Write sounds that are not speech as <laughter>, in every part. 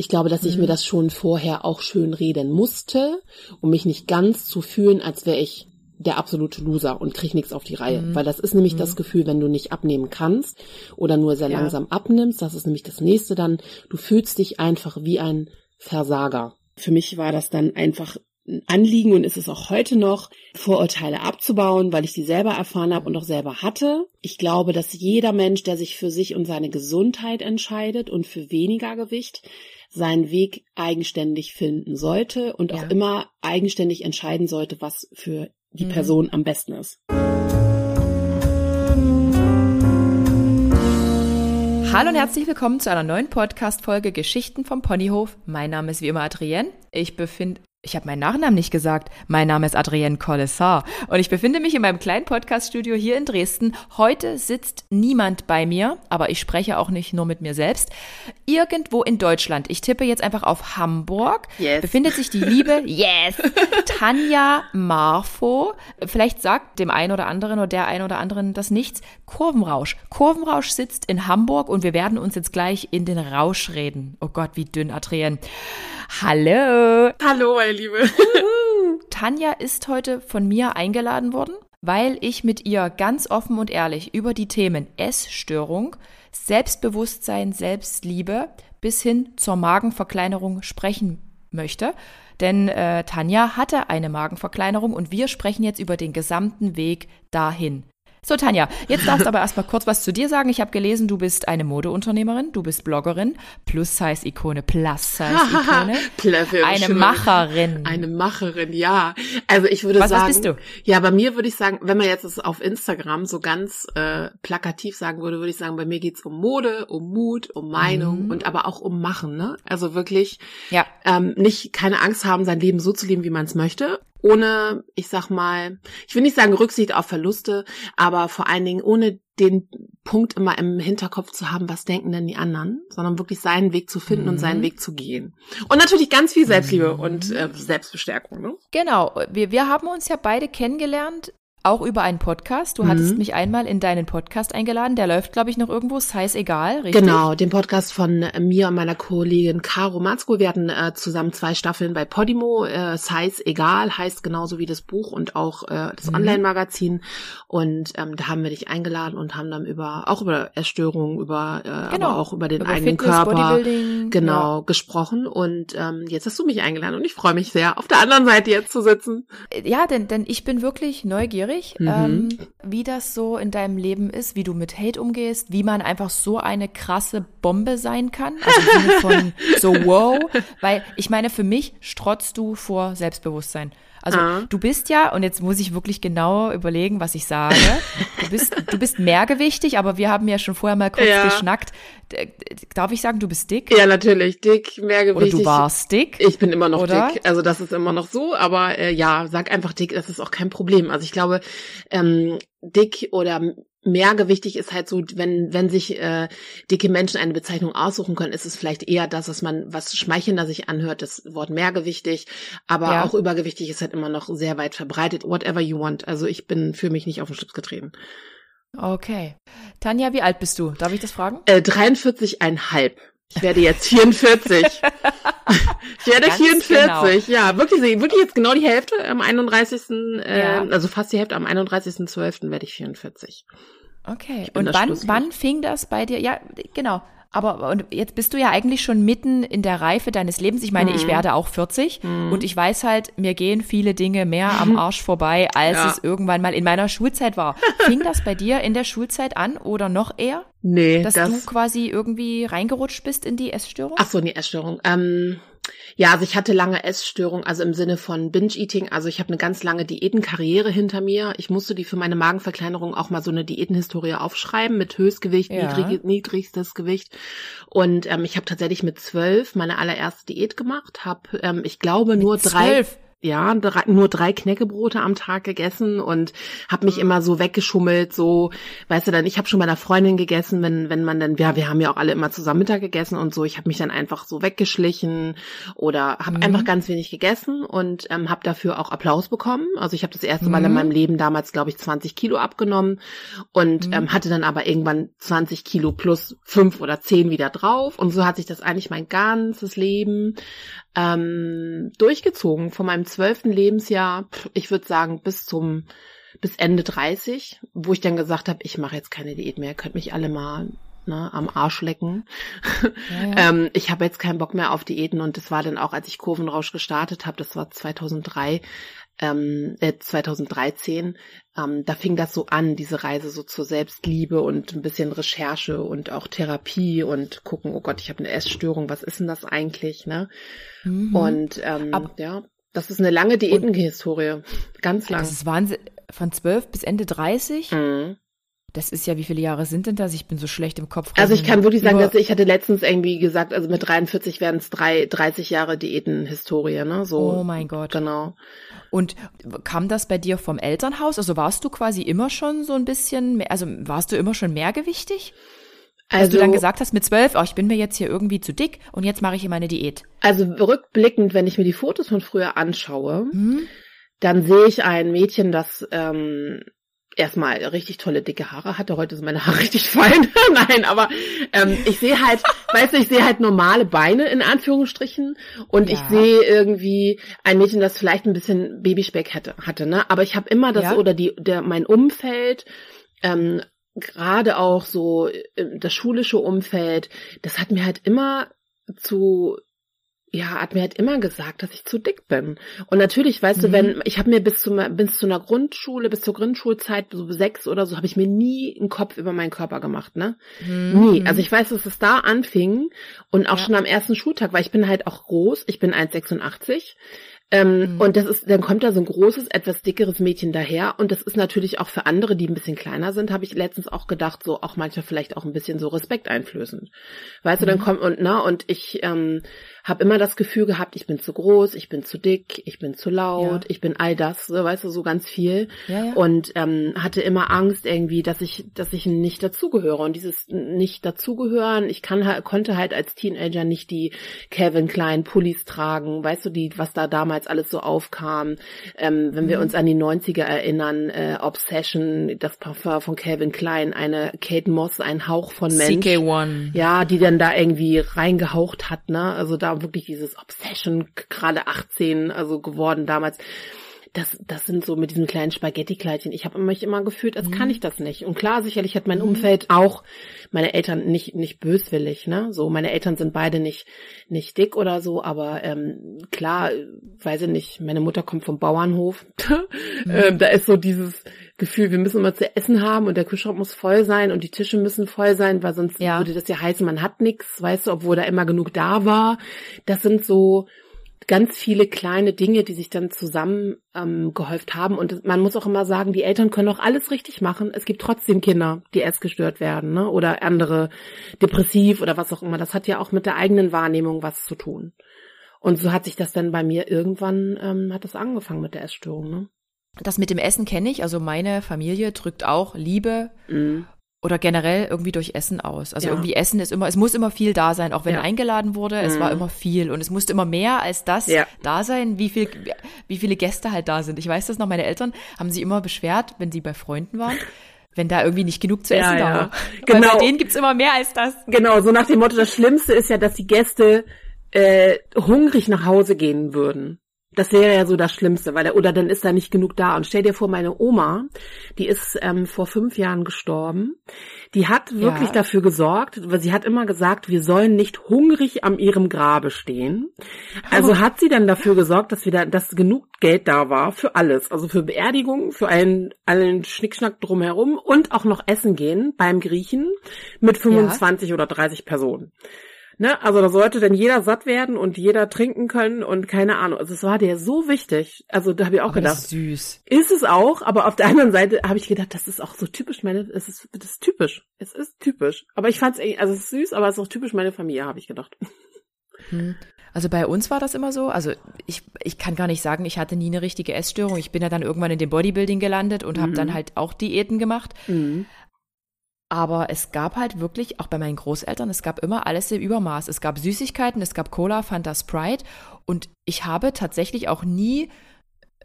Ich glaube, dass ich mir das schon vorher auch schön reden musste, um mich nicht ganz zu fühlen, als wäre ich der absolute Loser und krieg nichts auf die Reihe. Mhm. Weil das ist nämlich Mhm. das Gefühl, wenn du nicht abnehmen kannst oder nur sehr Ja. langsam abnimmst, das ist nämlich das nächste dann, du fühlst dich einfach wie ein Versager. Für mich war das dann einfach ein Anliegen und ist es auch heute noch, Vorurteile abzubauen, weil ich die selber erfahren habe und auch selber hatte. Ich glaube, dass jeder Mensch, der sich für sich und seine Gesundheit entscheidet und für weniger Gewicht, seinen Weg eigenständig finden sollte und auch Ja. immer eigenständig entscheiden sollte, was für die Mhm. Person am besten ist. Hallo und herzlich willkommen zu einer neuen Podcast-Folge Geschichten vom Ponyhof. Mein Name ist wie immer Adrienne. Ich befinde, ich habe meinen Nachnamen nicht gesagt. Mein Name ist Adrienne Collessar und ich befinde mich in meinem kleinen Podcast-Studio hier in Dresden. Heute sitzt niemand bei mir, aber ich spreche auch nicht nur mit mir selbst. Irgendwo in Deutschland, ich tippe jetzt einfach auf Hamburg, Yes. befindet sich die liebe, <laughs> yes, Tanja Marfo. Vielleicht sagt dem einen oder anderen oder der einen oder anderen das nichts. Kurvenrausch. Kurvenrausch sitzt in Hamburg und wir werden uns jetzt gleich in den Rausch reden. Oh Gott, wie dünn, Adrienne. Hallo. Hallo, meine Liebe. Tanja ist heute von mir eingeladen worden, weil ich mit ihr ganz offen und ehrlich über die Themen Essstörung, Selbstbewusstsein, Selbstliebe bis hin zur Magenverkleinerung sprechen möchte. Denn äh, Tanja hatte eine Magenverkleinerung und wir sprechen jetzt über den gesamten Weg dahin. So, Tanja, jetzt darfst du aber erstmal kurz was zu dir sagen. Ich habe gelesen, du bist eine Modeunternehmerin, du bist Bloggerin, Plus-Size-Ikone, Plus-Size-Ikone, <laughs> eine. Macherin. Eine Macherin, ja. Also ich würde Was- was sagen, bist du? ja, bei mir würde ich sagen, wenn man jetzt es auf Instagram so ganz äh, plakativ sagen würde, würde ich sagen, bei mir geht's um Mode, um Mut, um Meinung Mhm. und aber auch um Machen. Ne? Also wirklich Ja. ähm, nicht keine Angst haben, sein Leben so zu leben, wie man es möchte. Ohne, ich sag mal, ich will nicht sagen Rücksicht auf Verluste, aber vor allen Dingen ohne den Punkt immer im Hinterkopf zu haben, was denken denn die anderen, sondern wirklich seinen Weg zu finden und Mhm. seinen Weg zu gehen. Und natürlich ganz viel Selbstliebe Mhm. und äh, Selbstbestärkung. Ne? Genau, wir, wir haben uns ja beide kennengelernt, auch über einen Podcast. Du hattest Mhm. mich einmal in deinen Podcast eingeladen, der läuft, glaube ich, noch irgendwo, sei es egal, richtig? Genau, den Podcast von äh, mir und meiner Kollegin Caro Matzko. Wir hatten äh, zusammen zwei Staffeln bei Podimo. Äh, Size Egal heißt genauso wie das Buch und auch äh, das Mhm. Online-Magazin. Und ähm, da haben wir dich eingeladen und haben dann über auch über Erstörungen, über äh, Genau, aber auch über den Über eigenen Fitness, Körper genau gesprochen. Und ähm, jetzt hast du mich eingeladen und ich freue mich sehr, auf der anderen Seite jetzt zu sitzen. Ja, ja denn, denn ich bin wirklich neugierig, Mhm. ähm, wie das so in deinem Leben ist, wie du mit Hate umgehst, wie man einfach so eine krasse Bombe sein kann. Also im Sinne von <laughs> so wow. Weil ich meine, für mich strotzt du vor Selbstbewusstsein. Also Ah. du bist ja, und jetzt muss ich wirklich genau überlegen, was ich sage. Du bist, du bist mehrgewichtig, aber wir haben ja schon vorher mal kurz Ja. geschnackt. Darf ich sagen, du bist dick? Ja, natürlich, dick, Oder mehrgewichtig. du warst dick? Ich bin immer noch Oder? dick, also das ist immer noch so, aber äh, ja, sag einfach dick, das ist auch kein Problem. Also ich glaube, ähm, dick oder mehrgewichtig ist halt so, wenn wenn sich äh, dicke Menschen eine Bezeichnung aussuchen können, ist es vielleicht eher das, was man was schmeichelnder sich anhört, das Wort mehrgewichtig, aber Ja. auch übergewichtig ist halt immer noch sehr weit verbreitet. Whatever you want. Also ich bin für mich nicht auf den Schlips getreten. Okay. Tanja, wie alt bist du? Darf ich das fragen? Äh, 43,5. Ich werde jetzt 44. ich werde Ganz 44, ja, wirklich, wirklich jetzt genau die Hälfte am 31. Äh, Ja. also fast die Hälfte am 31.12. werde ich 44. Okay. Und wann, wann fing das bei dir? Ja, genau. Aber und jetzt bist du ja eigentlich schon mitten in der Reife deines Lebens. Ich meine, ich Mhm. werde auch 40 Mhm. und ich weiß halt, mir gehen viele Dinge mehr am <laughs> Arsch vorbei, als Ja. es irgendwann mal in meiner Schulzeit war. Fing das bei dir in der Schulzeit an oder noch eher, Nee, dass das, du quasi irgendwie reingerutscht bist in die Essstörung? Ach so, nee, Essstörung. Ähm, ja, also ich hatte lange Essstörung, also im Sinne von Binge-Eating. Also ich habe eine ganz lange Diätenkarriere hinter mir. Ich musste die für meine Magenverkleinerung auch mal so eine Diätenhistorie aufschreiben mit Höchstgewicht, Ja. niedrig, niedrigstes Gewicht. Und ähm, ich habe tatsächlich mit zwölf meine allererste Diät gemacht. Habe, ähm, ich glaube, nur drei. Zwölf. Ja drei, nur drei Knäckebrote am Tag gegessen und habe mich mhm. immer so weggeschummelt, so, weißt du, dann ich habe schon bei einer Freundin gegessen, wenn wenn man dann ja, wir haben ja auch alle immer zusammen Mittag gegessen und so, ich habe mich dann einfach so weggeschlichen oder habe mhm. einfach ganz wenig gegessen und ähm, habe dafür auch Applaus bekommen. Also ich habe das erste Mal in mhm. meinem Leben damals, glaube ich, 20 Kilo abgenommen und mhm. ähm, hatte dann aber irgendwann 20 Kilo plus fünf oder zehn wieder drauf und so hat sich das eigentlich mein ganzes Leben ähm, durchgezogen. Von meinem zwölften Lebensjahr, ich würde sagen, bis zum bis Ende 30, wo ich dann gesagt habe, ich mache jetzt keine Diät mehr, könnt mich alle mal ne, am Arsch lecken. Ja, ja. <laughs> ähm, ich habe jetzt keinen Bock mehr auf Diäten und das war dann auch, als ich Kurvenrausch gestartet habe, das war 2003, ähm, äh, 2013, ähm, da fing das so an, diese Reise so zur Selbstliebe und ein bisschen Recherche und auch Therapie und gucken, oh Gott, ich habe eine Essstörung, was ist denn das eigentlich, ne? Mhm. Und ähm, Aber, ja, das ist eine lange Diätenhistorie, ganz lang. Das ist Wahnsinn, von zwölf bis Ende 30? Mhm. Das ist ja, wie viele Jahre sind denn das? Ich bin so schlecht im Kopf. Also ich kann wirklich sagen, dass ich hatte letztens irgendwie gesagt, also mit 43 werden es drei, 30 Jahre Diätenhistorie, ne? So. Oh mein Gott. Genau. Und kam das bei dir vom Elternhaus? Also warst du quasi immer schon so ein bisschen, also warst du immer schon mehrgewichtig? Also, Dass du dann also gesagt hast mit zwölf, oh, ich bin mir jetzt hier irgendwie zu dick und jetzt mache ich hier meine Diät. Also rückblickend, wenn ich mir die Fotos von früher anschaue, hm? dann sehe ich ein Mädchen, das ähm, erstmal richtig tolle dicke Haare hatte. Heute sind meine Haare <laughs> richtig fein. <laughs> Nein, aber ähm, ich sehe halt, <laughs> weißt du, ich sehe halt normale Beine in Anführungsstrichen und ja. ich sehe irgendwie ein Mädchen, das vielleicht ein bisschen Babyspeck hatte, hatte ne? Aber ich habe immer das ja. oder die der mein Umfeld ähm, gerade auch so äh, das schulische Umfeld, das hat mir halt immer zu ja, hat mir halt immer gesagt, dass ich zu dick bin. Und natürlich, weißt mhm. du, wenn ich habe mir bis zu bis zu einer Grundschule, bis zur Grundschulzeit so sechs oder so, habe ich mir nie einen Kopf über meinen Körper gemacht, ne? Mhm. Nie. Also ich weiß, dass es da anfing und auch ja. schon am ersten Schultag, weil ich bin halt auch groß. Ich bin 1,86. Ähm, mhm. Und das ist, dann kommt da so ein großes, etwas dickeres Mädchen daher. Und das ist natürlich auch für andere, die ein bisschen kleiner sind, habe ich letztens auch gedacht, so auch manchmal vielleicht auch ein bisschen so Respekt einflößend. Weißt du, dann mhm. kommt und na, und ich ähm, habe immer das Gefühl gehabt, ich bin zu groß, ich bin zu dick, ich bin zu laut, ja. ich bin all das, so, weißt du, so ganz viel. Ja, ja. Und ähm, hatte immer Angst irgendwie, dass ich, dass ich nicht dazugehöre. Und dieses nicht dazugehören, ich kann konnte halt als Teenager nicht die Calvin Klein Pullis tragen, weißt du, die, was da damals alles so aufkam. Ähm, wenn mhm. wir uns an die 90er erinnern, äh, Obsession, das Parfum von Calvin Klein, eine Kate Moss, ein Hauch von Mensch. CK1. Ja, die dann da irgendwie reingehaucht hat, ne? Also da wirklich dieses Obsession, gerade 18, also geworden damals. Das, das sind so mit diesen kleinen Spaghetti-Kleidchen. Ich habe mich immer gefühlt, als mhm. kann ich das nicht. Und klar, sicherlich hat mein mhm. Umfeld auch meine Eltern nicht nicht böswillig, ne? So, meine Eltern sind beide nicht nicht dick oder so, aber ähm, klar, weiß ich nicht. Meine Mutter kommt vom Bauernhof. <laughs> mhm. ähm, da ist so dieses Gefühl, wir müssen immer zu essen haben und der Kühlschrank muss voll sein und die Tische müssen voll sein, weil sonst ja. würde das ja heißen, man hat nichts, weißt du, obwohl da immer genug da war. Das sind so ganz viele kleine Dinge, die sich dann zusammen ähm, gehäuft haben. Und man muss auch immer sagen, die Eltern können auch alles richtig machen. Es gibt trotzdem Kinder, die essgestört werden, ne? Oder andere depressiv oder was auch immer. Das hat ja auch mit der eigenen Wahrnehmung was zu tun. Und so hat sich das dann bei mir irgendwann, ähm, hat das angefangen mit der Essstörung, ne? Das mit dem Essen kenne ich. Also meine Familie drückt auch Liebe mm. Oder generell irgendwie durch Essen aus. Also ja. irgendwie Essen ist immer, es muss immer viel da sein, auch wenn ja. eingeladen wurde. Es war mhm. immer viel und es musste immer mehr als das ja. da sein, wie viel, wie viele Gäste halt da sind. Ich weiß das noch. Meine Eltern haben sich immer beschwert, wenn sie bei Freunden waren. wenn da irgendwie nicht genug zu essen da war. Genau. <laughs> Weil bei denen gibt's immer mehr als das. Genau, so nach dem Motto, das Schlimmste ist ja, dass die Gäste äh, hungrig nach Hause gehen würden. Das wäre ja so das Schlimmste, weil er, oder dann ist da nicht genug da. Und stell dir vor, meine Oma, die ist ähm, vor fünf Jahren gestorben. Die hat wirklich ja. dafür gesorgt, weil sie hat immer gesagt, wir sollen nicht hungrig an ihrem Grabe stehen. Also hat sie dann dafür gesorgt, dass wir da, dass genug Geld da war für alles. Also für Beerdigungen, für allen, allen Schnickschnack drumherum und auch noch essen gehen beim Griechen mit 25 ja. oder 30 Personen. Ne? Also da sollte dann jeder satt werden und jeder trinken können und keine Ahnung. Also es war dir so wichtig. Also da habe ich auch aber gedacht. Das ist süß. Ist es auch, aber auf der anderen Seite habe ich gedacht, das ist auch so typisch meine, es ist, das ist typisch. Es ist typisch. Aber ich fand's, also es ist süß, aber es ist auch typisch meine Familie, habe ich gedacht. <laughs> Hm. Also bei uns war das immer so. Also ich, ich kann gar nicht sagen, ich hatte nie eine richtige Essstörung. Ich bin ja dann irgendwann in dem Bodybuilding gelandet und mhm. habe dann halt auch Diäten gemacht. Mhm. Aber es gab halt wirklich, auch bei meinen Großeltern, es gab immer alles im Übermaß. Es gab Süßigkeiten, es gab Cola, Fanta, Sprite. Und ich habe tatsächlich auch nie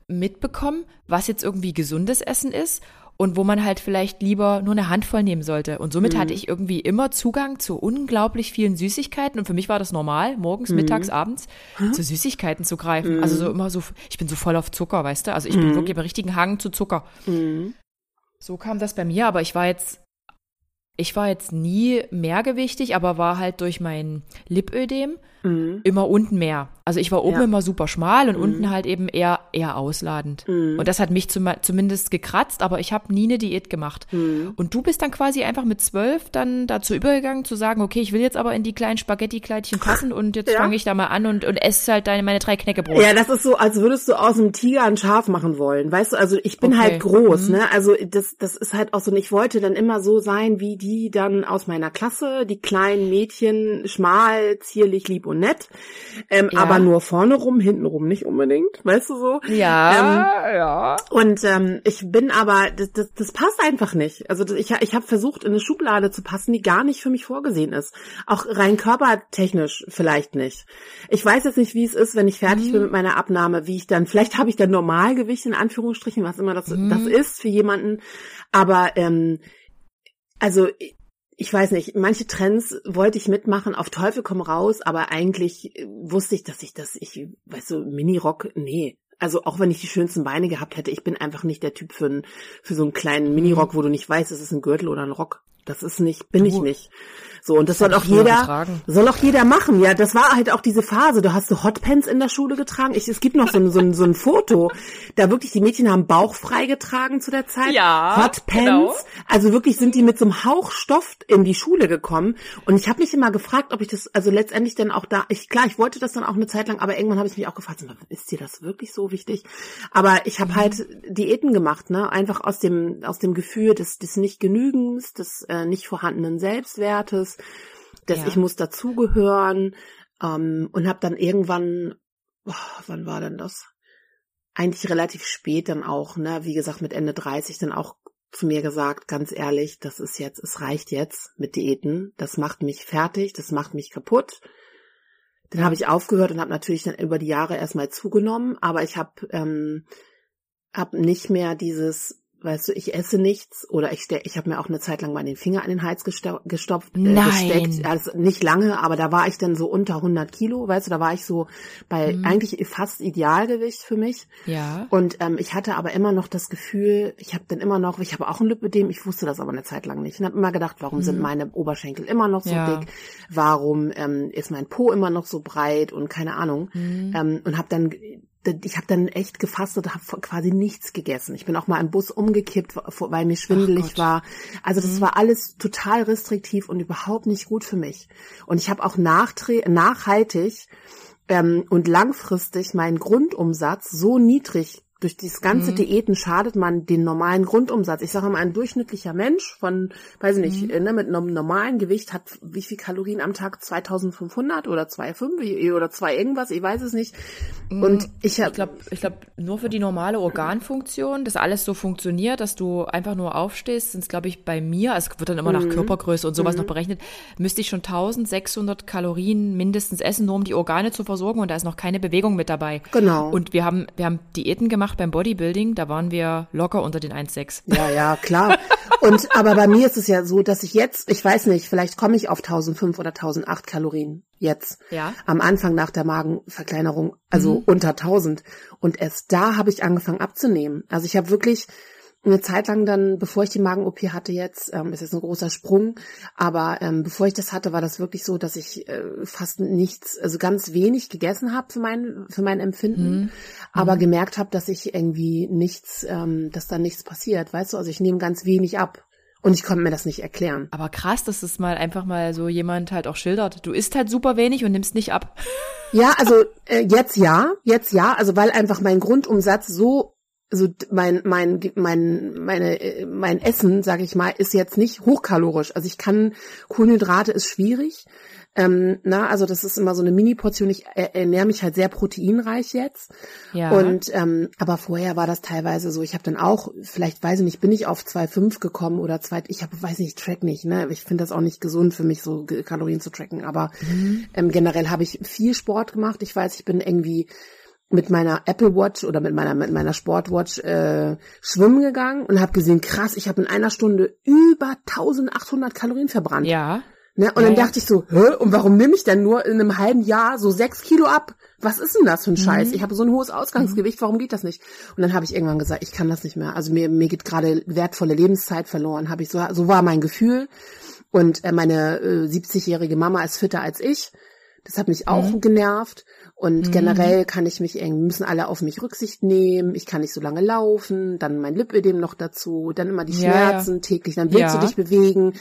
mitbekommen, was jetzt irgendwie gesundes Essen ist und wo man halt vielleicht lieber nur eine Handvoll nehmen sollte. Und somit mhm. hatte ich irgendwie immer Zugang zu unglaublich vielen Süßigkeiten und für mich war das normal, morgens, mhm. mittags, abends zu Süßigkeiten zu greifen. Mhm. Also so immer so, ich bin so voll auf Zucker, weißt du? Also ich bin mhm. wirklich im richtigen Hang zu Zucker. Mhm. So kam das bei mir, aber ich war jetzt ich war jetzt nie mehrgewichtig, aber war halt durch mein Lipödem mhm. immer unten mehr. Also ich war oben ja. immer super schmal und mhm. unten halt eben eher eher ausladend. Mhm. Und das hat mich zum, zumindest gekratzt, aber ich habe nie eine Diät gemacht. Mhm. Und du bist dann quasi einfach mit zwölf dann dazu übergegangen zu sagen, okay, ich will jetzt aber in die kleinen Spaghetti-Kleidchen passen und jetzt ja. fange ich da mal an und, und esse halt deine, meine drei Knäckebrot. Ja, das ist so, als würdest du aus einem Tiger ein Schaf machen wollen. Weißt du, also ich bin okay. halt groß, mhm. ne? Also das, das ist halt auch so, und ich wollte dann immer so sein wie die dann aus meiner Klasse, die kleinen Mädchen, schmal, zierlich, lieb und nett. Ähm, ja. Aber nur vorne rum, hinten rum nicht unbedingt, weißt du so? Ja, ähm, ja. Und ähm, ich bin aber, das, das, das passt einfach nicht. Also ich, ich habe versucht, in eine Schublade zu passen, die gar nicht für mich vorgesehen ist. Auch rein körpertechnisch vielleicht nicht. Ich weiß jetzt nicht, wie es ist, wenn ich fertig mhm. bin mit meiner Abnahme, wie ich dann, vielleicht habe ich dann Normalgewicht in Anführungsstrichen, was immer das, mhm. das ist für jemanden. Aber ähm, also ich weiß nicht, manche Trends wollte ich mitmachen, auf Teufel komm raus, aber eigentlich äh, wusste ich, dass ich das, ich, weißt du, Mini-Rock, nee. Also auch wenn ich die schönsten Beine gehabt hätte, ich bin einfach nicht der Typ für, ein, für so einen kleinen Mini-Rock, wo du nicht weißt, ist es ein Gürtel oder ein Rock. Das ist nicht, bin du. ich nicht. So, und das, soll auch jeder, soll auch jeder machen. Ja, das war halt auch diese Phase. Du hast so Hotpants in der Schule getragen. Ich, es gibt noch so ein, so ein, so ein Foto, da wirklich die Mädchen haben Bauch frei getragen zu der Zeit. Ja. Hotpants. Genau. Also wirklich sind die mit so einem Hauch Stoff in die Schule gekommen. Und ich habe mich immer gefragt, ob ich das, also letztendlich dann auch da, ich, klar, ich wollte das dann auch eine Zeit lang, aber irgendwann habe ich mich auch gefragt, ist dir das wirklich so wichtig? Aber ich habe mhm. halt Diäten gemacht, ne? Einfach aus dem, aus dem Gefühl des, des Nicht-Genügens, des äh, nicht vorhandenen Selbstwertes dass ja. ich muss dazugehören ähm, und habe dann irgendwann, oh, wann war denn das? Eigentlich relativ spät dann auch, ne, wie gesagt mit Ende 30 dann auch zu mir gesagt, ganz ehrlich, das ist jetzt, es reicht jetzt mit Diäten, das macht mich fertig, das macht mich kaputt. Dann habe ich aufgehört und habe natürlich dann über die Jahre erstmal zugenommen, aber ich habe ähm, hab nicht mehr dieses weißt du, ich esse nichts oder ich ich habe mir auch eine Zeit lang mal den Finger an den Hals gestopft, äh, gesteckt, also nicht lange, aber da war ich dann so unter 100 Kilo, weißt du, da war ich so bei mhm. eigentlich fast Idealgewicht für mich. Ja. Und ähm, ich hatte aber immer noch das Gefühl, ich habe dann immer noch, ich habe auch ein Lipödem, ich wusste das aber eine Zeit lang nicht und habe immer gedacht, warum mhm. sind meine Oberschenkel immer noch so ja. dick, warum ähm, ist mein Po immer noch so breit und keine Ahnung mhm. ähm, und habe dann ich habe dann echt gefastet, habe quasi nichts gegessen. Ich bin auch mal im Bus umgekippt, weil mir schwindelig war. Also das mhm. war alles total restriktiv und überhaupt nicht gut für mich. Und ich habe auch nachhaltig ähm, und langfristig meinen Grundumsatz so niedrig durch dieses ganze mhm. Diäten schadet man den normalen Grundumsatz. Ich sage mal, ein durchschnittlicher Mensch von, weiß ich nicht, mhm. ne, mit einem normalen Gewicht hat wie viel Kalorien am Tag? 2500 oder 2,5 oder 2 irgendwas, ich weiß es nicht. Mhm. Und ich habe... Ich glaube, ich glaub, nur für die normale Organfunktion, dass alles so funktioniert, dass du einfach nur aufstehst, sind es, glaube ich, bei mir, es wird dann immer nach mhm. Körpergröße und sowas noch mhm. berechnet, müsste ich schon 1600 Kalorien mindestens essen, nur um die Organe zu versorgen und da ist noch keine Bewegung mit dabei. Genau. Und wir haben, wir haben Diäten gemacht, gemacht beim Bodybuilding, da waren wir locker unter den 1,6. Ja, ja, klar. Und aber bei mir ist es ja so, dass ich jetzt, ich weiß nicht, vielleicht komme ich auf 1005 oder 1008 Kalorien jetzt. Ja. Am Anfang nach der Magenverkleinerung, also mhm. unter 1000. Und erst da habe ich angefangen abzunehmen. Also ich habe wirklich eine Zeit lang dann, bevor ich die Magen-OP hatte jetzt, ähm, ist jetzt ein großer Sprung, aber ähm, bevor ich das hatte, war das wirklich so, dass ich äh, fast nichts, also ganz wenig gegessen habe für mein, für mein Empfinden, mhm. aber mhm. gemerkt habe, dass ich irgendwie nichts, ähm, dass da nichts passiert, weißt du, also ich nehme ganz wenig ab. Und ich konnte mir das nicht erklären. Aber krass, dass es mal einfach mal so jemand halt auch schildert. Du isst halt super wenig und nimmst nicht ab. Ja, also äh, jetzt ja, jetzt ja, also weil einfach mein Grundumsatz so also mein mein mein meine mein Essen, sage ich mal, ist jetzt nicht hochkalorisch. Also ich kann Kohlenhydrate ist schwierig. Ähm, na, also das ist immer so eine Mini-Portion. Ich ernähre mich halt sehr proteinreich jetzt. Ja. Und ähm, aber vorher war das teilweise so. Ich habe dann auch, vielleicht weiß ich nicht, bin ich auf 2,5 gekommen oder 2, ich habe, weiß nicht, track nicht. Ne, ich finde das auch nicht gesund für mich, so Kalorien zu tracken. Aber mhm. ähm, generell habe ich viel Sport gemacht. Ich weiß, ich bin irgendwie mit meiner Apple Watch oder mit meiner mit meiner Sportwatch äh, schwimmen gegangen und habe gesehen, krass, ich habe in einer Stunde über 1800 Kalorien verbrannt. Ja. Ne? Und ja, dann dachte ja. ich so, hä, und warum nehme ich denn nur in einem halben Jahr so sechs Kilo ab? Was ist denn das für ein Scheiß? Mhm. Ich habe so ein hohes Ausgangsgewicht, warum geht das nicht? Und dann habe ich irgendwann gesagt, ich kann das nicht mehr. Also mir, mir geht gerade wertvolle Lebenszeit verloren, habe ich so, so war mein Gefühl. Und äh, meine äh, 70-jährige Mama ist fitter als ich. Das hat mich auch mhm. genervt. Und mhm. generell kann ich mich irgendwie, müssen alle auf mich Rücksicht nehmen. Ich kann nicht so lange laufen. Dann mein Lipödem noch dazu. Dann immer die Schmerzen ja, täglich. Dann willst ja. du dich bewegen.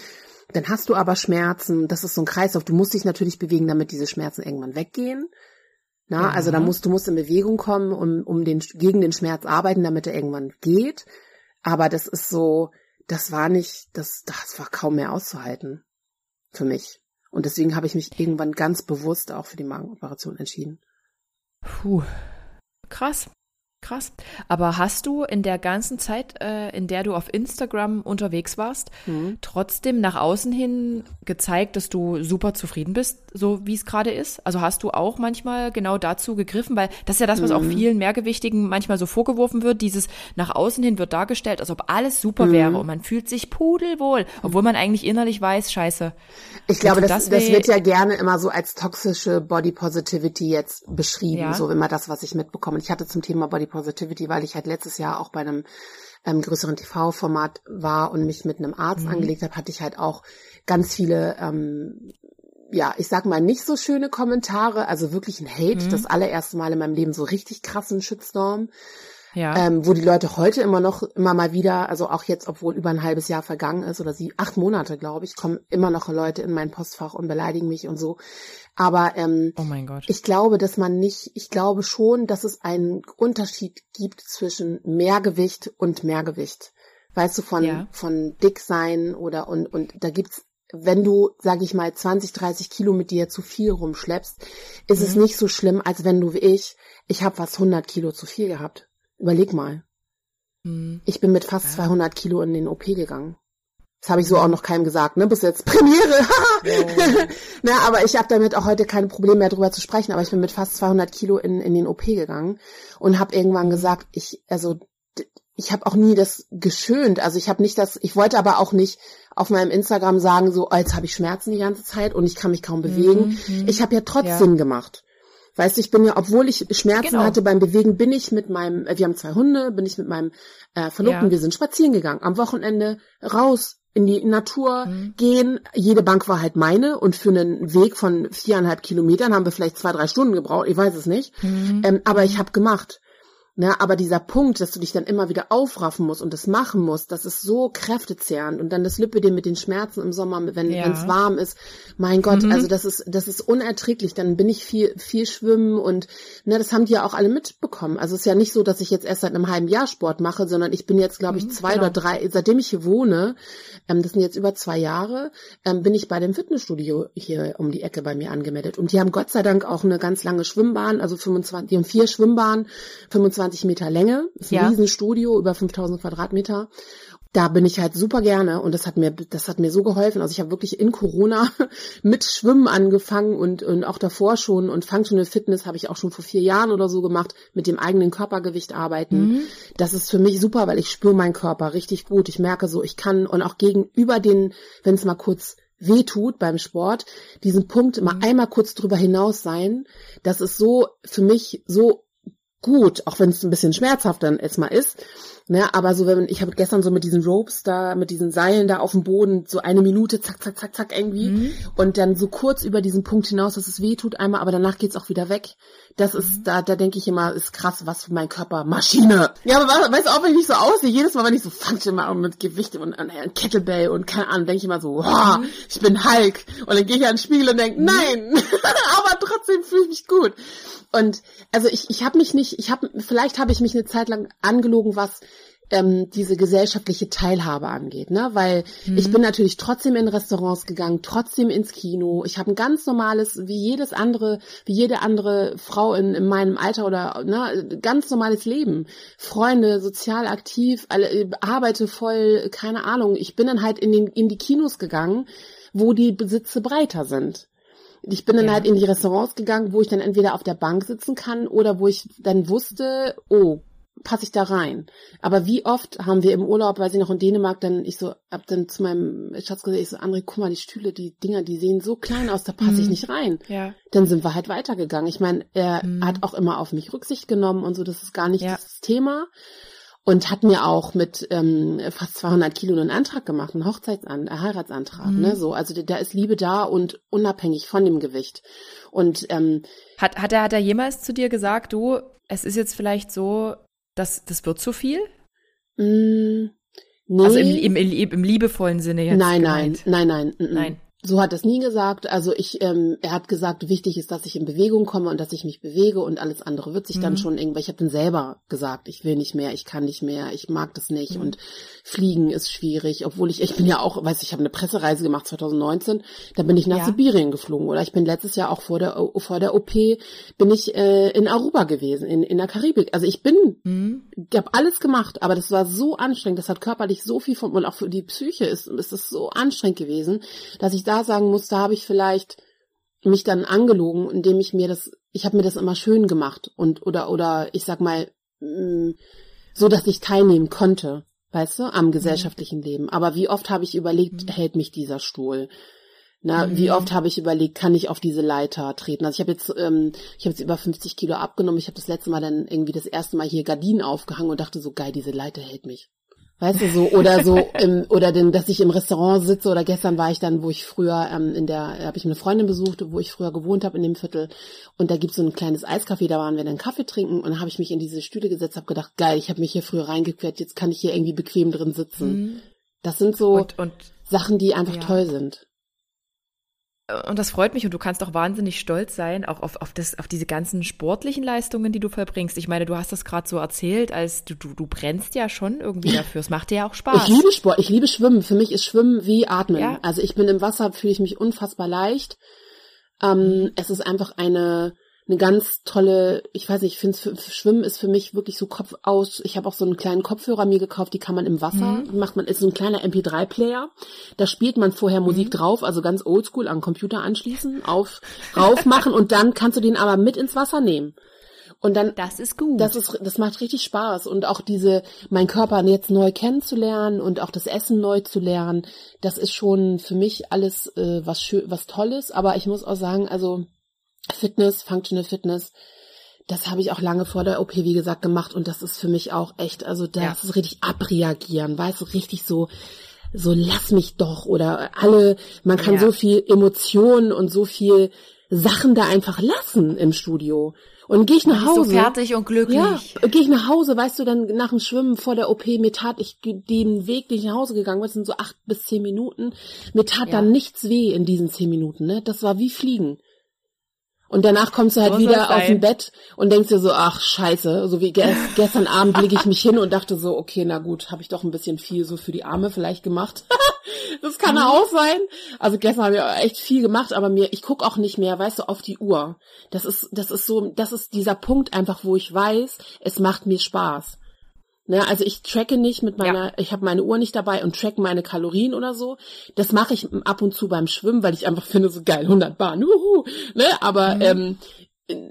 Dann hast du aber Schmerzen. Das ist so ein Kreislauf. Du musst dich natürlich bewegen, damit diese Schmerzen irgendwann weggehen. Na, also da musst du musst in Bewegung kommen, um, um den, gegen den Schmerz arbeiten, damit er irgendwann geht. Aber das ist so, das war nicht, das, das war kaum mehr auszuhalten. Für mich. Und deswegen habe ich mich irgendwann ganz bewusst auch für die Magenoperation entschieden. Puh. Krass. Krass. Aber hast du in der ganzen Zeit, äh, in der du auf Instagram unterwegs warst, mhm. trotzdem nach außen hin gezeigt, dass du super zufrieden bist, so wie es gerade ist? Also hast du auch manchmal genau dazu gegriffen, weil das ist ja das, was mhm. auch vielen Mehrgewichtigen manchmal so vorgeworfen wird. Dieses nach außen hin wird dargestellt, als ob alles super mhm. wäre und man fühlt sich pudelwohl, obwohl man eigentlich innerlich weiß, scheiße. Ich glaube, das, das, das wird ja gerne immer so als toxische Body Positivity jetzt beschrieben, ja. so immer das, was ich mitbekomme. Ich hatte zum Thema Body Positivity, weil ich halt letztes Jahr auch bei einem ähm, größeren TV-Format war und mich mit einem Arzt mhm. angelegt habe, hatte ich halt auch ganz viele, ähm, ja, ich sag mal, nicht so schöne Kommentare, also wirklich ein Hate, mhm. das allererste Mal in meinem Leben so richtig krassen Shitstorm ja. ähm, wo die Leute heute immer noch, immer mal wieder, also auch jetzt, obwohl über ein halbes Jahr vergangen ist oder sie, acht Monate, glaube ich, kommen immer noch Leute in mein Postfach und beleidigen mich und so. Aber ähm, oh mein Gott. ich glaube, dass man nicht, ich glaube schon, dass es einen Unterschied gibt zwischen Mehrgewicht und Mehrgewicht. Weißt du, von, ja. von dick sein oder und, und da gibt's wenn du, sag ich mal, 20, 30 Kilo mit dir zu viel rumschleppst, ist mhm. es nicht so schlimm, als wenn du wie ich, ich habe was 100 Kilo zu viel gehabt. Überleg mal. Hm. Ich bin mit fast ja. 200 Kilo in den OP gegangen. Das habe ich so auch noch keinem gesagt, ne? Bis jetzt <laughs> Premiere. oh. <laughs> Na, aber ich habe damit auch heute keine Probleme mehr drüber zu sprechen. Aber ich bin mit fast 200 Kilo in, in den OP gegangen und habe irgendwann gesagt, ich also ich habe auch nie das geschönt. Also ich habe nicht das, ich wollte aber auch nicht auf meinem Instagram sagen, so, oh, jetzt habe ich Schmerzen die ganze Zeit und ich kann mich kaum bewegen. Mhm. Ich habe ja trotzdem ja. gemacht. Weißt du, ich bin ja, obwohl ich Schmerzen genau. hatte beim Bewegen, bin ich mit meinem, äh, wir haben zwei Hunde, bin ich mit meinem äh, Verlobten, ja. wir sind spazieren gegangen, am Wochenende raus in die Natur mhm. gehen. Jede Bank war halt meine und für einen Weg von viereinhalb Kilometern haben wir vielleicht zwei, drei Stunden gebraucht, ich weiß es nicht. Mhm. Ähm, aber ich habe gemacht. Ne, aber dieser Punkt, dass du dich dann immer wieder aufraffen musst und das machen musst, das ist so kräftezehrend. Und dann das Lipödem mit den Schmerzen im Sommer, wenn ja. es warm ist. Mein Gott, mhm. also das ist, das ist unerträglich. Dann bin ich viel, viel schwimmen und ne, das haben die ja auch alle mitbekommen. Also es ist ja nicht so, dass ich jetzt erst seit einem halben Jahr Sport mache, sondern ich bin jetzt, glaube ich, mhm, zwei genau. oder drei, seitdem ich hier wohne, ähm, das sind jetzt über zwei Jahre, ähm, bin ich bei dem Fitnessstudio hier um die Ecke bei mir angemeldet. Und die haben Gott sei Dank auch eine ganz lange Schwimmbahn, also 25, die haben vier Schwimmbahnen, 25 Meter Länge, ist ein ja. Riesenstudio, über 5000 Quadratmeter da bin ich halt super gerne und das hat mir das hat mir so geholfen. Also ich habe wirklich in Corona <laughs> mit Schwimmen angefangen und und auch davor schon und Functional Fitness habe ich auch schon vor vier Jahren oder so gemacht mit dem eigenen Körpergewicht arbeiten. Mhm. Das ist für mich super, weil ich spüre meinen Körper richtig gut. Ich merke so, ich kann und auch gegenüber den, wenn es mal kurz weh tut beim Sport, diesen Punkt mhm. mal einmal kurz drüber hinaus sein, das ist so für mich so gut, auch wenn es ein bisschen schmerzhaft dann jetzt mal ist Ne, aber so wenn ich habe gestern so mit diesen Ropes da, mit diesen Seilen da auf dem Boden so eine Minute, zack, zack, zack, zack irgendwie mhm. und dann so kurz über diesen Punkt hinaus, dass es weh tut einmal, aber danach geht's auch wieder weg. Das ist mhm. da, da denke ich immer, ist krass, was für mein Körper Maschine. Ja, aber weißt du auch, wenn ich so aussehe, jedes Mal, wenn ich so fange immer mit Gewicht und, und, und Kettlebell und keine Ahnung, denke ich immer so, oh, mhm. ich bin Hulk und dann gehe ich an den Spiegel und denke, mhm. nein, <laughs> aber trotzdem fühle ich mich gut. Und also ich, ich habe mich nicht, ich habe, vielleicht habe ich mich eine Zeit lang angelogen, was ähm, diese gesellschaftliche Teilhabe angeht, ne? Weil mhm. ich bin natürlich trotzdem in Restaurants gegangen, trotzdem ins Kino. Ich habe ein ganz normales, wie jedes andere, wie jede andere Frau in, in meinem Alter oder ne, ganz normales Leben. Freunde, sozial aktiv, alle, arbeite voll, keine Ahnung. Ich bin dann halt in den in die Kinos gegangen, wo die Besitze breiter sind. Ich bin dann ja. halt in die Restaurants gegangen, wo ich dann entweder auf der Bank sitzen kann oder wo ich dann wusste, oh, passe ich da rein. Aber wie oft haben wir im Urlaub, weiß ich noch in Dänemark, dann ich so, hab dann zu meinem Schatz gesagt, ich so, André, guck mal, die Stühle, die Dinger, die sehen so klein aus, da passe mhm. ich nicht rein. Ja. Dann sind wir halt weitergegangen. Ich meine, er mhm. hat auch immer auf mich Rücksicht genommen und so, das ist gar nicht ja. das Thema. Und hat mir auch mit ähm, fast 200 Kilo einen Antrag gemacht, einen Hochzeitsan einen Heiratsantrag. Mhm. Ne, so, also da ist Liebe da und unabhängig von dem Gewicht. Und ähm, hat hat er hat er jemals zu dir gesagt, du, es ist jetzt vielleicht so, das, das wird zu viel? Mm, nee. Also im, im, im, liebevollen Sinne jetzt. Nein, gemeint. nein, nein, nein, nein. So hat es nie gesagt. Also ich, ähm, er hat gesagt, wichtig ist, dass ich in Bewegung komme und dass ich mich bewege und alles andere wird sich mhm. dann schon irgendwie. Ich habe dann selber gesagt, ich will nicht mehr, ich kann nicht mehr, ich mag das nicht mhm. und Fliegen ist schwierig, obwohl ich, ich bin ja auch, weiß ich, habe eine Pressereise gemacht 2019, da bin ich nach ja. Sibirien geflogen oder ich bin letztes Jahr auch vor der vor der OP bin ich äh, in Aruba gewesen, in in der Karibik. Also ich bin, mhm. ich habe alles gemacht, aber das war so anstrengend, das hat körperlich so viel von und auch für die Psyche ist ist es so anstrengend gewesen, dass ich da da sagen muss, da habe ich vielleicht mich dann angelogen, indem ich mir das, ich habe mir das immer schön gemacht und oder oder ich sag mal mm, so, dass ich teilnehmen konnte, weißt du, am gesellschaftlichen mhm. Leben. Aber wie oft habe ich überlegt, mhm. hält mich dieser Stuhl? Na, mhm. wie oft habe ich überlegt, kann ich auf diese Leiter treten? Also ich habe jetzt, ähm, ich habe jetzt über 50 Kilo abgenommen. Ich habe das letzte Mal dann irgendwie das erste Mal hier Gardinen aufgehangen und dachte so, geil, diese Leiter hält mich. Weißt du, so, oder so, im, oder denn, dass ich im Restaurant sitze, oder gestern war ich dann, wo ich früher, ähm, in der, habe ich eine Freundin besucht, wo ich früher gewohnt habe in dem Viertel, und da gibt's so ein kleines Eiscafé, da waren wir dann Kaffee trinken, und dann habe ich mich in diese Stühle gesetzt, habe gedacht, geil, ich habe mich hier früher reingequert, jetzt kann ich hier irgendwie bequem drin sitzen. Mhm. Das sind so und, und, Sachen, die einfach ja. toll sind und das freut mich und du kannst auch wahnsinnig stolz sein, auch auf, auf, das, auf diese ganzen sportlichen Leistungen, die du verbringst. Ich meine, du hast das gerade so erzählt, als du, du, du brennst ja schon irgendwie dafür. Es macht dir ja auch Spaß. Ich liebe Sport, ich liebe Schwimmen. Für mich ist Schwimmen wie Atmen. Ja. Also ich bin im Wasser, fühle ich mich unfassbar leicht. Ähm, es ist einfach eine, eine ganz tolle, ich weiß nicht, ich finde Schwimmen ist für mich wirklich so Kopf aus. Ich habe auch so einen kleinen Kopfhörer mir gekauft, die kann man im Wasser, mhm. macht man, ist so ein kleiner MP3-Player. Da spielt man vorher mhm. Musik drauf, also ganz oldschool an Computer anschließen, <laughs> auf, rauf machen und dann kannst du den aber mit ins Wasser nehmen. Und dann, das ist gut. Das ist, das macht richtig Spaß und auch diese, mein Körper jetzt neu kennenzulernen und auch das Essen neu zu lernen, das ist schon für mich alles äh, was schön, was Tolles. Aber ich muss auch sagen, also Fitness, Functional Fitness, das habe ich auch lange vor der OP, wie gesagt, gemacht und das ist für mich auch echt, also das ja. ist richtig abreagieren, weißt du, richtig so, so lass mich doch oder alle, man kann ja. so viel Emotionen und so viel Sachen da einfach lassen im Studio. Und gehe ich nach Hause. So fertig und glücklich. Ja, gehe ich nach Hause, weißt du, dann nach dem Schwimmen vor der OP, mir tat ich den Weg, den ich nach Hause gegangen bin, sind so acht bis zehn Minuten, mir tat ja. dann nichts weh in diesen zehn Minuten, ne? Das war wie Fliegen. Und danach kommst du halt so wieder aus dem Bett und denkst dir so, ach scheiße, so wie ge <laughs> gestern Abend lege ich mich hin und dachte so, okay, na gut, habe ich doch ein bisschen viel so für die Arme vielleicht gemacht. <laughs> das kann mhm. auch sein. Also gestern habe ich echt viel gemacht, aber mir, ich guck auch nicht mehr, weißt du, auf die Uhr. Das ist, das ist so, das ist dieser Punkt einfach, wo ich weiß, es macht mir Spaß. Ne, also ich tracke nicht mit meiner, ja. ich habe meine Uhr nicht dabei und track meine Kalorien oder so. Das mache ich ab und zu beim Schwimmen, weil ich einfach finde, so geil, 100 Bahn, uhu, ne? Aber mhm. ähm,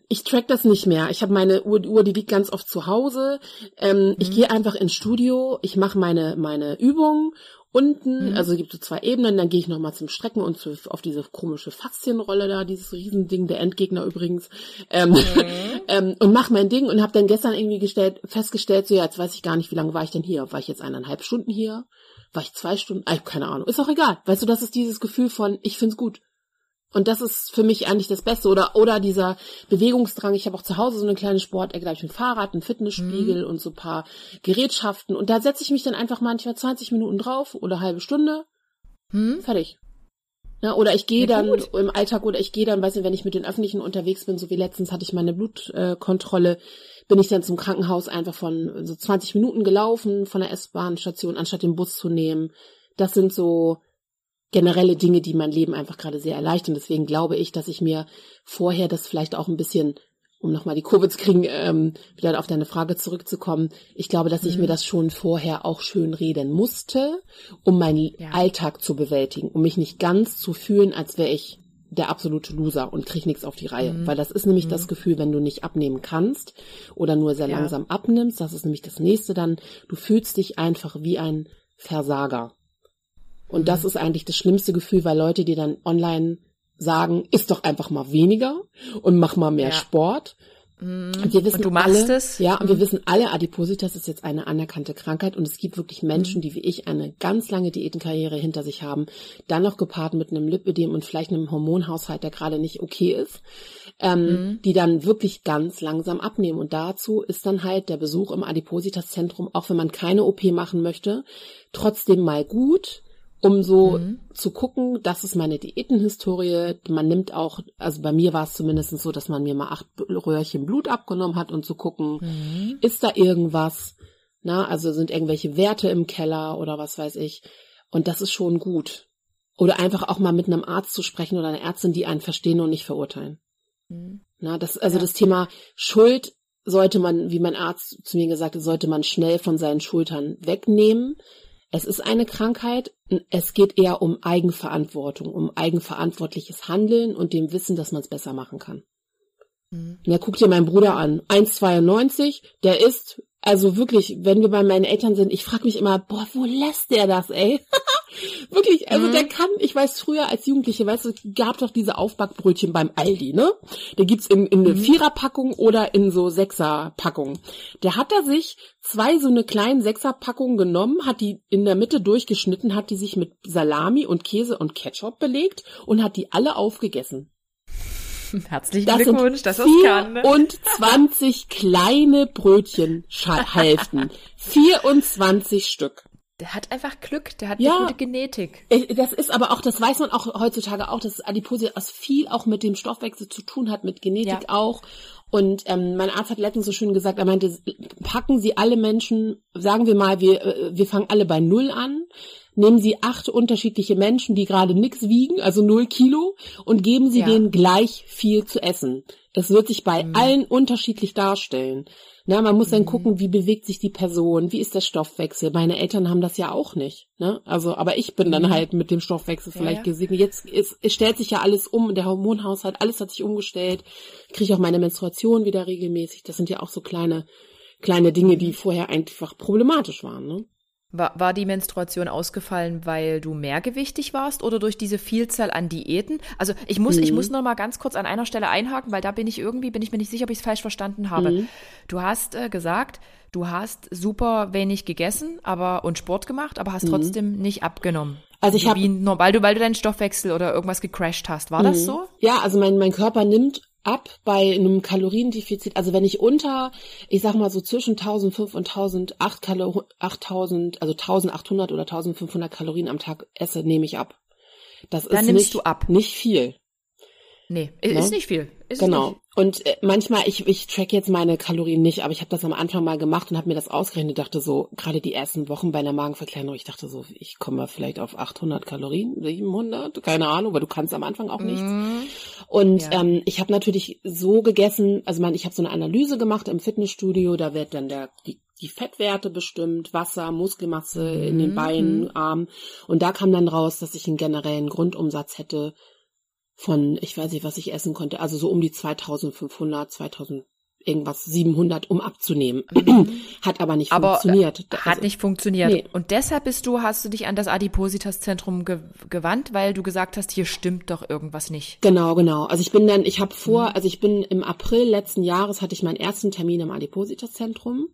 ich track das nicht mehr. Ich habe meine Uhr, die Uhr, die liegt ganz oft zu Hause. Ähm, mhm. Ich gehe einfach ins Studio, ich mache meine meine Übungen unten, mhm. also gibt es zwei Ebenen, dann gehe ich nochmal zum Strecken und zu, auf diese komische Faszienrolle da, dieses Riesending, der Endgegner übrigens, ähm, mhm. <laughs> ähm, und mach mein Ding und habe dann gestern irgendwie gestellt, festgestellt, so ja, jetzt weiß ich gar nicht, wie lange war ich denn hier? War ich jetzt eineinhalb Stunden hier? War ich zwei Stunden? Ah, keine Ahnung. Ist auch egal. Weißt du, das ist dieses Gefühl von, ich find's gut. Und das ist für mich eigentlich das Beste. Oder, oder dieser Bewegungsdrang. Ich habe auch zu Hause so eine kleine Sportecke, da habe ich ein Fahrrad, einen Fitnessspiegel mhm. und so paar Gerätschaften. Und da setze ich mich dann einfach manchmal 20 Minuten drauf oder halbe Stunde. Mhm. Fertig. Ja, oder ich gehe dann gut. im Alltag oder ich gehe dann, weiß nicht, wenn ich mit den Öffentlichen unterwegs bin, so wie letztens hatte ich meine Blutkontrolle, bin ich dann zum Krankenhaus einfach von so 20 Minuten gelaufen von der S-Bahn-Station, anstatt den Bus zu nehmen. Das sind so generelle Dinge, die mein Leben einfach gerade sehr erleichtern. Deswegen glaube ich, dass ich mir vorher das vielleicht auch ein bisschen um nochmal die Kurve zu kriegen, ähm, wieder auf deine Frage zurückzukommen. Ich glaube, dass ich mhm. mir das schon vorher auch schön reden musste, um meinen ja. Alltag zu bewältigen, um mich nicht ganz zu fühlen, als wäre ich der absolute Loser und krieg nichts auf die Reihe. Mhm. Weil das ist nämlich mhm. das Gefühl, wenn du nicht abnehmen kannst oder nur sehr ja. langsam abnimmst, das ist nämlich das nächste dann, du fühlst dich einfach wie ein Versager. Und mhm. das ist eigentlich das schlimmste Gefühl, weil Leute dir dann online sagen, isst doch einfach mal weniger und mach mal mehr ja. Sport. Und wir wissen und du machst alle, es. Ja, und wir mhm. wissen alle, Adipositas ist jetzt eine anerkannte Krankheit und es gibt wirklich Menschen, mhm. die wie ich eine ganz lange Diätenkarriere hinter sich haben, dann noch gepaart mit einem Lipödem und vielleicht einem Hormonhaushalt, der gerade nicht okay ist, ähm, mhm. die dann wirklich ganz langsam abnehmen. Und dazu ist dann halt der Besuch im Adipositas-Zentrum, auch wenn man keine OP machen möchte, trotzdem mal gut um so mhm. zu gucken, das ist meine Diätenhistorie. Man nimmt auch, also bei mir war es zumindest so, dass man mir mal acht Röhrchen Blut abgenommen hat und zu gucken, mhm. ist da irgendwas, na, also sind irgendwelche Werte im Keller oder was weiß ich. Und das ist schon gut. Oder einfach auch mal mit einem Arzt zu sprechen oder einer Ärztin, die einen verstehen und nicht verurteilen. Mhm. Na, das, also ja. das Thema Schuld sollte man, wie mein Arzt zu mir gesagt hat, sollte man schnell von seinen Schultern wegnehmen. Es ist eine Krankheit. Es geht eher um Eigenverantwortung, um eigenverantwortliches Handeln und dem Wissen, dass man es besser machen kann. Mhm. Ja, guck dir meinen Bruder an. 1,92, der ist, also wirklich, wenn wir bei meinen Eltern sind, ich frage mich immer, boah, wo lässt der das, ey? <laughs> Also mhm. der kann, ich weiß früher als Jugendliche, weißt du, gab doch diese Aufbackbrötchen beim Aldi, ne? Der gibt's in, in eine mhm. Viererpackung oder in so Sechserpackung. Der hat da sich zwei so eine kleinen Sechserpackungen genommen, hat die in der Mitte durchgeschnitten, hat die sich mit Salami und Käse und Ketchup belegt und hat die alle aufgegessen. Herzlichen das Glückwunsch, dass das kann. Ne? <laughs> Und 20 kleine Brötchen Hälften. 24 <laughs> Stück. Der hat einfach Glück, der hat ja, eine gute Genetik. Das ist aber auch, das weiß man auch heutzutage auch, dass Adipositas viel auch mit dem Stoffwechsel zu tun hat, mit Genetik ja. auch. Und ähm, mein Arzt hat letztens so schön gesagt, er meinte, packen Sie alle Menschen, sagen wir mal, wir, äh, wir fangen alle bei Null an, nehmen Sie acht unterschiedliche Menschen, die gerade nix wiegen, also null Kilo, und geben Sie ja. denen gleich viel zu essen. Es wird sich bei mhm. allen unterschiedlich darstellen. Na, man muss dann mhm. gucken, wie bewegt sich die Person, wie ist der Stoffwechsel. Meine Eltern haben das ja auch nicht. Ne? Also, aber ich bin dann mhm. halt mit dem Stoffwechsel vielleicht ja, gesegnet. Jetzt ist, es stellt sich ja alles um, der Hormonhaushalt, alles hat sich umgestellt. Kriege ich auch meine Menstruation wieder regelmäßig. Das sind ja auch so kleine, kleine Dinge, die vorher einfach problematisch waren. Ne? War, war die Menstruation ausgefallen, weil du mehrgewichtig warst oder durch diese Vielzahl an Diäten? Also ich muss, mhm. ich muss noch mal ganz kurz an einer Stelle einhaken, weil da bin ich irgendwie, bin ich mir nicht sicher, ob ich es falsch verstanden habe. Mhm. Du hast äh, gesagt, du hast super wenig gegessen, aber und Sport gemacht, aber hast mhm. trotzdem nicht abgenommen. Also ich habe, weil du, weil du deinen Stoffwechsel oder irgendwas gecrashed hast. War das mhm. so? Ja, also mein mein Körper nimmt ab bei einem Kaloriendefizit. Also wenn ich unter, ich sag mal so zwischen 1500 und 1008 Kalor 8000, also 1800 oder 1500 Kalorien am Tag esse, nehme ich ab. Das Dann ist nimmst nicht, du ab. nicht viel. Nee, ist ne? nicht viel. Ist genau. Nicht. Und äh, manchmal, ich, ich track jetzt meine Kalorien nicht, aber ich habe das am Anfang mal gemacht und habe mir das ausgerechnet. dachte so, gerade die ersten Wochen bei einer Magenverkleinerung, ich dachte so, ich komme vielleicht auf 800 Kalorien, 700, keine Ahnung, weil du kannst am Anfang auch nichts. Mm. Und ja. ähm, ich habe natürlich so gegessen, also man, ich habe so eine Analyse gemacht im Fitnessstudio, da wird dann der die die Fettwerte bestimmt, Wasser, Muskelmasse in den mhm. Beinen, Armen. Und da kam dann raus, dass ich einen generellen Grundumsatz hätte von, ich weiß nicht, was ich essen konnte, also so um die 2500, 2000 irgendwas 700, um abzunehmen. Mhm. hat aber nicht aber funktioniert. Hat also, nicht funktioniert. Nee. Und deshalb bist du, hast du dich an das Adipositas-Zentrum ge gewandt, weil du gesagt hast, hier stimmt doch irgendwas nicht. Genau, genau. Also ich bin dann, ich habe vor, mhm. also ich bin im April letzten Jahres hatte ich meinen ersten Termin im Adipositas-Zentrum.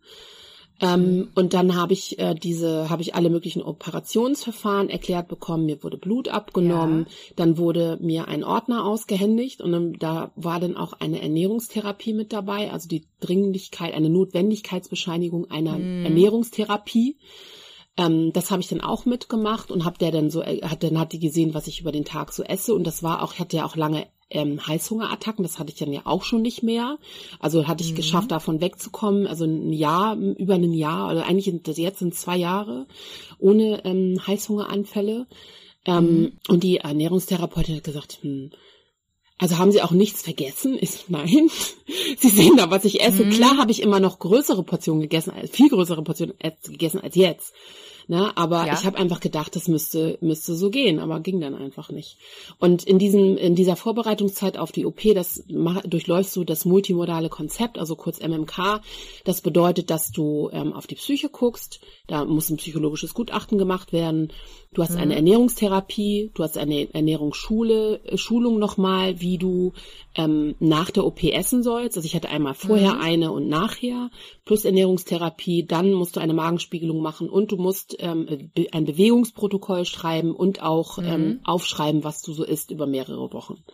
Ähm, und dann habe ich äh, diese, habe ich alle möglichen Operationsverfahren erklärt bekommen. Mir wurde Blut abgenommen, ja. dann wurde mir ein Ordner ausgehändigt und dann, da war dann auch eine Ernährungstherapie mit dabei, also die Dringlichkeit, eine Notwendigkeitsbescheinigung einer mhm. Ernährungstherapie. Ähm, das habe ich dann auch mitgemacht und hab der dann so, äh, hat dann hat die gesehen, was ich über den Tag so esse und das war auch, ich hatte ja auch lange ähm, Heißhungerattacken, das hatte ich dann ja auch schon nicht mehr. Also hatte ich mhm. geschafft, davon wegzukommen. Also ein Jahr, über ein Jahr, oder eigentlich jetzt sind zwei Jahre ohne ähm, Heißhungeranfälle. Ähm, mhm. Und die Ernährungstherapeutin hat gesagt, hm, also haben Sie auch nichts vergessen? Ich nein. <laughs> Sie sehen da, was ich esse. Mhm. Klar habe ich immer noch größere Portionen gegessen, viel größere Portionen gegessen als jetzt. Ne? Aber ja. ich habe einfach gedacht, das müsste, müsste so gehen, aber ging dann einfach nicht. Und in diesem, in dieser Vorbereitungszeit auf die OP, das durchläufst du das multimodale Konzept, also kurz MMK. Das bedeutet, dass du ähm, auf die Psyche guckst. Da muss ein psychologisches Gutachten gemacht werden. Du hast mhm. eine Ernährungstherapie, du hast eine Ernährungsschule, äh, Schulung nochmal, wie du ähm, nach der OP essen sollst. Also ich hatte einmal vorher mhm. eine und nachher plus Ernährungstherapie. Dann musst du eine Magenspiegelung machen und du musst ähm, ein Bewegungsprotokoll schreiben und auch mhm. ähm, aufschreiben, was du so isst über mehrere Wochen.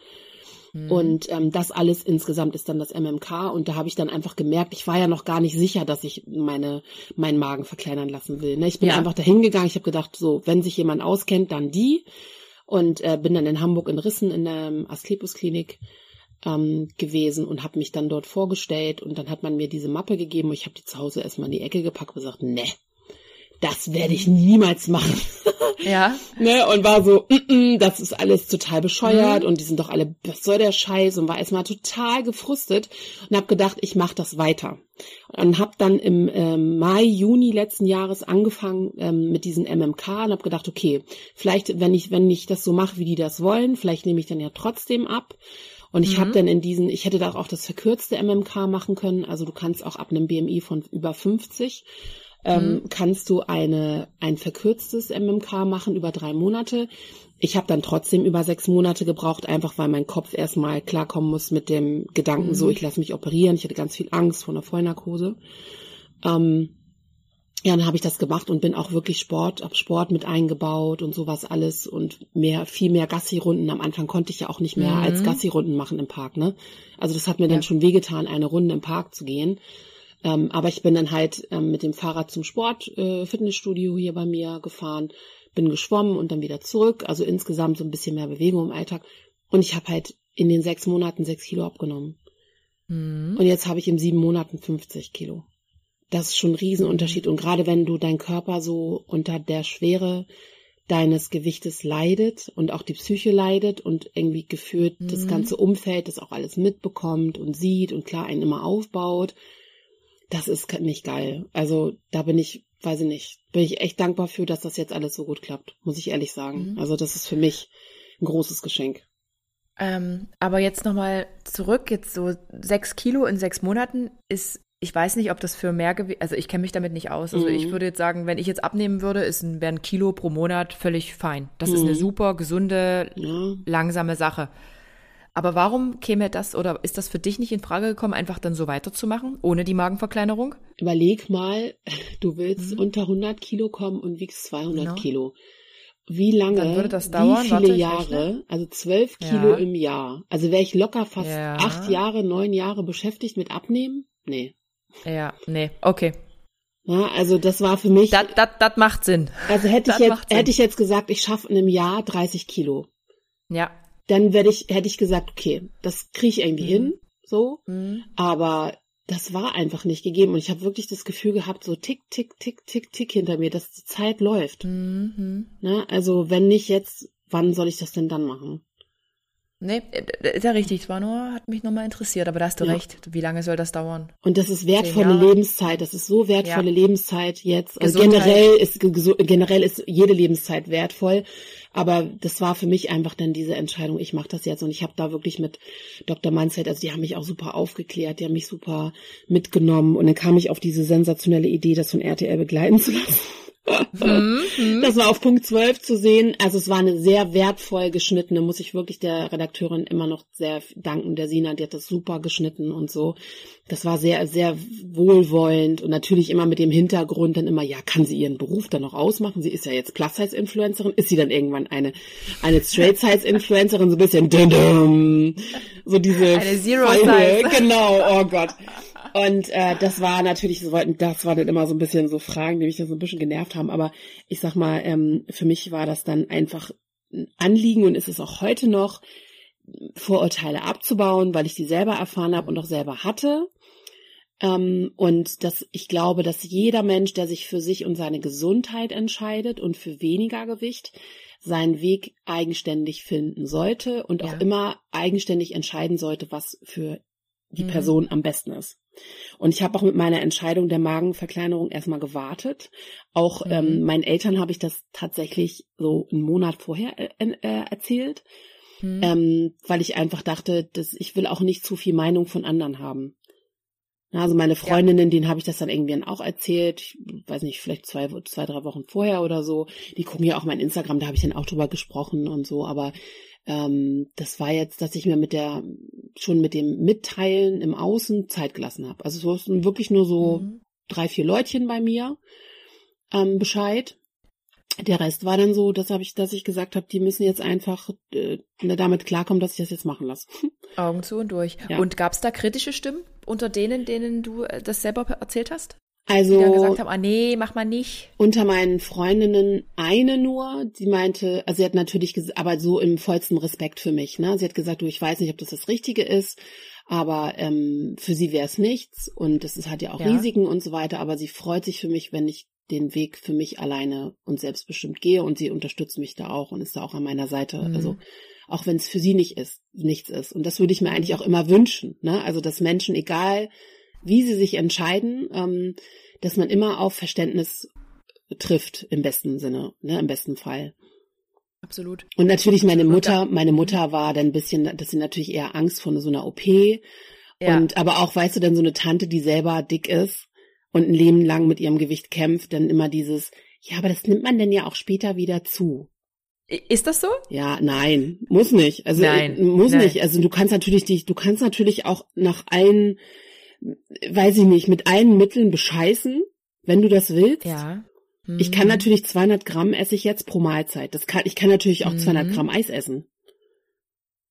Mhm. Und ähm, das alles insgesamt ist dann das MMK. Und da habe ich dann einfach gemerkt, ich war ja noch gar nicht sicher, dass ich meine meinen Magen verkleinern lassen will. Ne? Ich bin ja. einfach dahin gegangen. Ich habe gedacht, so wenn sich jemand auskennt, dann die. Und äh, bin dann in Hamburg in Rissen in der Asklepios Klinik ähm, gewesen und habe mich dann dort vorgestellt und dann hat man mir diese Mappe gegeben und ich habe die zu Hause erstmal in die Ecke gepackt und gesagt, ne, das werde ich niemals machen. <laughs> Ja. ne, und war so, mm -mm, das ist alles total bescheuert mhm. und die sind doch alle, was soll der Scheiß? Und war erstmal total gefrustet und habe gedacht, ich mache das weiter. Und habe dann im ähm, Mai, Juni letzten Jahres angefangen ähm, mit diesen MMK und habe gedacht, okay, vielleicht, wenn ich, wenn ich das so mache, wie die das wollen, vielleicht nehme ich dann ja trotzdem ab. Und ich mhm. habe dann in diesen, ich hätte da auch das verkürzte MMK machen können. Also du kannst auch ab einem BMI von über 50 ähm, mhm. kannst du eine ein verkürztes MMK machen über drei Monate. Ich habe dann trotzdem über sechs Monate gebraucht, einfach weil mein Kopf erstmal klarkommen muss mit dem Gedanken, mhm. so ich lasse mich operieren. Ich hatte ganz viel Angst vor einer Vollnarkose. Ähm, ja, dann habe ich das gemacht und bin auch wirklich Sport, hab Sport mit eingebaut und sowas alles und mehr, viel mehr Gassi-Runden. Am Anfang konnte ich ja auch nicht mehr mhm. als Gassi-Runden machen im Park, ne? Also das hat mir ja. dann schon wehgetan, eine Runde im Park zu gehen. Ähm, aber ich bin dann halt ähm, mit dem Fahrrad zum Sport, äh, Fitnessstudio hier bei mir gefahren, bin geschwommen und dann wieder zurück. Also insgesamt so ein bisschen mehr Bewegung im Alltag. Und ich habe halt in den sechs Monaten sechs Kilo abgenommen. Mhm. Und jetzt habe ich in sieben Monaten 50 Kilo. Das ist schon ein Riesenunterschied. Und gerade wenn du dein Körper so unter der Schwere deines Gewichtes leidet und auch die Psyche leidet und irgendwie geführt mhm. das ganze Umfeld das auch alles mitbekommt und sieht und klar einen immer aufbaut, das ist nicht geil. Also da bin ich, weiß ich nicht, bin ich echt dankbar für, dass das jetzt alles so gut klappt, muss ich ehrlich sagen. Mhm. Also das ist für mich ein großes Geschenk. Ähm, aber jetzt nochmal zurück, jetzt so sechs Kilo in sechs Monaten ist, ich weiß nicht, ob das für mehr Gewicht, also ich kenne mich damit nicht aus. Also mhm. ich würde jetzt sagen, wenn ich jetzt abnehmen würde, ist ein, wäre ein Kilo pro Monat völlig fein. Das mhm. ist eine mhm. super, gesunde, langsame Sache. Aber warum käme das oder ist das für dich nicht in Frage gekommen, einfach dann so weiterzumachen, ohne die Magenverkleinerung? Überleg mal, du willst mhm. unter 100 Kilo kommen und wiegst 200 genau. Kilo. Wie lange, dann würde das dauern? wie viele Warte, Jahre, also 12 Kilo ja. im Jahr. Also wäre ich locker fast ja. acht Jahre, neun Jahre beschäftigt mit Abnehmen? Nee. Ja, nee, okay. Ja, also das war für mich. Das, das, das macht Sinn. Also hätte ich jetzt, hätte ich jetzt gesagt, ich schaffe in einem Jahr 30 Kilo. Ja dann werde ich, hätte ich gesagt, okay, das kriege ich irgendwie mhm. hin, so. Mhm. Aber das war einfach nicht gegeben. Und ich habe wirklich das Gefühl gehabt, so tick, tick, tick, tick, tick hinter mir, dass die Zeit läuft. Mhm. Ne? Also wenn nicht jetzt, wann soll ich das denn dann machen? Nee, ist ja richtig. Es war nur, hat mich nochmal interessiert, aber da hast du ja. recht. Wie lange soll das dauern? Und das ist wertvolle Lebenszeit. Das ist so wertvolle ja. Lebenszeit jetzt. Also generell ist, generell ist jede Lebenszeit wertvoll. Aber das war für mich einfach dann diese Entscheidung, ich mache das jetzt. Und ich habe da wirklich mit Dr. Manzheit, also die haben mich auch super aufgeklärt, die haben mich super mitgenommen. Und dann kam ich auf diese sensationelle Idee, das von RTL begleiten zu lassen. Mhm. Das war auf Punkt 12 zu sehen. Also es war eine sehr wertvoll geschnittene, muss ich wirklich der Redakteurin immer noch sehr danken, der Sina, die hat das super geschnitten und so. Das war sehr, sehr wohlwollend und natürlich immer mit dem Hintergrund dann immer, ja, kann sie ihren Beruf dann noch ausmachen? Sie ist ja jetzt Plus-Size-Influencerin. Ist sie dann irgendwann eine, eine Straight-Size-Influencerin? So ein bisschen, dum, so diese eine Zero-Size. Genau, oh Gott. Und äh, das war natürlich, das war dann immer so ein bisschen so Fragen, die mich da so ein bisschen genervt haben. Aber ich sag mal, ähm, für mich war das dann einfach ein Anliegen und ist es auch heute noch, Vorurteile abzubauen, weil ich die selber erfahren habe und auch selber hatte. Ähm, und dass ich glaube, dass jeder Mensch, der sich für sich und seine Gesundheit entscheidet und für weniger Gewicht, seinen Weg eigenständig finden sollte und auch ja. immer eigenständig entscheiden sollte, was für die mhm. Person am besten ist. Und ich habe auch mit meiner Entscheidung der Magenverkleinerung erstmal gewartet. Auch mhm. ähm, meinen Eltern habe ich das tatsächlich so einen Monat vorher äh, äh, erzählt, mhm. ähm, weil ich einfach dachte, dass ich will auch nicht zu viel Meinung von anderen haben. Also meine Freundinnen, ja. denen habe ich das dann irgendwann auch erzählt, ich weiß nicht, vielleicht zwei, zwei, drei Wochen vorher oder so. Die gucken ja auch mein Instagram, da habe ich dann auch drüber gesprochen und so, aber ähm, das war jetzt, dass ich mir mit der, schon mit dem Mitteilen im Außen Zeit gelassen habe. Also es waren wirklich nur so mhm. drei, vier Leutchen bei mir ähm, Bescheid. Der Rest war dann so, dass habe ich, dass ich gesagt habe, die müssen jetzt einfach äh, damit klarkommen, dass ich das jetzt machen lasse. <laughs> Augen zu und durch. Ja. Und gab es da kritische Stimmen unter denen, denen du äh, das selber erzählt hast? Also die dann gesagt haben, ah nee, mach mal nicht. Unter meinen Freundinnen eine nur, die meinte, also sie hat natürlich, aber so im vollsten Respekt für mich. Ne, sie hat gesagt, du, ich weiß nicht, ob das das Richtige ist, aber ähm, für sie wäre es nichts und es hat ja auch ja. Risiken und so weiter. Aber sie freut sich für mich, wenn ich den Weg für mich alleine und selbstbestimmt gehe und sie unterstützt mich da auch und ist da auch an meiner Seite. Mhm. Also auch wenn es für sie nicht ist, nichts ist. Und das würde ich mir eigentlich auch immer wünschen. Ne? Also dass Menschen, egal wie sie sich entscheiden, ähm, dass man immer auf Verständnis trifft im besten Sinne, ne, im besten Fall. Absolut. Und natürlich meine Mutter, meine Mutter war dann ein bisschen, dass sie natürlich eher Angst vor so einer OP. Ja. Und aber auch, weißt du, dann so eine Tante, die selber dick ist und ein Leben lang mit ihrem Gewicht kämpft, dann immer dieses, ja, aber das nimmt man denn ja auch später wieder zu. Ist das so? Ja, nein, muss nicht. Also nein, muss nein. nicht. Also du kannst natürlich dich, du kannst natürlich auch nach allen, weiß ich nicht, mit allen Mitteln bescheißen, wenn du das willst. Ja. Mhm. Ich kann mhm. natürlich 200 Gramm esse ich jetzt pro Mahlzeit. Das kann, ich kann natürlich auch mhm. 200 Gramm Eis essen.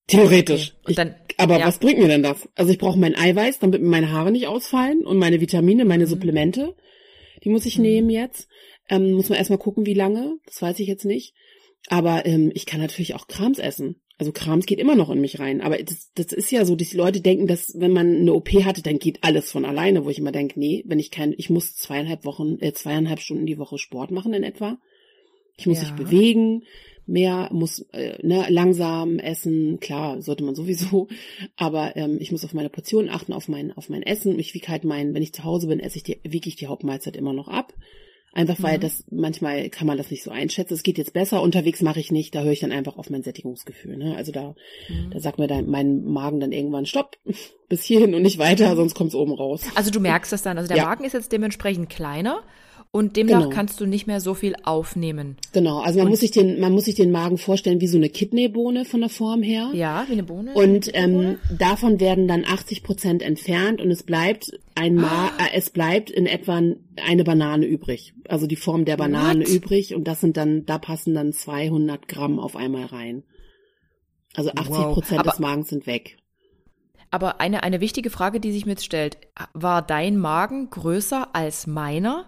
Theoretisch. Okay. Ich, dann, aber ja. was bringt mir denn das? Also ich brauche mein Eiweiß, damit mir meine Haare nicht ausfallen und meine Vitamine, meine mhm. Supplemente. Die muss ich mhm. nehmen jetzt. Ähm, muss man erstmal gucken, wie lange. Das weiß ich jetzt nicht. Aber ähm, ich kann natürlich auch Krams essen. Also Krams geht immer noch in mich rein. Aber das, das ist ja so, dass die Leute denken, dass wenn man eine OP hatte, dann geht alles von alleine, wo ich immer denke, nee, wenn ich kein, ich muss zweieinhalb Wochen, äh, zweieinhalb Stunden die Woche Sport machen in etwa. Ich muss ja. mich bewegen, mehr, muss äh, ne, langsam essen, klar, sollte man sowieso, aber ähm, ich muss auf meine Portionen achten, auf mein, auf mein Essen. Ich wiege halt mein, wenn ich zu Hause bin, esse ich die, wiege ich die Hauptmahlzeit immer noch ab. Einfach weil mhm. das manchmal kann man das nicht so einschätzen. Es geht jetzt besser, unterwegs mache ich nicht, da höre ich dann einfach auf mein Sättigungsgefühl. Ne? Also da, mhm. da sagt mir dann mein Magen dann irgendwann Stopp, <laughs> bis hierhin und nicht weiter, sonst kommt's oben raus. Also du merkst das dann. Also der ja. Magen ist jetzt dementsprechend kleiner und demnach genau. kannst du nicht mehr so viel aufnehmen. Genau, also man und muss sich den, man muss sich den Magen vorstellen wie so eine Kidneybohne von der Form her. Ja, wie eine Bohne. Und ähm, davon werden dann 80 Prozent entfernt und es bleibt ein Ma ah. äh, es bleibt in etwa eine Banane übrig. Also die Form der Banane What? übrig und das sind dann, da passen dann 200 Gramm auf einmal rein. Also 80 Prozent wow. des Magens sind weg. Aber eine, eine wichtige Frage, die sich mir jetzt stellt, war dein Magen größer als meiner?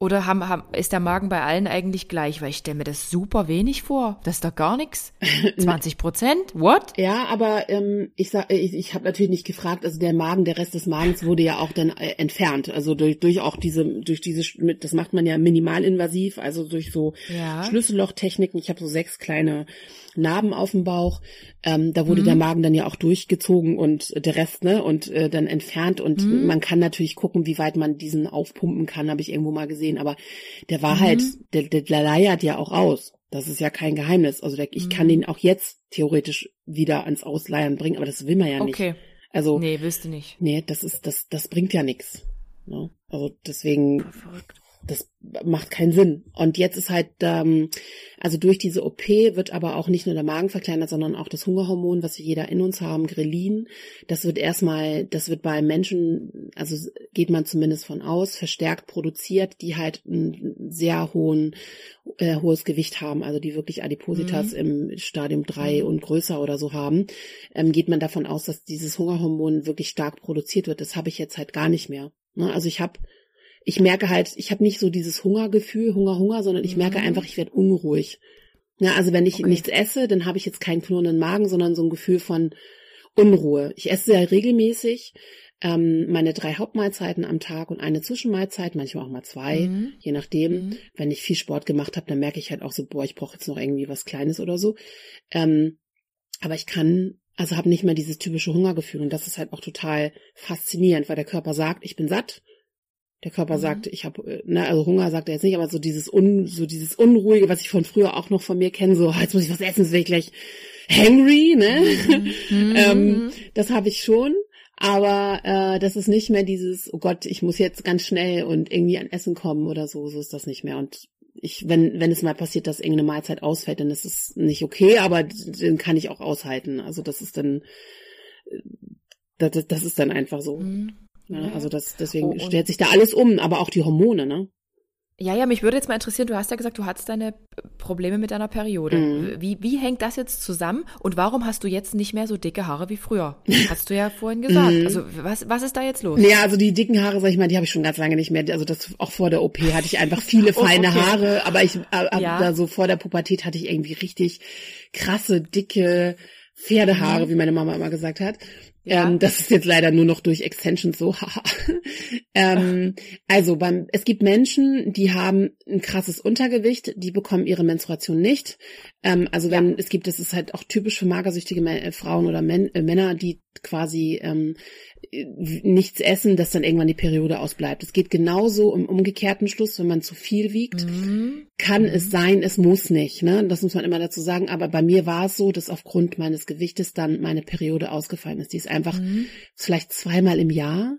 Oder haben, haben, ist der Magen bei allen eigentlich gleich? Weil ich stelle mir das super wenig vor. Das ist doch gar nichts. <laughs> 20 Prozent? What? Ja, aber ähm, ich sag, ich, ich habe natürlich nicht gefragt. Also der Magen, der Rest des Magens wurde ja auch dann äh, entfernt. Also durch, durch auch diese, durch diese, das macht man ja minimalinvasiv, also durch so ja. Schlüssellochtechniken. Ich habe so sechs kleine Narben auf dem Bauch. Ähm, da wurde mhm. der Magen dann ja auch durchgezogen und der Rest, ne, und äh, dann entfernt. Und mhm. man kann natürlich gucken, wie weit man diesen aufpumpen kann, habe ich irgendwo mal gesehen. Aber der war mhm. halt, der, der, der leiert ja auch aus. Das ist ja kein Geheimnis. Also der, ich kann mhm. den auch jetzt theoretisch wieder ans Ausleiern bringen, aber das will man ja nicht. Okay. Also nee, willst du nicht. Nee, das ist das das bringt ja nichts. Ne? Also deswegen. Verrückt. Das macht keinen Sinn. Und jetzt ist halt, ähm, also durch diese OP wird aber auch nicht nur der Magen verkleinert, sondern auch das Hungerhormon, was wir jeder in uns haben, Grelin. Das wird erstmal, das wird bei Menschen, also geht man zumindest von aus, verstärkt produziert, die halt ein sehr hohen, äh, hohes Gewicht haben, also die wirklich Adipositas mhm. im Stadium 3 mhm. und größer oder so haben, ähm, geht man davon aus, dass dieses Hungerhormon wirklich stark produziert wird. Das habe ich jetzt halt gar nicht mehr. Ne? Also ich habe ich merke halt, ich habe nicht so dieses Hungergefühl, Hunger, Hunger, sondern ich merke mhm. einfach, ich werde unruhig. Ja, also wenn ich okay. nichts esse, dann habe ich jetzt keinen knurrenden Magen, sondern so ein Gefühl von Unruhe. Ich esse sehr regelmäßig ähm, meine drei Hauptmahlzeiten am Tag und eine Zwischenmahlzeit, manchmal auch mal zwei, mhm. je nachdem. Mhm. Wenn ich viel Sport gemacht habe, dann merke ich halt auch so, boah, ich brauche jetzt noch irgendwie was Kleines oder so. Ähm, aber ich kann, also habe nicht mehr dieses typische Hungergefühl und das ist halt auch total faszinierend, weil der Körper sagt, ich bin satt der Körper mhm. sagt, ich habe, äh, ne, also Hunger sagt er jetzt nicht, aber so dieses un, so dieses Unruhige, was ich von früher auch noch von mir kenne, so, jetzt muss ich was essen, ist wirklich hangry, ne? Mhm. <laughs> ähm, das habe ich schon. Aber äh, das ist nicht mehr dieses, oh Gott, ich muss jetzt ganz schnell und irgendwie an Essen kommen oder so, so ist das nicht mehr. Und ich, wenn, wenn es mal passiert, dass irgendeine Mahlzeit ausfällt, dann ist es nicht okay, aber den kann ich auch aushalten. Also das ist dann, äh, das, das ist dann einfach so. Mhm. Ne? Also das, deswegen oh, stellt sich da alles um, aber auch die Hormone, ne? Ja, ja, mich würde jetzt mal interessieren, du hast ja gesagt, du hattest deine Probleme mit deiner Periode. Mhm. Wie, wie hängt das jetzt zusammen und warum hast du jetzt nicht mehr so dicke Haare wie früher? <laughs> Hast du ja vorhin gesagt. Mhm. Also was, was ist da jetzt los? Ja, also die dicken Haare, sag ich mal, die habe ich schon ganz lange nicht mehr. Also das auch vor der OP hatte ich einfach viele <laughs> oh, feine okay. Haare, aber ich äh, ja. da so vor der Pubertät hatte ich irgendwie richtig krasse, dicke Pferdehaare, mhm. wie meine Mama immer gesagt hat. Ja. Ähm, das ist jetzt leider nur noch durch Extensions so. <laughs> ähm, also beim, es gibt Menschen, die haben ein krasses Untergewicht, die bekommen ihre Menstruation nicht. Ähm, also wenn ja. es gibt, das ist halt auch typisch für magersüchtige äh, Frauen oder Men äh, Männer, die quasi ähm, nichts essen, dass dann irgendwann die Periode ausbleibt. Es geht genauso im umgekehrten Schluss, wenn man zu viel wiegt, mhm. kann mhm. es sein, es muss nicht. Ne? Das muss man immer dazu sagen. Aber bei mir war es so, dass aufgrund meines Gewichtes dann meine Periode ausgefallen ist. Die ist einfach mhm. vielleicht zweimal im Jahr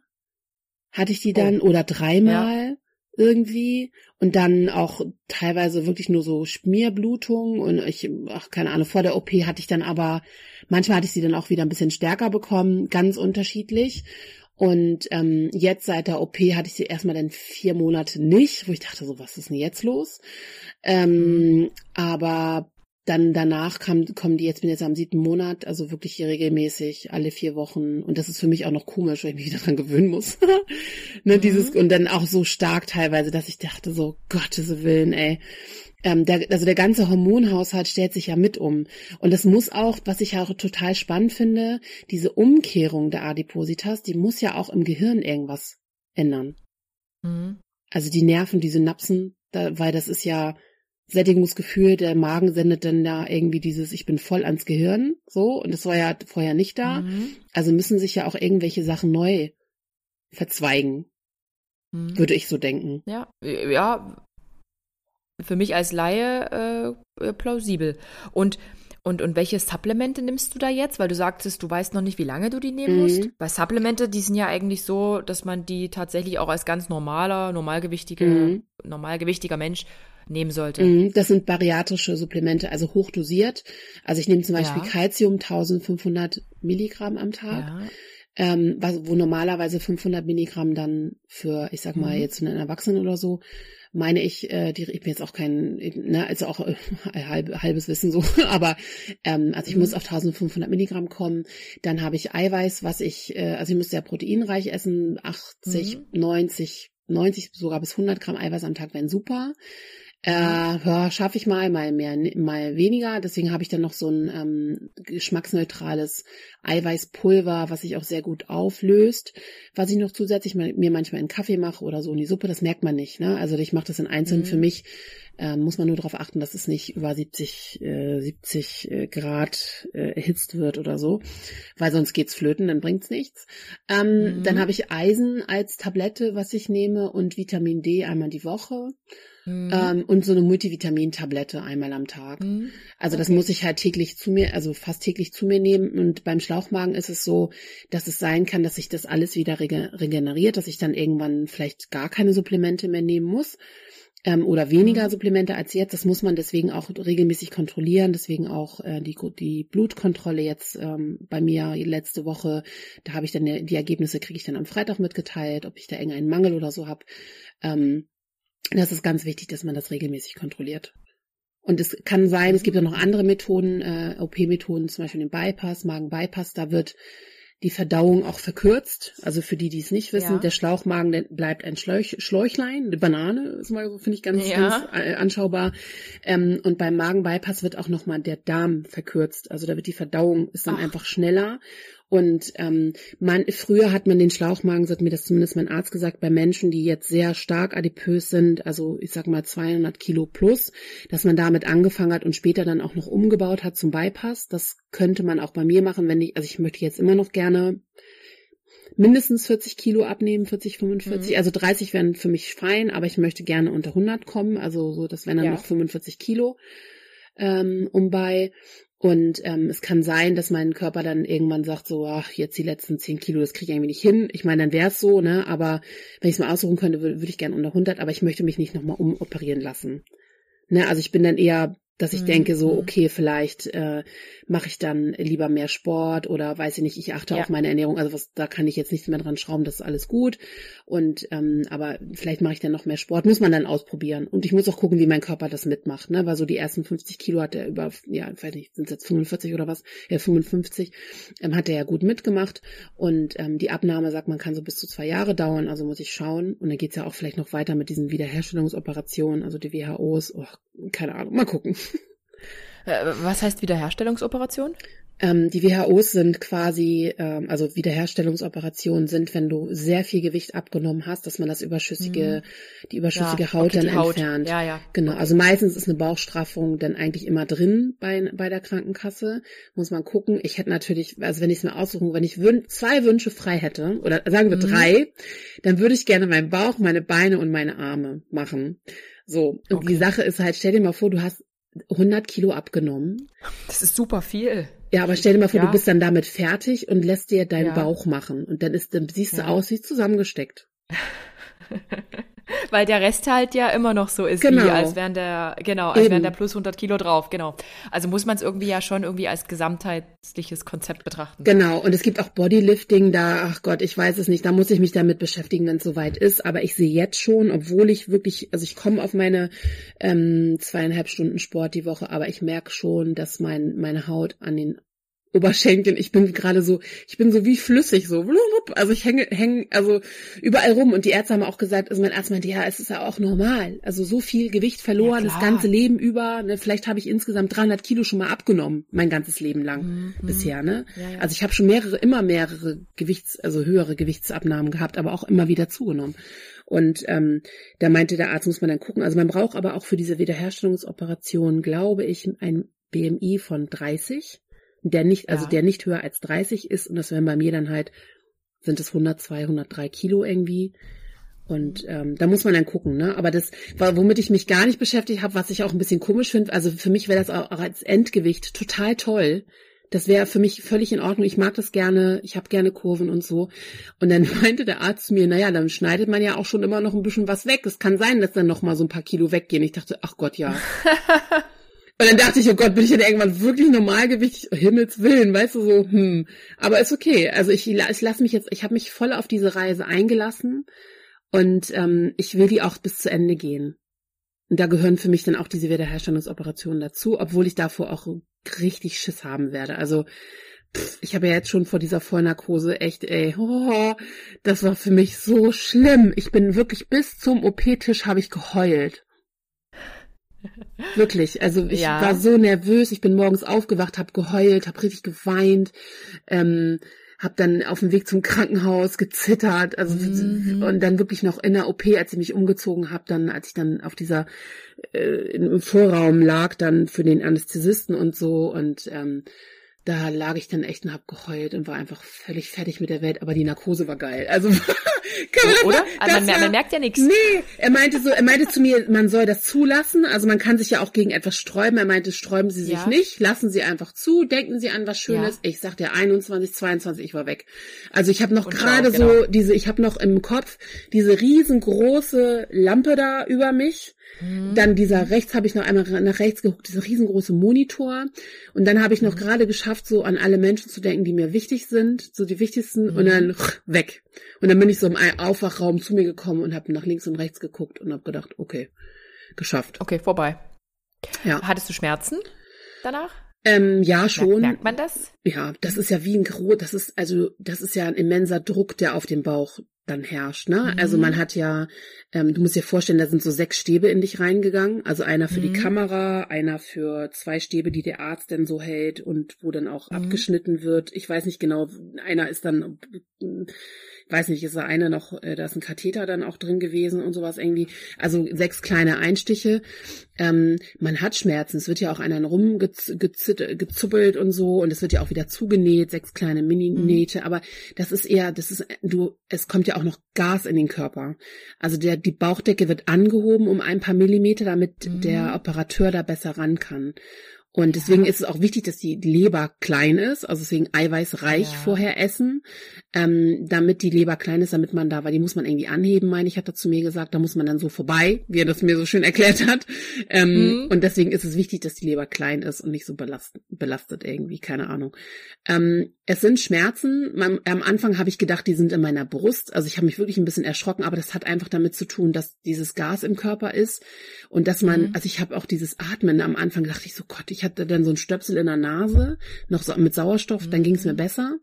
hatte ich die dann oh. oder dreimal. Ja irgendwie und dann auch teilweise wirklich nur so Schmierblutung und ich, ach keine Ahnung, vor der OP hatte ich dann aber, manchmal hatte ich sie dann auch wieder ein bisschen stärker bekommen, ganz unterschiedlich. Und ähm, jetzt seit der OP hatte ich sie erstmal dann vier Monate nicht, wo ich dachte so, was ist denn jetzt los? Ähm, aber dann danach kam, kommen die, jetzt bin jetzt am siebten Monat, also wirklich hier regelmäßig, alle vier Wochen. Und das ist für mich auch noch komisch, weil ich mich wieder dran gewöhnen muss. <laughs> ne, mhm. dieses, und dann auch so stark teilweise, dass ich dachte so, Gottes Willen, ey. Ähm, der, also der ganze Hormonhaushalt stellt sich ja mit um. Und das muss auch, was ich auch total spannend finde, diese Umkehrung der Adipositas, die muss ja auch im Gehirn irgendwas ändern. Mhm. Also die Nerven, die Synapsen, da, weil das ist ja, Sättigungsgefühl, der Magen sendet dann da irgendwie dieses, ich bin voll ans Gehirn, so, und das war ja vorher nicht da. Mhm. Also müssen sich ja auch irgendwelche Sachen neu verzweigen, mhm. würde ich so denken. Ja, ja, für mich als Laie äh, äh, plausibel. Und und, und welche Supplemente nimmst du da jetzt? Weil du sagtest, du weißt noch nicht, wie lange du die nehmen mhm. musst. Weil Supplemente, die sind ja eigentlich so, dass man die tatsächlich auch als ganz normaler, normalgewichtiger, mhm. normalgewichtiger Mensch nehmen sollte. Mhm, das sind bariatrische Supplemente, also hochdosiert. Also ich nehme zum Beispiel ja. Calcium 1500 Milligramm am Tag. Ja. Ähm, wo normalerweise 500 Milligramm dann für, ich sag mal, mhm. jetzt einen Erwachsenen oder so, meine ich, äh, die, ich bin jetzt auch kein, ne, also auch äh, <laughs> halb, halbes Wissen so, <laughs> aber ähm, also ich mhm. muss auf 1500 Milligramm kommen. Dann habe ich Eiweiß, was ich, äh, also ich muss sehr proteinreich essen, 80, mhm. 90, 90 sogar bis 100 Gramm Eiweiß am Tag wären super. Äh, ja, schaffe ich mal, mal mehr, mal weniger. Deswegen habe ich dann noch so ein ähm, geschmacksneutrales Eiweißpulver, was sich auch sehr gut auflöst. Was ich noch zusätzlich mal, mir manchmal in Kaffee mache oder so in die Suppe, das merkt man nicht. Ne? Also ich mache das in einzeln. Mhm. Für mich äh, muss man nur darauf achten, dass es nicht über 70, äh, 70 äh, Grad äh, erhitzt wird oder so, weil sonst geht's flöten, dann bringt's nichts. Ähm, mhm. Dann habe ich Eisen als Tablette, was ich nehme und Vitamin D einmal die Woche. Mhm. Ähm, und so eine Multivitamintablette einmal am Tag. Mhm. Also das muss ich halt täglich zu mir, also fast täglich zu mir nehmen. Und beim Schlauchmagen ist es so, dass es sein kann, dass sich das alles wieder regeneriert, dass ich dann irgendwann vielleicht gar keine Supplemente mehr nehmen muss ähm, oder weniger mhm. Supplemente als jetzt. Das muss man deswegen auch regelmäßig kontrollieren. Deswegen auch äh, die, die Blutkontrolle jetzt ähm, bei mir letzte Woche. Da habe ich dann die, die Ergebnisse kriege ich dann am Freitag mitgeteilt, ob ich da irgendeinen Mangel oder so habe. Ähm, das ist ganz wichtig, dass man das regelmäßig kontrolliert. Und es kann sein, es gibt ja noch andere Methoden, äh, OP-Methoden, zum Beispiel den Bypass, Magen-Bypass, da wird die Verdauung auch verkürzt. Also für die, die es nicht wissen, ja. der Schlauchmagen der bleibt ein Schläuch, Schläuchlein, eine Banane ist mal so, finde ich ganz, ja. ganz äh, anschaubar. Ähm, und beim Magenbypass wird auch nochmal der Darm verkürzt. Also da wird die Verdauung ist dann Ach. einfach schneller und ähm, man, früher hat man den Schlauchmagen, so hat mir das zumindest mein Arzt gesagt, bei Menschen, die jetzt sehr stark adipös sind, also ich sag mal 200 Kilo plus, dass man damit angefangen hat und später dann auch noch umgebaut hat zum Bypass. Das könnte man auch bei mir machen, wenn ich, also ich möchte jetzt immer noch gerne mindestens 40 Kilo abnehmen, 40, 45, mhm. also 30 wären für mich fein, aber ich möchte gerne unter 100 kommen, also so, das wären dann ja. noch 45 Kilo ähm, um bei und ähm, es kann sein, dass mein Körper dann irgendwann sagt, so, ach, jetzt die letzten 10 Kilo, das kriege ich irgendwie nicht hin. Ich meine, dann wäre es so, ne? Aber wenn ich es mal aussuchen könnte, würde würd ich gerne unter 100, aber ich möchte mich nicht nochmal umoperieren lassen. Ne? Also ich bin dann eher dass ich mhm. denke so, mhm. okay, vielleicht äh, mache ich dann lieber mehr Sport oder weiß ich nicht, ich achte ja. auf meine Ernährung. Also was, da kann ich jetzt nichts mehr dran schrauben, das ist alles gut. Und ähm, aber vielleicht mache ich dann noch mehr Sport, muss man dann ausprobieren. Und ich muss auch gucken, wie mein Körper das mitmacht, ne? Weil so die ersten 50 Kilo hat er über, ja, weiß nicht, sind es jetzt 45 oder was? Ja, 55, ähm, hat er ja gut mitgemacht. Und ähm, die Abnahme, sagt man, kann so bis zu zwei Jahre dauern, also muss ich schauen. Und dann geht's ja auch vielleicht noch weiter mit diesen Wiederherstellungsoperationen, also die WHOs, oh, keine Ahnung, mal gucken. Äh, was heißt Wiederherstellungsoperation? Ähm, die WHOs sind quasi, ähm, also Wiederherstellungsoperationen sind, wenn du sehr viel Gewicht abgenommen hast, dass man das überschüssige, mhm. die überschüssige ja, Haut okay, dann Haut. entfernt. Ja, ja. Genau. Also meistens ist eine Bauchstraffung dann eigentlich immer drin bei, bei der Krankenkasse. Muss man gucken. Ich hätte natürlich, also wenn ich es mir aussuchen, wenn ich wün zwei Wünsche frei hätte, oder sagen wir mhm. drei, dann würde ich gerne meinen Bauch, meine Beine und meine Arme machen. So. Und okay. die Sache ist halt, stell dir mal vor, du hast 100 Kilo abgenommen. Das ist super viel. Ja, aber stell dir mal vor, ja. du bist dann damit fertig und lässt dir deinen ja. Bauch machen und dann ist, dann siehst du ja. aus wie zusammengesteckt. <laughs> <laughs> Weil der Rest halt ja immer noch so ist, genau. wie als wären der, genau, als Eben. wären der plus 100 Kilo drauf, genau. Also muss man es irgendwie ja schon irgendwie als gesamtheitliches Konzept betrachten. Genau, und es gibt auch Bodylifting, da, ach Gott, ich weiß es nicht, da muss ich mich damit beschäftigen, wenn es soweit ist, aber ich sehe jetzt schon, obwohl ich wirklich, also ich komme auf meine ähm, zweieinhalb Stunden Sport die Woche, aber ich merke schon, dass mein, meine Haut an den Oberschenkeln. Ich bin gerade so, ich bin so wie flüssig, so, also ich hänge, hänge, also überall rum. Und die Ärzte haben auch gesagt, also mein Arzt meinte, ja, es ist ja auch normal. Also so viel Gewicht verloren, ja, das ganze Leben über. Ne? Vielleicht habe ich insgesamt 300 Kilo schon mal abgenommen, mein ganzes Leben lang mhm. bisher. Ne? Ja, ja. Also ich habe schon mehrere, immer mehrere Gewichts, also höhere Gewichtsabnahmen gehabt, aber auch immer wieder zugenommen. Und ähm, da meinte der Arzt, muss man dann gucken. Also man braucht aber auch für diese Wiederherstellungsoperation, glaube ich, ein BMI von 30 der nicht, also der nicht höher als 30 ist und das wären bei mir dann halt, sind es 102, 103 Kilo irgendwie. Und ähm, da muss man dann gucken, ne? Aber das, womit ich mich gar nicht beschäftigt habe, was ich auch ein bisschen komisch finde, also für mich wäre das auch als Endgewicht total toll. Das wäre für mich völlig in Ordnung. Ich mag das gerne, ich habe gerne Kurven und so. Und dann <laughs> meinte der Arzt mir, naja, dann schneidet man ja auch schon immer noch ein bisschen was weg. Es kann sein, dass dann noch mal so ein paar Kilo weggehen. Ich dachte, ach Gott, ja. <laughs> Und dann dachte ich, oh Gott, bin ich denn irgendwann wirklich normalgewichtig? Oh, Himmels Willen, weißt du, so, hm. Aber ist okay. Also ich, ich lasse mich jetzt, ich habe mich voll auf diese Reise eingelassen und ähm, ich will die auch bis zu Ende gehen. Und da gehören für mich dann auch diese Wiederherstellungsoperationen dazu, obwohl ich davor auch richtig Schiss haben werde. Also pff, ich habe ja jetzt schon vor dieser Vollnarkose echt, ey, <laughs> oh, das war für mich so schlimm. Ich bin wirklich bis zum OP-Tisch habe ich geheult. Wirklich, also ich ja. war so nervös, ich bin morgens aufgewacht, habe geheult, habe richtig geweint, ähm, habe dann auf dem Weg zum Krankenhaus gezittert, also mhm. und dann wirklich noch in der OP, als ich mich umgezogen habe, dann als ich dann auf dieser äh, im Vorraum lag, dann für den Anästhesisten und so und ähm, da lag ich dann echt und hab geheult und war einfach völlig fertig mit der Welt, aber die Narkose war geil. Also <laughs> Oder? Also man, war, man, merkt ja nichts. Nee, er meinte so, er meinte zu mir, man soll das zulassen. Also man kann sich ja auch gegen etwas sträuben. Er meinte, sträuben Sie sich ja. nicht, lassen Sie einfach zu, denken Sie an was Schönes. Ja. Ich sagte 21, 22, ich war weg. Also ich habe noch gerade genau. so diese, ich habe noch im Kopf diese riesengroße Lampe da über mich Mhm. Dann dieser rechts habe ich noch einmal nach rechts geguckt, dieser riesengroße Monitor. Und dann habe ich noch mhm. gerade geschafft, so an alle Menschen zu denken, die mir wichtig sind, so die wichtigsten, mhm. und dann weg. Und dann bin ich so im Aufwachraum zu mir gekommen und habe nach links und rechts geguckt und habe gedacht, okay, geschafft. Okay, vorbei. Ja. Hattest du Schmerzen danach? Ähm, ja, schon. Merkt man das? Ja, das ist ja wie ein Gro, das ist also, das ist ja ein immenser Druck, der auf dem Bauch dann herrscht. Ne? Mhm. Also man hat ja, ähm, du musst dir vorstellen, da sind so sechs Stäbe in dich reingegangen. Also einer für mhm. die Kamera, einer für zwei Stäbe, die der Arzt denn so hält und wo dann auch mhm. abgeschnitten wird. Ich weiß nicht genau, einer ist dann weiß nicht, ist da eine noch, äh, da ist ein Katheter dann auch drin gewesen und sowas irgendwie. Also sechs kleine Einstiche. Ähm, man hat Schmerzen. Es wird ja auch einer rumgezuppelt und so und es wird ja auch wieder zugenäht, sechs kleine Mini-Nähte. Mhm. Aber das ist eher, das ist, du, es kommt ja auch noch Gas in den Körper. Also der, die Bauchdecke wird angehoben um ein paar Millimeter, damit mhm. der Operateur da besser ran kann. Und deswegen ist es auch wichtig, dass die Leber klein ist, also deswegen eiweißreich ja. vorher essen, ähm, damit die Leber klein ist, damit man da, weil die muss man irgendwie anheben, meine ich, hat er zu mir gesagt, da muss man dann so vorbei, wie er das mir so schön erklärt hat. Ähm, mhm. Und deswegen ist es wichtig, dass die Leber klein ist und nicht so belastet, belastet irgendwie, keine Ahnung. Ähm, es sind Schmerzen. Man, am Anfang habe ich gedacht, die sind in meiner Brust. Also ich habe mich wirklich ein bisschen erschrocken, aber das hat einfach damit zu tun, dass dieses Gas im Körper ist und dass man, mhm. also ich habe auch dieses Atmen am Anfang dachte ich so, Gott, ich hatte dann so ein Stöpsel in der Nase, noch so mit Sauerstoff, mhm. dann ging es mir besser.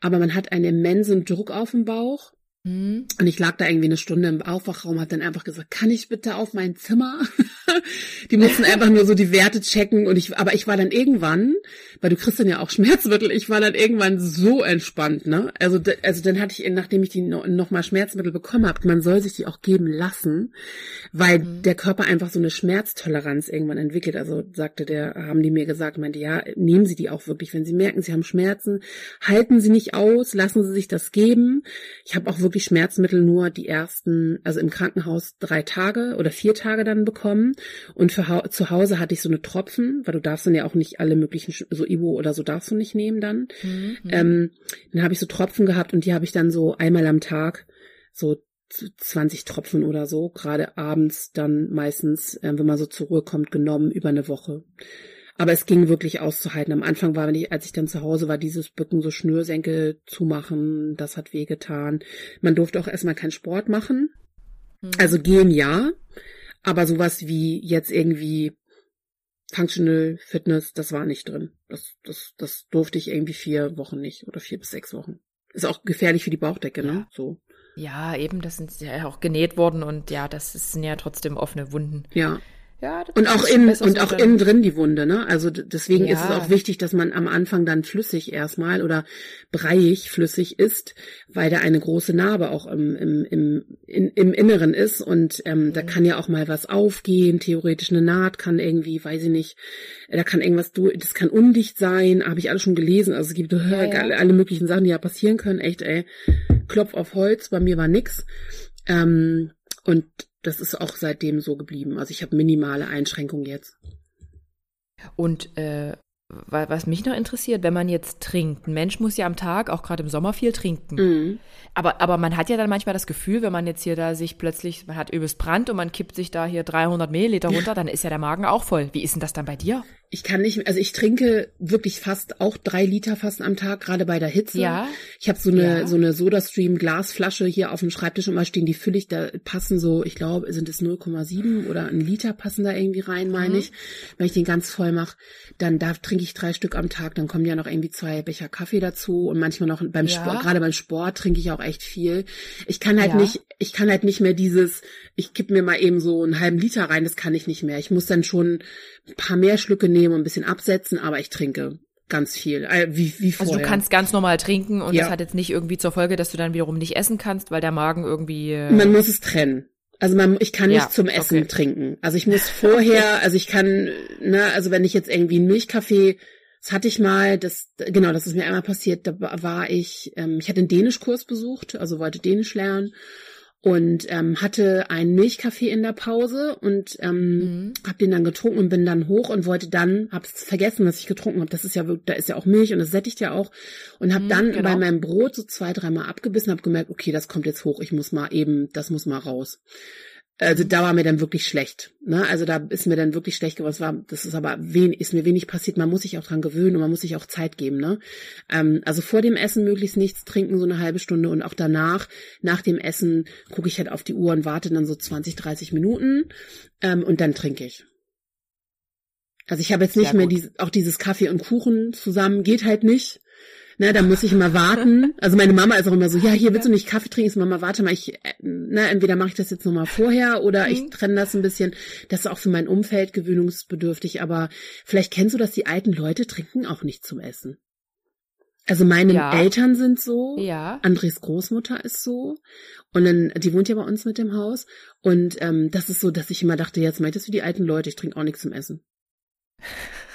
Aber man hat einen immensen Druck auf dem Bauch. Mhm. Und ich lag da irgendwie eine Stunde im Aufwachraum, hat dann einfach gesagt, kann ich bitte auf mein Zimmer? <laughs> die mussten einfach nur so die Werte checken und ich, aber ich war dann irgendwann, weil du kriegst dann ja auch Schmerzmittel, ich war dann irgendwann so entspannt, ne? Also, also dann hatte ich, nachdem ich die no, nochmal Schmerzmittel bekommen habe, man soll sich die auch geben lassen, weil mhm. der Körper einfach so eine Schmerztoleranz irgendwann entwickelt. Also sagte der, haben die mir gesagt, meinte, ja, nehmen Sie die auch wirklich, wenn Sie merken, Sie haben Schmerzen, halten Sie nicht aus, lassen Sie sich das geben. Ich habe auch wirklich Schmerzmittel nur die ersten, also im Krankenhaus drei Tage oder vier Tage dann bekommen und für zu Hause hatte ich so eine Tropfen, weil du darfst dann ja auch nicht alle möglichen, so Ibo oder so darfst du nicht nehmen dann. Mhm. Ähm, dann habe ich so Tropfen gehabt und die habe ich dann so einmal am Tag, so 20 Tropfen oder so, gerade abends dann meistens, äh, wenn man so zur Ruhe kommt, genommen über eine Woche. Aber es ging wirklich auszuhalten. Am Anfang war, wenn ich, als ich dann zu Hause war, dieses Bücken so Schnürsenkel zumachen, das hat wehgetan. Man durfte auch erstmal keinen Sport machen. Mhm. Also gehen ja, aber sowas wie jetzt irgendwie Functional Fitness, das war nicht drin. Das, das, das durfte ich irgendwie vier Wochen nicht oder vier bis sechs Wochen. Ist auch gefährlich für die Bauchdecke, ne? ja. ne? So. Ja, eben, das sind ja auch genäht worden und ja, das sind ja trotzdem offene Wunden. Ja. Ja, und auch in und auch innen drin die Wunde, ne? Also deswegen ja. ist es auch wichtig, dass man am Anfang dann flüssig erstmal oder breiig flüssig ist, weil da eine große Narbe auch im im im, in, im Inneren ist und ähm, mhm. da kann ja auch mal was aufgehen, theoretisch eine Naht kann irgendwie, weiß ich nicht, da kann irgendwas du, das kann undicht sein, habe ich alles schon gelesen. Also es gibt ja. <laughs> Alle, alle möglichen Sachen, die ja passieren können. Echt, ey, Klopf auf Holz, bei mir war nix. Ähm, und das ist auch seitdem so geblieben. Also ich habe minimale Einschränkungen jetzt. Und äh, was mich noch interessiert, wenn man jetzt trinkt, ein Mensch muss ja am Tag, auch gerade im Sommer, viel trinken. Mhm. Aber, aber man hat ja dann manchmal das Gefühl, wenn man jetzt hier da sich plötzlich, man hat übelst Brand und man kippt sich da hier 300 Milliliter runter, dann ist ja der Magen auch voll. Wie ist denn das dann bei dir? Ich kann nicht, also ich trinke wirklich fast auch drei Liter fast am Tag, gerade bei der Hitze. Ja. Ich habe so eine ja. so eine SodaStream Glasflasche hier auf dem Schreibtisch immer stehen, die fülle ich, da passen so, ich glaube, sind es 0,7 oder ein Liter passen da irgendwie rein, meine mhm. ich. Wenn ich den ganz voll mache, dann da trinke ich drei Stück am Tag, dann kommen ja noch irgendwie zwei Becher Kaffee dazu und manchmal noch beim ja. Sport, gerade beim Sport trinke ich auch echt viel. Ich kann halt ja. nicht, ich kann halt nicht mehr dieses, ich kipp mir mal eben so einen halben Liter rein, das kann ich nicht mehr. Ich muss dann schon ein paar mehr Schlücke nehmen und ein bisschen absetzen, aber ich trinke ganz viel, äh, wie, wie vorher. Also du kannst ganz normal trinken und ja. das hat jetzt nicht irgendwie zur Folge, dass du dann wiederum nicht essen kannst, weil der Magen irgendwie... Äh Man muss es trennen. Also man, ich kann nicht ja, zum Essen okay. trinken. Also ich <laughs> muss vorher, also ich kann, ne, also wenn ich jetzt irgendwie einen Milchkaffee Das hatte ich mal, das, genau, das ist mir einmal passiert, da war ich, ähm, ich hatte einen Dänischkurs besucht, also wollte Dänisch lernen und ähm, hatte einen Milchkaffee in der Pause und ähm, mhm. habe den dann getrunken und bin dann hoch und wollte dann, habe vergessen, was ich getrunken habe. Das ist ja, da ist ja auch Milch und das sättigt ja auch und habe mhm, dann genau. bei meinem Brot so zwei, dreimal abgebissen, habe gemerkt, okay, das kommt jetzt hoch, ich muss mal eben, das muss mal raus. Also da war mir dann wirklich schlecht. Ne? Also da ist mir dann wirklich schlecht geworden. Das, war, das ist aber wenig, ist mir wenig passiert. Man muss sich auch dran gewöhnen und man muss sich auch Zeit geben. Ne? Ähm, also vor dem Essen möglichst nichts trinken, so eine halbe Stunde und auch danach, nach dem Essen, gucke ich halt auf die Uhr und warte dann so 20, 30 Minuten ähm, und dann trinke ich. Also ich habe jetzt nicht mehr diese, auch dieses Kaffee und Kuchen zusammen, geht halt nicht. Ne, da muss ich immer warten. <laughs> Also meine Mama ist auch immer so, ja, hier willst du nicht Kaffee trinken? Mama, warte mal, ich, äh, ne, entweder mache ich das jetzt nochmal vorher oder mhm. ich trenne das ein bisschen. Das ist auch für mein Umfeld gewöhnungsbedürftig, aber vielleicht kennst du das, die alten Leute trinken auch nicht zum Essen. Also meine ja. Eltern sind so, ja. Andres Großmutter ist so und dann, die wohnt ja bei uns mit dem Haus und ähm, das ist so, dass ich immer dachte, jetzt meintest du die alten Leute, ich trinke auch nichts zum Essen. <laughs>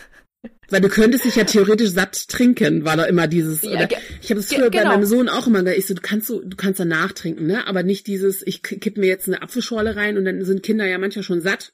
Weil du könntest dich ja theoretisch satt trinken, war da immer dieses. Ja, oder, ich habe es früher genau. bei meinem Sohn auch immer gesagt, ich so, du kannst so, du kannst danach trinken, ne? Aber nicht dieses, ich kipp mir jetzt eine Apfelschorle rein und dann sind Kinder ja manchmal schon satt.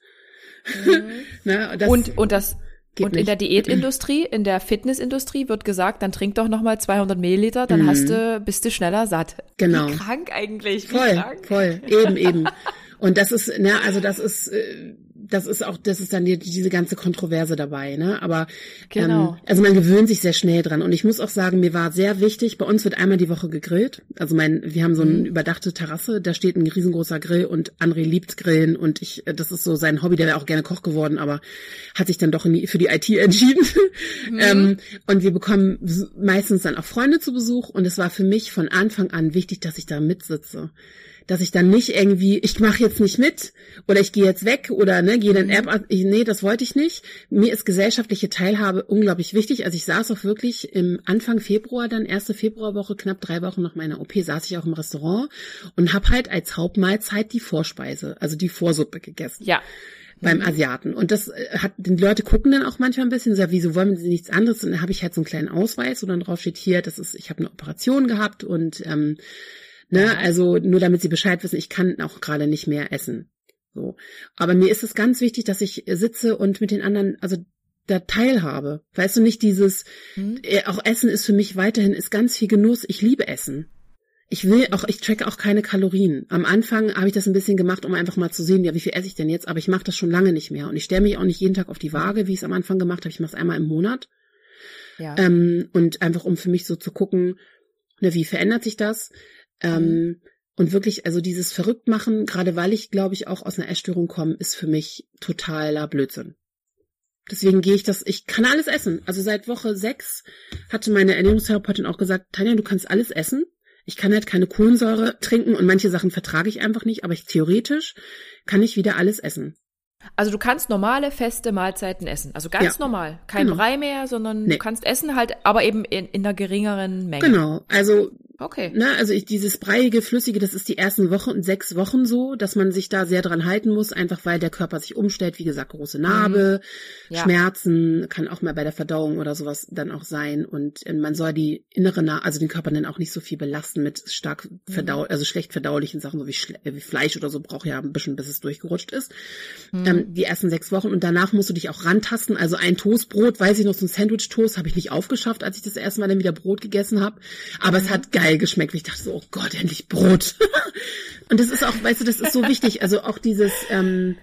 Mhm. <laughs> ne? das und und das und in der Diätindustrie, in der Fitnessindustrie wird gesagt, dann trink doch nochmal 200 Milliliter, dann mhm. hast du, bist du schneller satt. Genau. Wie krank eigentlich. Wie voll, krank. voll, eben, eben. <laughs> Und das ist, ne, also das ist, äh, das ist auch, das ist dann die, diese ganze Kontroverse dabei, ne? Aber genau. ähm, also man gewöhnt sich sehr schnell dran. Und ich muss auch sagen, mir war sehr wichtig, bei uns wird einmal die Woche gegrillt. Also mein, wir haben so eine mhm. überdachte Terrasse, da steht ein riesengroßer Grill und André liebt Grillen und ich, das ist so sein Hobby, der wäre auch gerne Koch geworden, aber hat sich dann doch die, für die IT entschieden. Mhm. <laughs> ähm, und wir bekommen meistens dann auch Freunde zu Besuch und es war für mich von Anfang an wichtig, dass ich da mitsitze dass ich dann nicht irgendwie, ich mache jetzt nicht mit oder ich gehe jetzt weg oder ne, gehe dann mhm. App, ich, nee, das wollte ich nicht. Mir ist gesellschaftliche Teilhabe unglaublich wichtig. Also ich saß auch wirklich im Anfang Februar, dann erste Februarwoche, knapp drei Wochen nach meiner OP, saß ich auch im Restaurant und habe halt als Hauptmahlzeit die Vorspeise, also die Vorsuppe gegessen. Ja beim mhm. Asiaten. Und das äh, hat, die Leute gucken dann auch manchmal ein bisschen, so, wieso wollen sie nichts anderes? Und dann habe ich halt so einen kleinen Ausweis, wo dann drauf steht, hier, das ist, ich habe eine Operation gehabt und ähm, Ne? Also nur damit sie Bescheid wissen, ich kann auch gerade nicht mehr essen. So. Aber mir ist es ganz wichtig, dass ich sitze und mit den anderen, also da teilhabe. Weißt du nicht dieses, mhm. äh, auch Essen ist für mich weiterhin, ist ganz viel Genuss. Ich liebe Essen. Ich will auch, ich tracke auch keine Kalorien. Am Anfang habe ich das ein bisschen gemacht, um einfach mal zu sehen, ja, wie viel esse ich denn jetzt? Aber ich mache das schon lange nicht mehr. Und ich stelle mich auch nicht jeden Tag auf die Waage, wie ich es am Anfang gemacht habe. Ich mache es einmal im Monat. Ja. Ähm, und einfach, um für mich so zu gucken, ne, wie verändert sich das? Ähm, mhm. und wirklich, also dieses Verrücktmachen, gerade weil ich, glaube ich, auch aus einer Essstörung komme, ist für mich totaler Blödsinn. Deswegen gehe ich das, ich kann alles essen. Also seit Woche sechs hatte meine Ernährungstherapeutin auch gesagt, Tanja, du kannst alles essen. Ich kann halt keine Kohlensäure trinken und manche Sachen vertrage ich einfach nicht, aber ich theoretisch kann ich wieder alles essen. Also du kannst normale, feste Mahlzeiten essen. Also ganz ja, normal. Kein genau. Brei mehr, sondern nee. du kannst essen halt, aber eben in, in einer geringeren Menge. Genau. Also Okay. Ne, also ich, dieses breiige, flüssige, das ist die ersten Wochen und sechs Wochen so, dass man sich da sehr dran halten muss, einfach weil der Körper sich umstellt. Wie gesagt, große Narbe, mhm. ja. Schmerzen, kann auch mal bei der Verdauung oder sowas dann auch sein. Und äh, man soll die innere, Na also den Körper dann auch nicht so viel belasten mit stark verdau, mhm. also schlecht verdaulichen Sachen, so wie, äh, wie, Fleisch oder so, braucht ja ein bisschen, bis es durchgerutscht ist. Mhm. Ähm, die ersten sechs Wochen und danach musst du dich auch rantasten. Also ein Toastbrot, weiß ich noch, so ein Sandwich-Toast habe ich nicht aufgeschafft, als ich das erste Mal dann wieder Brot gegessen habe. Aber es mhm. hat geil geil geschmeckt. Ich dachte so, oh Gott, endlich Brot. <laughs> und das ist auch, weißt du, das ist so wichtig. Also auch dieses ähm,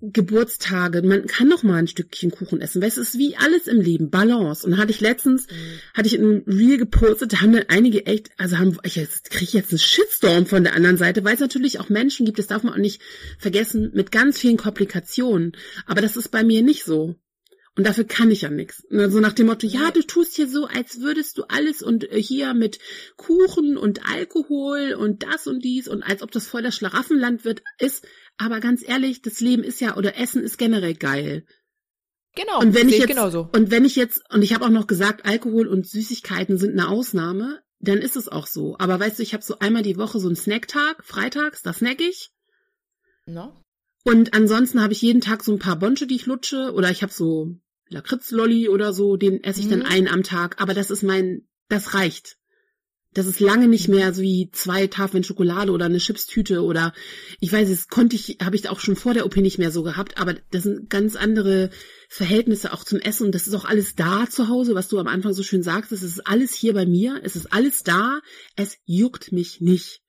Geburtstage, man kann noch mal ein Stückchen Kuchen essen. Weißt du, es ist wie alles im Leben, Balance. Und hatte ich letztens, mhm. hatte ich in einem Reel gepostet, da haben dann einige echt, also haben, ich jetzt kriege jetzt einen Shitstorm von der anderen Seite, weil es natürlich auch Menschen gibt, das darf man auch nicht vergessen, mit ganz vielen Komplikationen. Aber das ist bei mir nicht so. Und dafür kann ich ja nichts. So also nach dem Motto, ja, du tust hier so, als würdest du alles und äh, hier mit Kuchen und Alkohol und das und dies und als ob das voll das Schlaraffenland wird, ist. Aber ganz ehrlich, das Leben ist ja, oder Essen ist generell geil. Genau, und wenn ich jetzt, genauso. Und wenn ich jetzt, und ich habe auch noch gesagt, Alkohol und Süßigkeiten sind eine Ausnahme, dann ist es auch so. Aber weißt du, ich habe so einmal die Woche so einen Snacktag, freitags, da snack ich. No. Und ansonsten habe ich jeden Tag so ein paar Bonche, die ich lutsche. Oder ich habe so Lakritzlolli oder so, den esse ich mhm. dann einen am Tag, aber das ist mein, das reicht. Das ist lange nicht mehr so wie zwei Tafeln Schokolade oder eine Chipstüte oder ich weiß, es konnte ich, habe ich auch schon vor der OP nicht mehr so gehabt, aber das sind ganz andere Verhältnisse auch zum Essen und das ist auch alles da zu Hause, was du am Anfang so schön sagst, es ist alles hier bei mir, es ist alles da, es juckt mich nicht.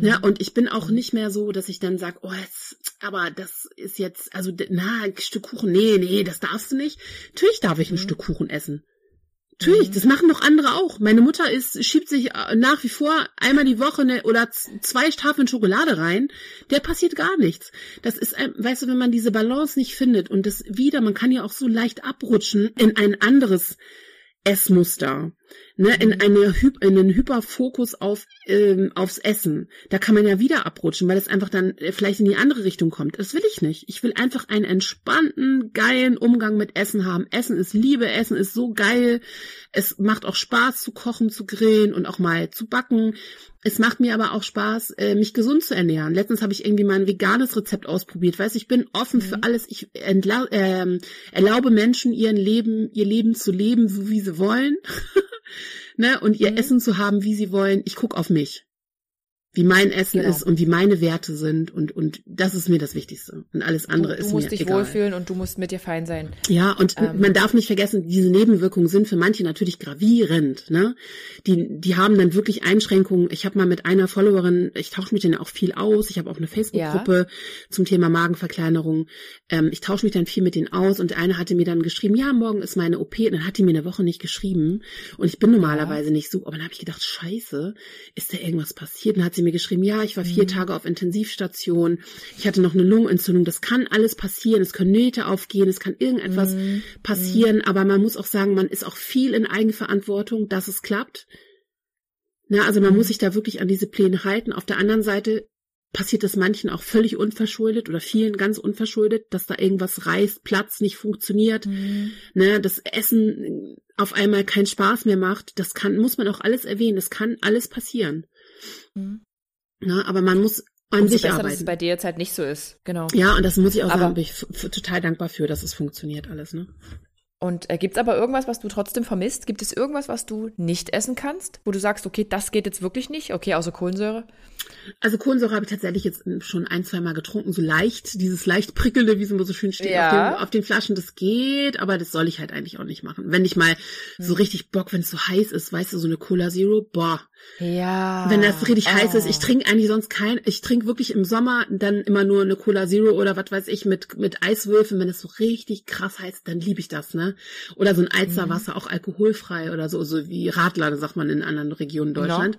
Ja, mhm. und ich bin auch nicht mehr so, dass ich dann sage, oh, jetzt, aber das ist jetzt, also, na, ein Stück Kuchen, nee, nee, das darfst du nicht. Natürlich darf ich ein mhm. Stück Kuchen essen. Natürlich, mhm. das machen doch andere auch. Meine Mutter ist, schiebt sich äh, nach wie vor einmal die Woche eine, oder zwei Tafeln Schokolade rein. Der passiert gar nichts. Das ist, weißt du, wenn man diese Balance nicht findet und das wieder, man kann ja auch so leicht abrutschen in ein anderes Essmuster ne, in, mhm. eine, in einen Hyperfokus auf, ähm, aufs Essen. Da kann man ja wieder abrutschen, weil es einfach dann äh, vielleicht in die andere Richtung kommt. Das will ich nicht. Ich will einfach einen entspannten, geilen Umgang mit Essen haben. Essen ist Liebe, Essen ist so geil. Es macht auch Spaß zu kochen, zu grillen und auch mal zu backen. Es macht mir aber auch Spaß, äh, mich gesund zu ernähren. Letztens habe ich irgendwie mal ein veganes Rezept ausprobiert. Weißt, ich bin offen mhm. für alles. Ich äh, erlaube Menschen ihren Leben, ihr Leben zu leben, so wie sie wollen. <laughs> ne, und ihr mhm. Essen zu haben, wie sie wollen. Ich guck auf mich wie mein Essen genau. ist und wie meine Werte sind und und das ist mir das Wichtigste und alles andere du, ist mir egal. Du musst dich egal. wohlfühlen und du musst mit dir fein sein. Ja und ähm. man darf nicht vergessen, diese Nebenwirkungen sind für manche natürlich gravierend. Ne, die die haben dann wirklich Einschränkungen. Ich habe mal mit einer Followerin, ich tausche mich dann auch viel aus. Ich habe auch eine Facebook-Gruppe ja. zum Thema Magenverkleinerung. Ähm, ich tausche mich dann viel mit denen aus und eine hatte mir dann geschrieben, ja morgen ist meine OP. Und dann hat die mir eine Woche nicht geschrieben und ich bin normalerweise ja. nicht so. Aber dann habe ich gedacht, Scheiße, ist da irgendwas passiert? Und dann hat sie mir geschrieben, ja, ich war vier mhm. Tage auf Intensivstation, ich hatte noch eine Lungenentzündung, das kann alles passieren, es können Nähte aufgehen, es kann irgendetwas mhm. passieren, aber man muss auch sagen, man ist auch viel in Eigenverantwortung, dass es klappt. Na, also man mhm. muss sich da wirklich an diese Pläne halten. Auf der anderen Seite passiert es manchen auch völlig unverschuldet oder vielen ganz unverschuldet, dass da irgendwas reißt, Platz nicht funktioniert, mhm. ne, das Essen auf einmal keinen Spaß mehr macht. Das kann, muss man auch alles erwähnen. Das kann alles passieren. Mhm. Na, aber man muss an Umso sich besser, arbeiten. dass es bei dir jetzt halt nicht so ist. Genau. Ja, und das muss ich auch aber, sagen, bin ich total dankbar für, dass es funktioniert alles, ne? Und äh, gibt es aber irgendwas, was du trotzdem vermisst? Gibt es irgendwas, was du nicht essen kannst, wo du sagst, okay, das geht jetzt wirklich nicht? Okay, außer Kohlensäure? Also Kohlensäure habe ich tatsächlich jetzt schon ein, zwei Mal getrunken, so leicht, dieses leicht prickelnde, wie es immer so schön steht ja. auf, den, auf, den, Flaschen, das geht, aber das soll ich halt eigentlich auch nicht machen. Wenn ich mal so hm. richtig Bock, wenn es so heiß ist, weißt du, so eine Cola Zero, boah. Ja. Wenn das richtig oh. heiß ist, ich trinke eigentlich sonst kein, ich trinke wirklich im Sommer dann immer nur eine Cola Zero oder was weiß ich mit, mit Eiswürfeln, wenn es so richtig krass heiß, dann liebe ich das, ne? Oder so ein Alzerwasser, mhm. auch alkoholfrei oder so, so wie Radler, sagt man in anderen Regionen genau. Deutschland.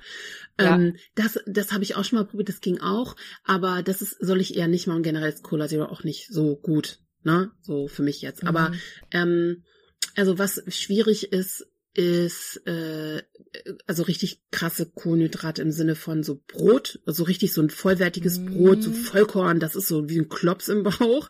Genau. Ähm, das das habe ich auch schon mal probiert, das ging auch, aber das ist, soll ich eher nicht machen. Generell ist Cola Zero auch nicht so gut, ne? So für mich jetzt. Mhm. Aber ähm, also was schwierig ist, ist äh, also richtig krasse Kohlenhydrate im Sinne von so Brot, also richtig so ein vollwertiges mm. Brot, so Vollkorn, das ist so wie ein Klops im Bauch.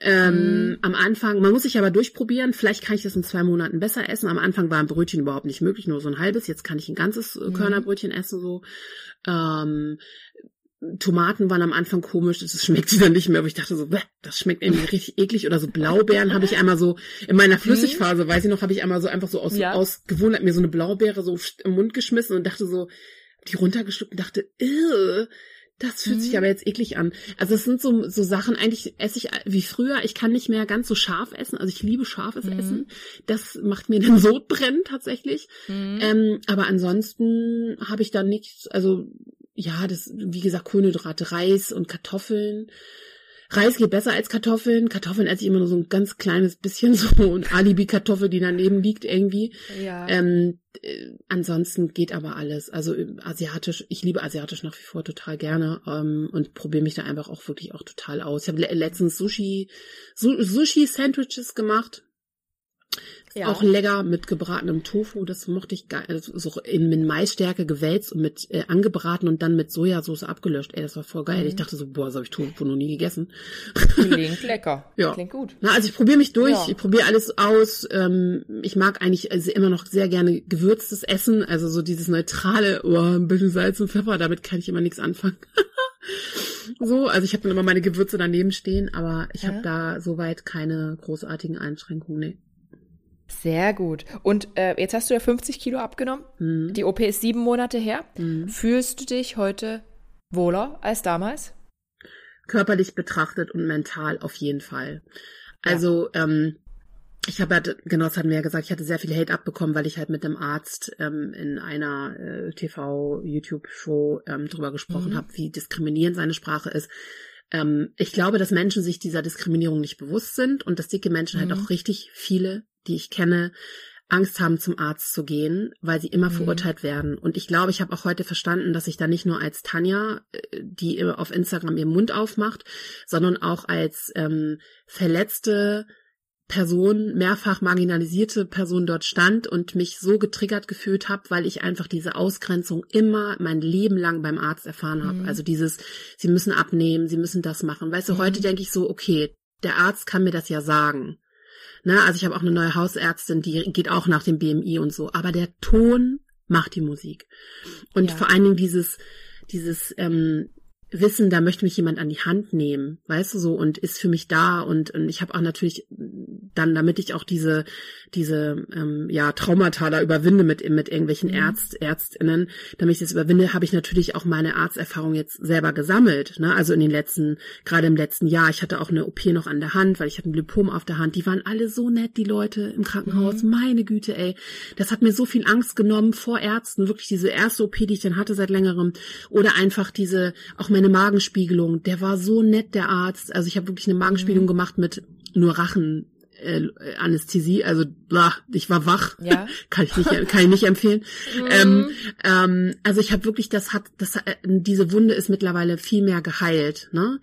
Ähm, mm. Am Anfang, man muss sich aber durchprobieren, vielleicht kann ich das in zwei Monaten besser essen. Am Anfang war ein Brötchen überhaupt nicht möglich, nur so ein halbes, jetzt kann ich ein ganzes mm. Körnerbrötchen essen so. Ähm, Tomaten waren am Anfang komisch, das schmeckte <laughs> dann nicht mehr, aber ich dachte so, das schmeckt irgendwie richtig eklig oder so Blaubeeren habe ich einmal so in meiner mhm. Flüssigphase, weiß ich noch, habe ich einmal so einfach so aus, ja. aus Gewohnheit mir so eine Blaubeere so im Mund geschmissen und dachte so, die runtergeschluckt und dachte, das fühlt mhm. sich aber jetzt eklig an. Also es sind so, so Sachen, eigentlich esse ich wie früher, ich kann nicht mehr ganz so scharf essen, also ich liebe scharfes mhm. Essen. Das macht mir den <laughs> Sodbrennen tatsächlich. Mhm. Ähm, aber ansonsten habe ich da nichts, also ja, das, wie gesagt, Kohlenhydrate, Reis und Kartoffeln. Reis geht besser als Kartoffeln. Kartoffeln esse ich immer nur so ein ganz kleines bisschen <laughs> so und Alibi-Kartoffel, die daneben liegt irgendwie. Ja. Ähm, äh, ansonsten geht aber alles. Also äh, asiatisch, ich liebe asiatisch nach wie vor total gerne ähm, und probiere mich da einfach auch wirklich auch total aus. Ich habe letztens Sushi, Sushi-Sandwiches gemacht ja. Auch lecker mit gebratenem Tofu, das mochte ich geil. Also so in, in Maisstärke gewälzt und mit äh, angebraten und dann mit Sojasauce abgelöscht. Ey, das war voll geil. Mhm. Ich dachte so, boah, so habe ich Tofu noch nie gegessen. Klingt lecker. <laughs> ja. Klingt gut. Na, also ich probiere mich durch, ja. ich probiere alles aus. Ähm, ich mag eigentlich also immer noch sehr gerne gewürztes Essen, also so dieses neutrale, oh, ein bisschen Salz und Pfeffer, damit kann ich immer nichts anfangen. <laughs> So, also ich habe dann immer meine Gewürze daneben stehen, aber ich ja. habe da soweit keine großartigen Einschränkungen. Nee. Sehr gut. Und äh, jetzt hast du ja 50 Kilo abgenommen. Mhm. Die OP ist sieben Monate her. Mhm. Fühlst du dich heute wohler als damals? Körperlich betrachtet und mental auf jeden Fall. Also ja. ähm, ich habe ja, genau, das hatten wir ja gesagt, ich hatte sehr viel Hate abbekommen, weil ich halt mit einem Arzt ähm, in einer äh, TV-YouTube-Show ähm, drüber gesprochen mhm. habe, wie diskriminierend seine Sprache ist. Ähm, ich glaube, dass Menschen sich dieser Diskriminierung nicht bewusst sind und dass dicke Menschen halt mhm. halt auch richtig viele, die ich kenne, Angst haben, zum Arzt zu gehen, weil sie immer mhm. verurteilt werden. Und ich glaube, ich habe auch heute verstanden, dass ich da nicht nur als Tanja, äh, die auf Instagram ihren Mund aufmacht, sondern auch als ähm, verletzte Person, mehrfach marginalisierte Person dort stand und mich so getriggert gefühlt habe, weil ich einfach diese Ausgrenzung immer mein Leben lang beim Arzt erfahren habe. Mhm. Also dieses, sie müssen abnehmen, sie müssen das machen. Weißt du, mhm. heute denke ich so, okay, der Arzt kann mir das ja sagen. Na, also ich habe auch eine neue Hausärztin, die geht auch nach dem BMI und so. Aber der Ton macht die Musik. Und ja. vor allen Dingen dieses, dieses, ähm, wissen, da möchte mich jemand an die Hand nehmen, weißt du so, und ist für mich da und, und ich habe auch natürlich dann, damit ich auch diese diese ähm, ja Traumata da überwinde mit mit irgendwelchen mhm. Ärzt Ärztinnen, damit ich das überwinde, habe ich natürlich auch meine Arzterfahrung jetzt selber gesammelt, ne? Also in den letzten, gerade im letzten Jahr, ich hatte auch eine OP noch an der Hand, weil ich hatte ein Lipom auf der Hand. Die waren alle so nett, die Leute im Krankenhaus. Mhm. Meine Güte, ey, das hat mir so viel Angst genommen vor Ärzten, wirklich diese erste OP, die ich dann hatte seit längerem, oder einfach diese auch meine Magenspiegelung, der war so nett, der Arzt. Also ich habe wirklich eine Magenspiegelung mhm. gemacht mit nur Rachen. Äh, Anästhesie, also blah, ich war wach, ja. <laughs> kann ich nicht, kann ich nicht empfehlen. <laughs> Mhm. Ähm, ähm, also ich habe wirklich, das hat, das, äh, diese Wunde ist mittlerweile viel mehr geheilt, ne?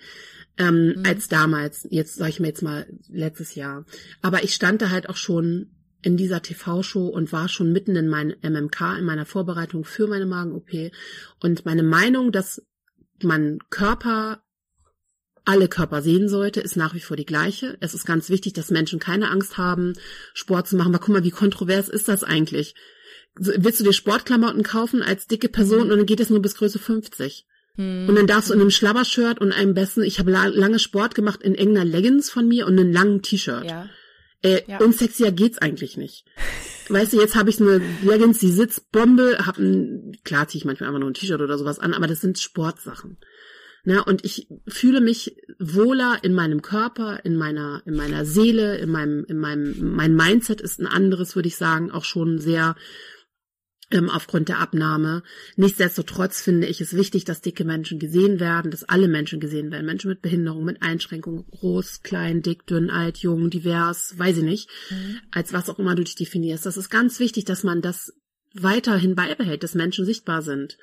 Ähm, mhm. als damals. Jetzt sage ich mir jetzt mal letztes Jahr. Aber ich stand da halt auch schon in dieser TV-Show und war schon mitten in meinem MMK, in meiner Vorbereitung für meine Magen-OP. Und meine Meinung, dass man Körper, alle Körper sehen sollte, ist nach wie vor die gleiche. Es ist ganz wichtig, dass Menschen keine Angst haben, Sport zu machen. Aber guck mal, wie kontrovers ist das eigentlich? Willst du dir Sportklamotten kaufen als dicke Person und dann geht es nur bis Größe 50? Hm. Und dann darfst du in einem Schlabbershirt und einem besten, ich habe la lange Sport gemacht in enger Leggings von mir und einem langen T-Shirt. Ja. Äh, ja. Unsexier geht's eigentlich nicht. Weißt du, jetzt habe ich eine Leggings, die sitzt Bombe, hab ein, klar ziehe ich manchmal einfach nur ein T-Shirt oder sowas an, aber das sind Sportsachen. Na, und ich fühle mich wohler in meinem Körper, in meiner, in meiner Seele, in meinem, in meinem, mein Mindset ist ein anderes, würde ich sagen, auch schon sehr aufgrund der Abnahme. Nichtsdestotrotz finde ich es wichtig, dass dicke Menschen gesehen werden, dass alle Menschen gesehen werden. Menschen mit Behinderung, mit Einschränkungen, groß, klein, dick, dünn, alt, jung, divers, weiß ich nicht, mhm. als was auch immer du dich definierst. Das ist ganz wichtig, dass man das weiterhin beibehält, dass Menschen sichtbar sind.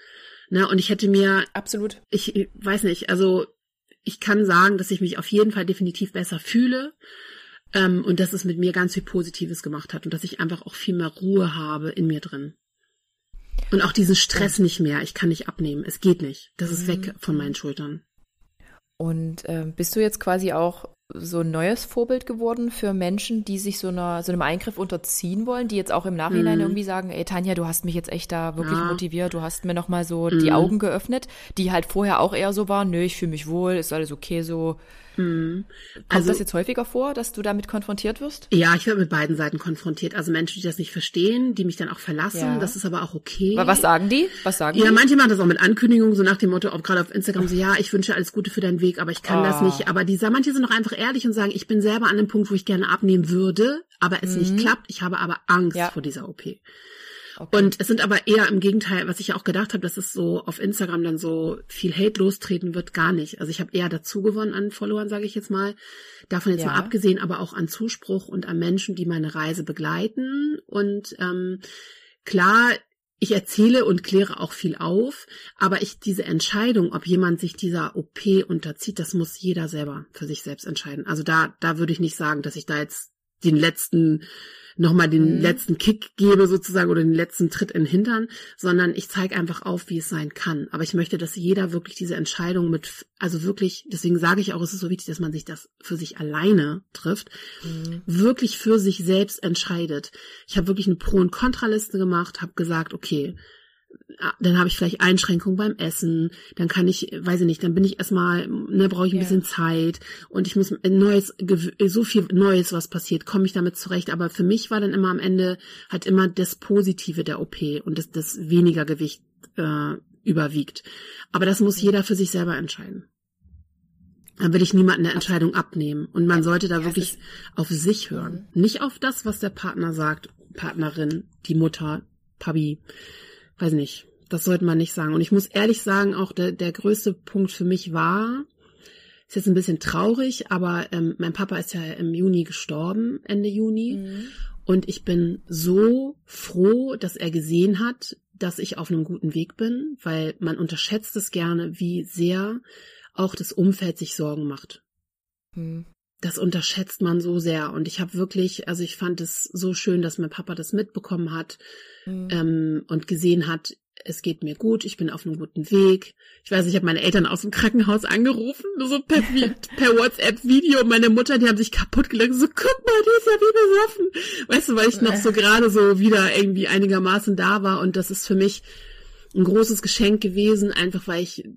Ne, und ich hätte mir absolut, ich, ich weiß nicht, also ich kann sagen, dass ich mich auf jeden Fall definitiv besser fühle. Ähm, und dass es mit mir ganz viel Positives gemacht hat und dass ich einfach auch viel mehr Ruhe habe in mir drin. Und auch diesen Stress nicht mehr. Ich kann nicht abnehmen. Es geht nicht. Das ist weg von meinen Schultern. Und äh, bist du jetzt quasi auch so ein neues Vorbild geworden für Menschen, die sich so, einer, so einem Eingriff unterziehen wollen, die jetzt auch im Nachhinein mhm. irgendwie sagen, ey Tanja, du hast mich jetzt echt da wirklich ja. motiviert, du hast mir nochmal so mhm. die Augen geöffnet, die halt vorher auch eher so waren, nö, ich fühle mich wohl, ist alles okay so, Mhm. Kommt also, das jetzt häufiger vor, dass du damit konfrontiert wirst? Ja, ich werde mit beiden Seiten konfrontiert. Also Menschen, die das nicht verstehen, die mich dann auch verlassen. Ja. Das ist aber auch okay. Aber was sagen die? Was sagen ja, die? Ja, manche machen das auch mit Ankündigungen, so nach dem Motto, auch gerade auf Instagram, so ja, ich wünsche alles Gute für deinen Weg, aber ich kann oh. das nicht. Aber die, manche sind auch einfach ehrlich und sagen, ich bin selber an dem Punkt, wo ich gerne abnehmen würde, aber es mhm. nicht klappt. Ich habe aber Angst ja. vor dieser OP. Okay. Und es sind aber eher im Gegenteil, was ich auch gedacht habe, dass es so auf Instagram dann so viel Hate lostreten wird, gar nicht. Also ich habe eher dazu gewonnen an Followern, sage ich jetzt mal. Davon jetzt ja. mal abgesehen, aber auch an Zuspruch und an Menschen, die meine Reise begleiten. Und ähm, klar, ich erzähle und kläre auch viel auf, aber ich diese Entscheidung, ob jemand sich dieser OP unterzieht, das muss jeder selber für sich selbst entscheiden. Also da, da würde ich nicht sagen, dass ich da jetzt den letzten nochmal den mhm. letzten Kick gebe sozusagen oder den letzten Tritt in den Hintern, sondern ich zeige einfach auf, wie es sein kann. Aber ich möchte, dass jeder wirklich diese Entscheidung mit, also wirklich, deswegen sage ich auch, es ist so wichtig, dass man sich das für sich alleine trifft, mhm. wirklich für sich selbst entscheidet. Ich habe wirklich eine Pro- und Kontraliste gemacht, habe gesagt, okay, dann habe ich vielleicht Einschränkungen beim Essen, dann kann ich, weiß ich nicht, dann bin ich erstmal, ne, brauche ich ein Ja. bisschen Zeit und ich muss neues, so viel Neues, was passiert, komme ich damit zurecht. Aber für mich war dann immer am Ende halt immer das Positive der OP und das, das weniger Gewicht äh, überwiegt. Aber das muss jeder für sich selber entscheiden. Da will ich niemanden eine Entscheidung abnehmen. Und man sollte da Ja, wirklich auf sich hören. Nicht auf das, was der Partner sagt, Partnerin, die Mutter, Papi, weiß nicht. Das sollte man nicht sagen. Und ich muss ehrlich sagen, auch der, der größte Punkt für mich war, ist jetzt ein bisschen traurig, aber ähm, mein Papa ist ja im Juni gestorben, Ende Juni. Mhm. Und ich bin so froh, dass er gesehen hat, dass ich auf einem guten Weg bin, weil man unterschätzt es gerne, wie sehr auch das Umfeld sich Sorgen macht. Mhm. Das unterschätzt man so sehr. Und ich habe wirklich, also ich fand es so schön, dass mein Papa das mitbekommen hat Mhm. ähm, und gesehen hat, es geht mir gut, ich bin auf einem guten Weg. Ich weiß, ich habe meine Eltern aus dem Krankenhaus angerufen, nur so per, <laughs> per WhatsApp-Video. Meine Mutter, die haben sich kaputt gelacht, so guck mal, die ist ja wie besoffen. Weißt du, weil ich noch so gerade so wieder irgendwie einigermaßen da war und das ist für mich ein großes Geschenk gewesen, einfach weil ich,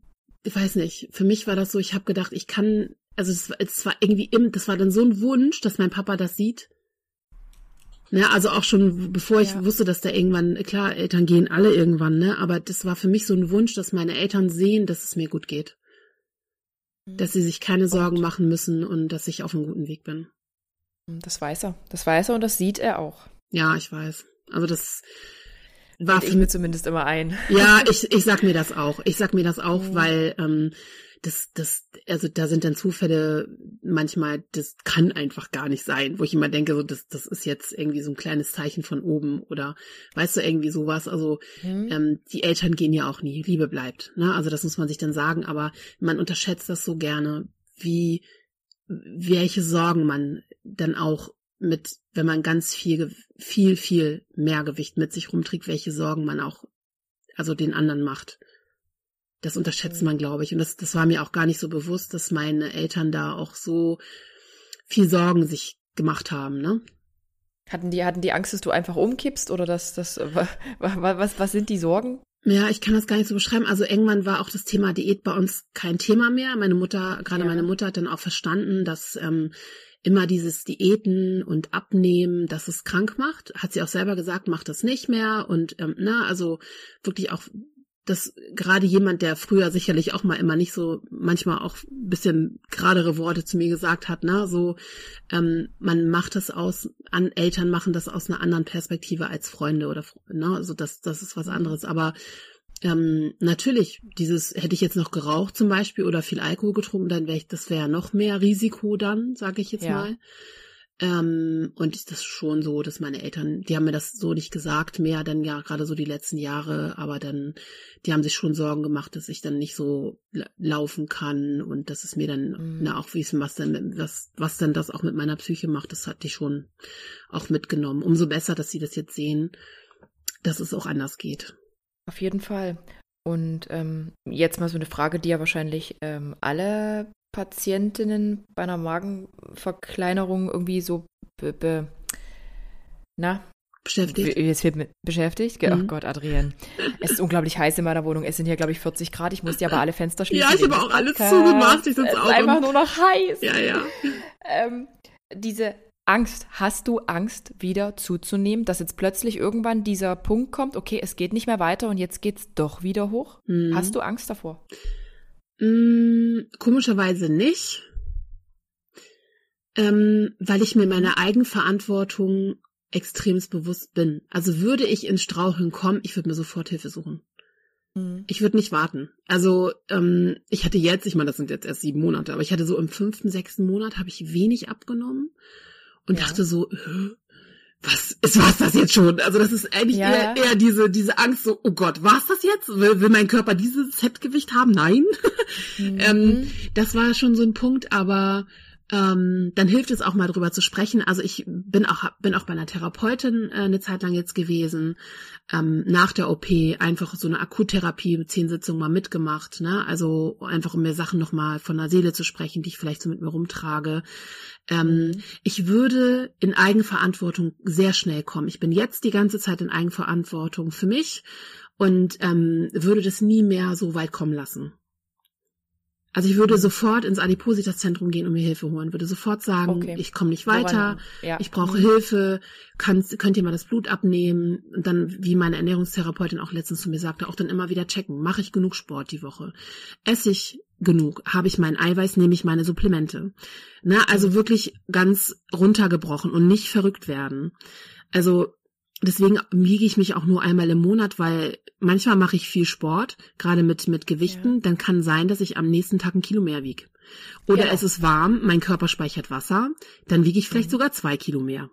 ich weiß nicht, für mich war das so, ich habe gedacht, ich kann, also es, war- es war irgendwie, im, das war dann so ein Wunsch, dass mein Papa das sieht. Ne, also auch schon bevor ich Ja. wusste, dass da irgendwann, klar, Eltern gehen alle irgendwann, ne, aber das war für mich so ein Wunsch, dass meine Eltern sehen, dass es mir gut geht. Dass sie sich keine Sorgen machen müssen und dass ich auf einem guten Weg bin. Das weiß er. Das weiß er und das sieht er auch. Ja, ich weiß. Also das war Ich mir zumindest immer ein. Ja, <laughs> ich, ich sag mir das auch. Ich sag mir das auch, Mhm. weil ähm, das, das, also da sind dann Zufälle manchmal, das kann einfach gar nicht sein, wo ich immer denke, so das, das ist jetzt irgendwie so ein kleines Zeichen von oben oder weißt du irgendwie sowas. Also Mhm. ähm, die Eltern gehen ja auch nie, Liebe bleibt. Ne? Also das muss man sich dann sagen, aber man unterschätzt das so gerne, wie welche Sorgen man dann auch mit, wenn man ganz viel, viel, viel mehr Gewicht mit sich rumträgt, welche Sorgen man auch, also den anderen macht. Das unterschätzt man, glaube ich. Und das, das war mir auch gar nicht so bewusst, dass meine Eltern da auch so viel Sorgen sich gemacht haben, ne? Hatten die, hatten die Angst, dass du einfach umkippst oder dass das, wa- was, was sind die Sorgen? Ja, ich kann das gar nicht so beschreiben. Also irgendwann war auch das Thema Diät bei uns kein Thema mehr. Meine Mutter, gerade Ja. meine Mutter hat dann auch verstanden, dass ähm, immer dieses Diäten und Abnehmen, dass es krank macht. Hat sie auch selber gesagt, macht das nicht mehr. Und ähm, na, also wirklich auch, dass gerade jemand, der früher sicherlich auch mal immer nicht so, manchmal auch ein bisschen geradere Worte zu mir gesagt hat, ne, so, ähm, man macht das aus, an Eltern machen das aus einer anderen Perspektive als Freunde oder, ne, also das, das ist was anderes. Aber ähm, natürlich, dieses hätte ich jetzt noch geraucht zum Beispiel oder viel Alkohol getrunken, dann wäre ich, das wäre noch mehr Risiko dann, sage ich jetzt Ja. mal. Ähm, und ist das schon so, dass meine Eltern, die haben mir das so nicht gesagt, mehr dann ja gerade so die letzten Jahre, aber dann, die haben sich schon Sorgen gemacht, dass ich dann nicht so la- laufen kann und dass es mir dann, Mhm. na auch wissen, was dann, was, was dann das auch mit meiner Psyche macht, das hat die schon auch mitgenommen. Umso besser, dass sie das jetzt sehen, dass es auch anders geht. Auf jeden Fall. Und ähm, jetzt mal so eine Frage, die ja wahrscheinlich ähm, alle Patientinnen bei einer Magenverkleinerung irgendwie so be, be, na, Beschäftigt. Jetzt wird mit beschäftigt. Oh Mhm. Gott, Adrienne. Es ist unglaublich heiß in meiner Wohnung. Es sind hier, glaube ich, 40 Grad. Ich musste aber alle Fenster schließen. Ja, ich habe auch alles zugemacht. Ich Es sitze ist auch einfach nur noch heiß. Ja, ja. Ähm, diese Angst. Hast du Angst, wieder zuzunehmen, dass jetzt plötzlich irgendwann dieser Punkt kommt, okay, es geht nicht mehr weiter und jetzt geht's doch wieder hoch? Mhm. Hast du Angst davor? Mm, komischerweise nicht, ähm, weil ich mir meiner Eigenverantwortung extremst bewusst bin. Also würde ich ins Straucheln kommen, ich würde mir sofort Hilfe suchen. Ich würde nicht warten. Also ähm, ich hatte jetzt, ich meine, das sind jetzt erst sieben Monate, aber ich hatte so im fünften, sechsten Monat habe ich wenig abgenommen und Ja. dachte so, "Hä? Was ist was das jetzt schon? Also das ist eigentlich Ja, eher, eher diese diese Angst so, oh Gott, war's das jetzt? Will, will mein Körper dieses Fettgewicht haben? Nein. <laughs> Mhm. Ähm, das war schon so ein Punkt, aber ähm, dann hilft es auch mal drüber zu sprechen. Also ich bin auch bin auch bei einer Therapeutin äh, eine Zeit lang jetzt gewesen. Ähm, nach der OP einfach so eine Akuttherapie mit zehn Sitzungen mal mitgemacht. Ne? Also einfach um mir Sachen noch mal von der Seele zu sprechen, die ich vielleicht so mit mir rumtrage. Ähm, Mhm. ich würde in Eigenverantwortung sehr schnell kommen. Ich bin jetzt die ganze Zeit in Eigenverantwortung für mich und ähm, würde das nie mehr so weit kommen lassen. Also ich würde sofort ins Adipositas-Zentrum gehen und mir Hilfe holen, würde sofort sagen, okay. ich komme nicht weiter, ja. ich brauche mhm. Hilfe, könnt, könnt ihr mal das Blut abnehmen und dann, wie meine Ernährungstherapeutin auch letztens zu mir sagte, auch dann immer wieder checken, mache ich genug Sport die Woche, esse ich genug, habe ich mein Eiweiß, nehme ich meine Supplemente. Na, ne, also mhm. wirklich ganz runtergebrochen und nicht verrückt werden. Also deswegen wiege ich mich auch nur einmal im Monat, weil manchmal mache ich viel Sport, gerade mit, mit Gewichten, ja. dann kann sein, dass ich am nächsten Tag ein Kilo mehr wiege. Oder ja. es ist warm, mein Körper speichert Wasser, dann wiege ich vielleicht mhm. sogar zwei Kilo mehr.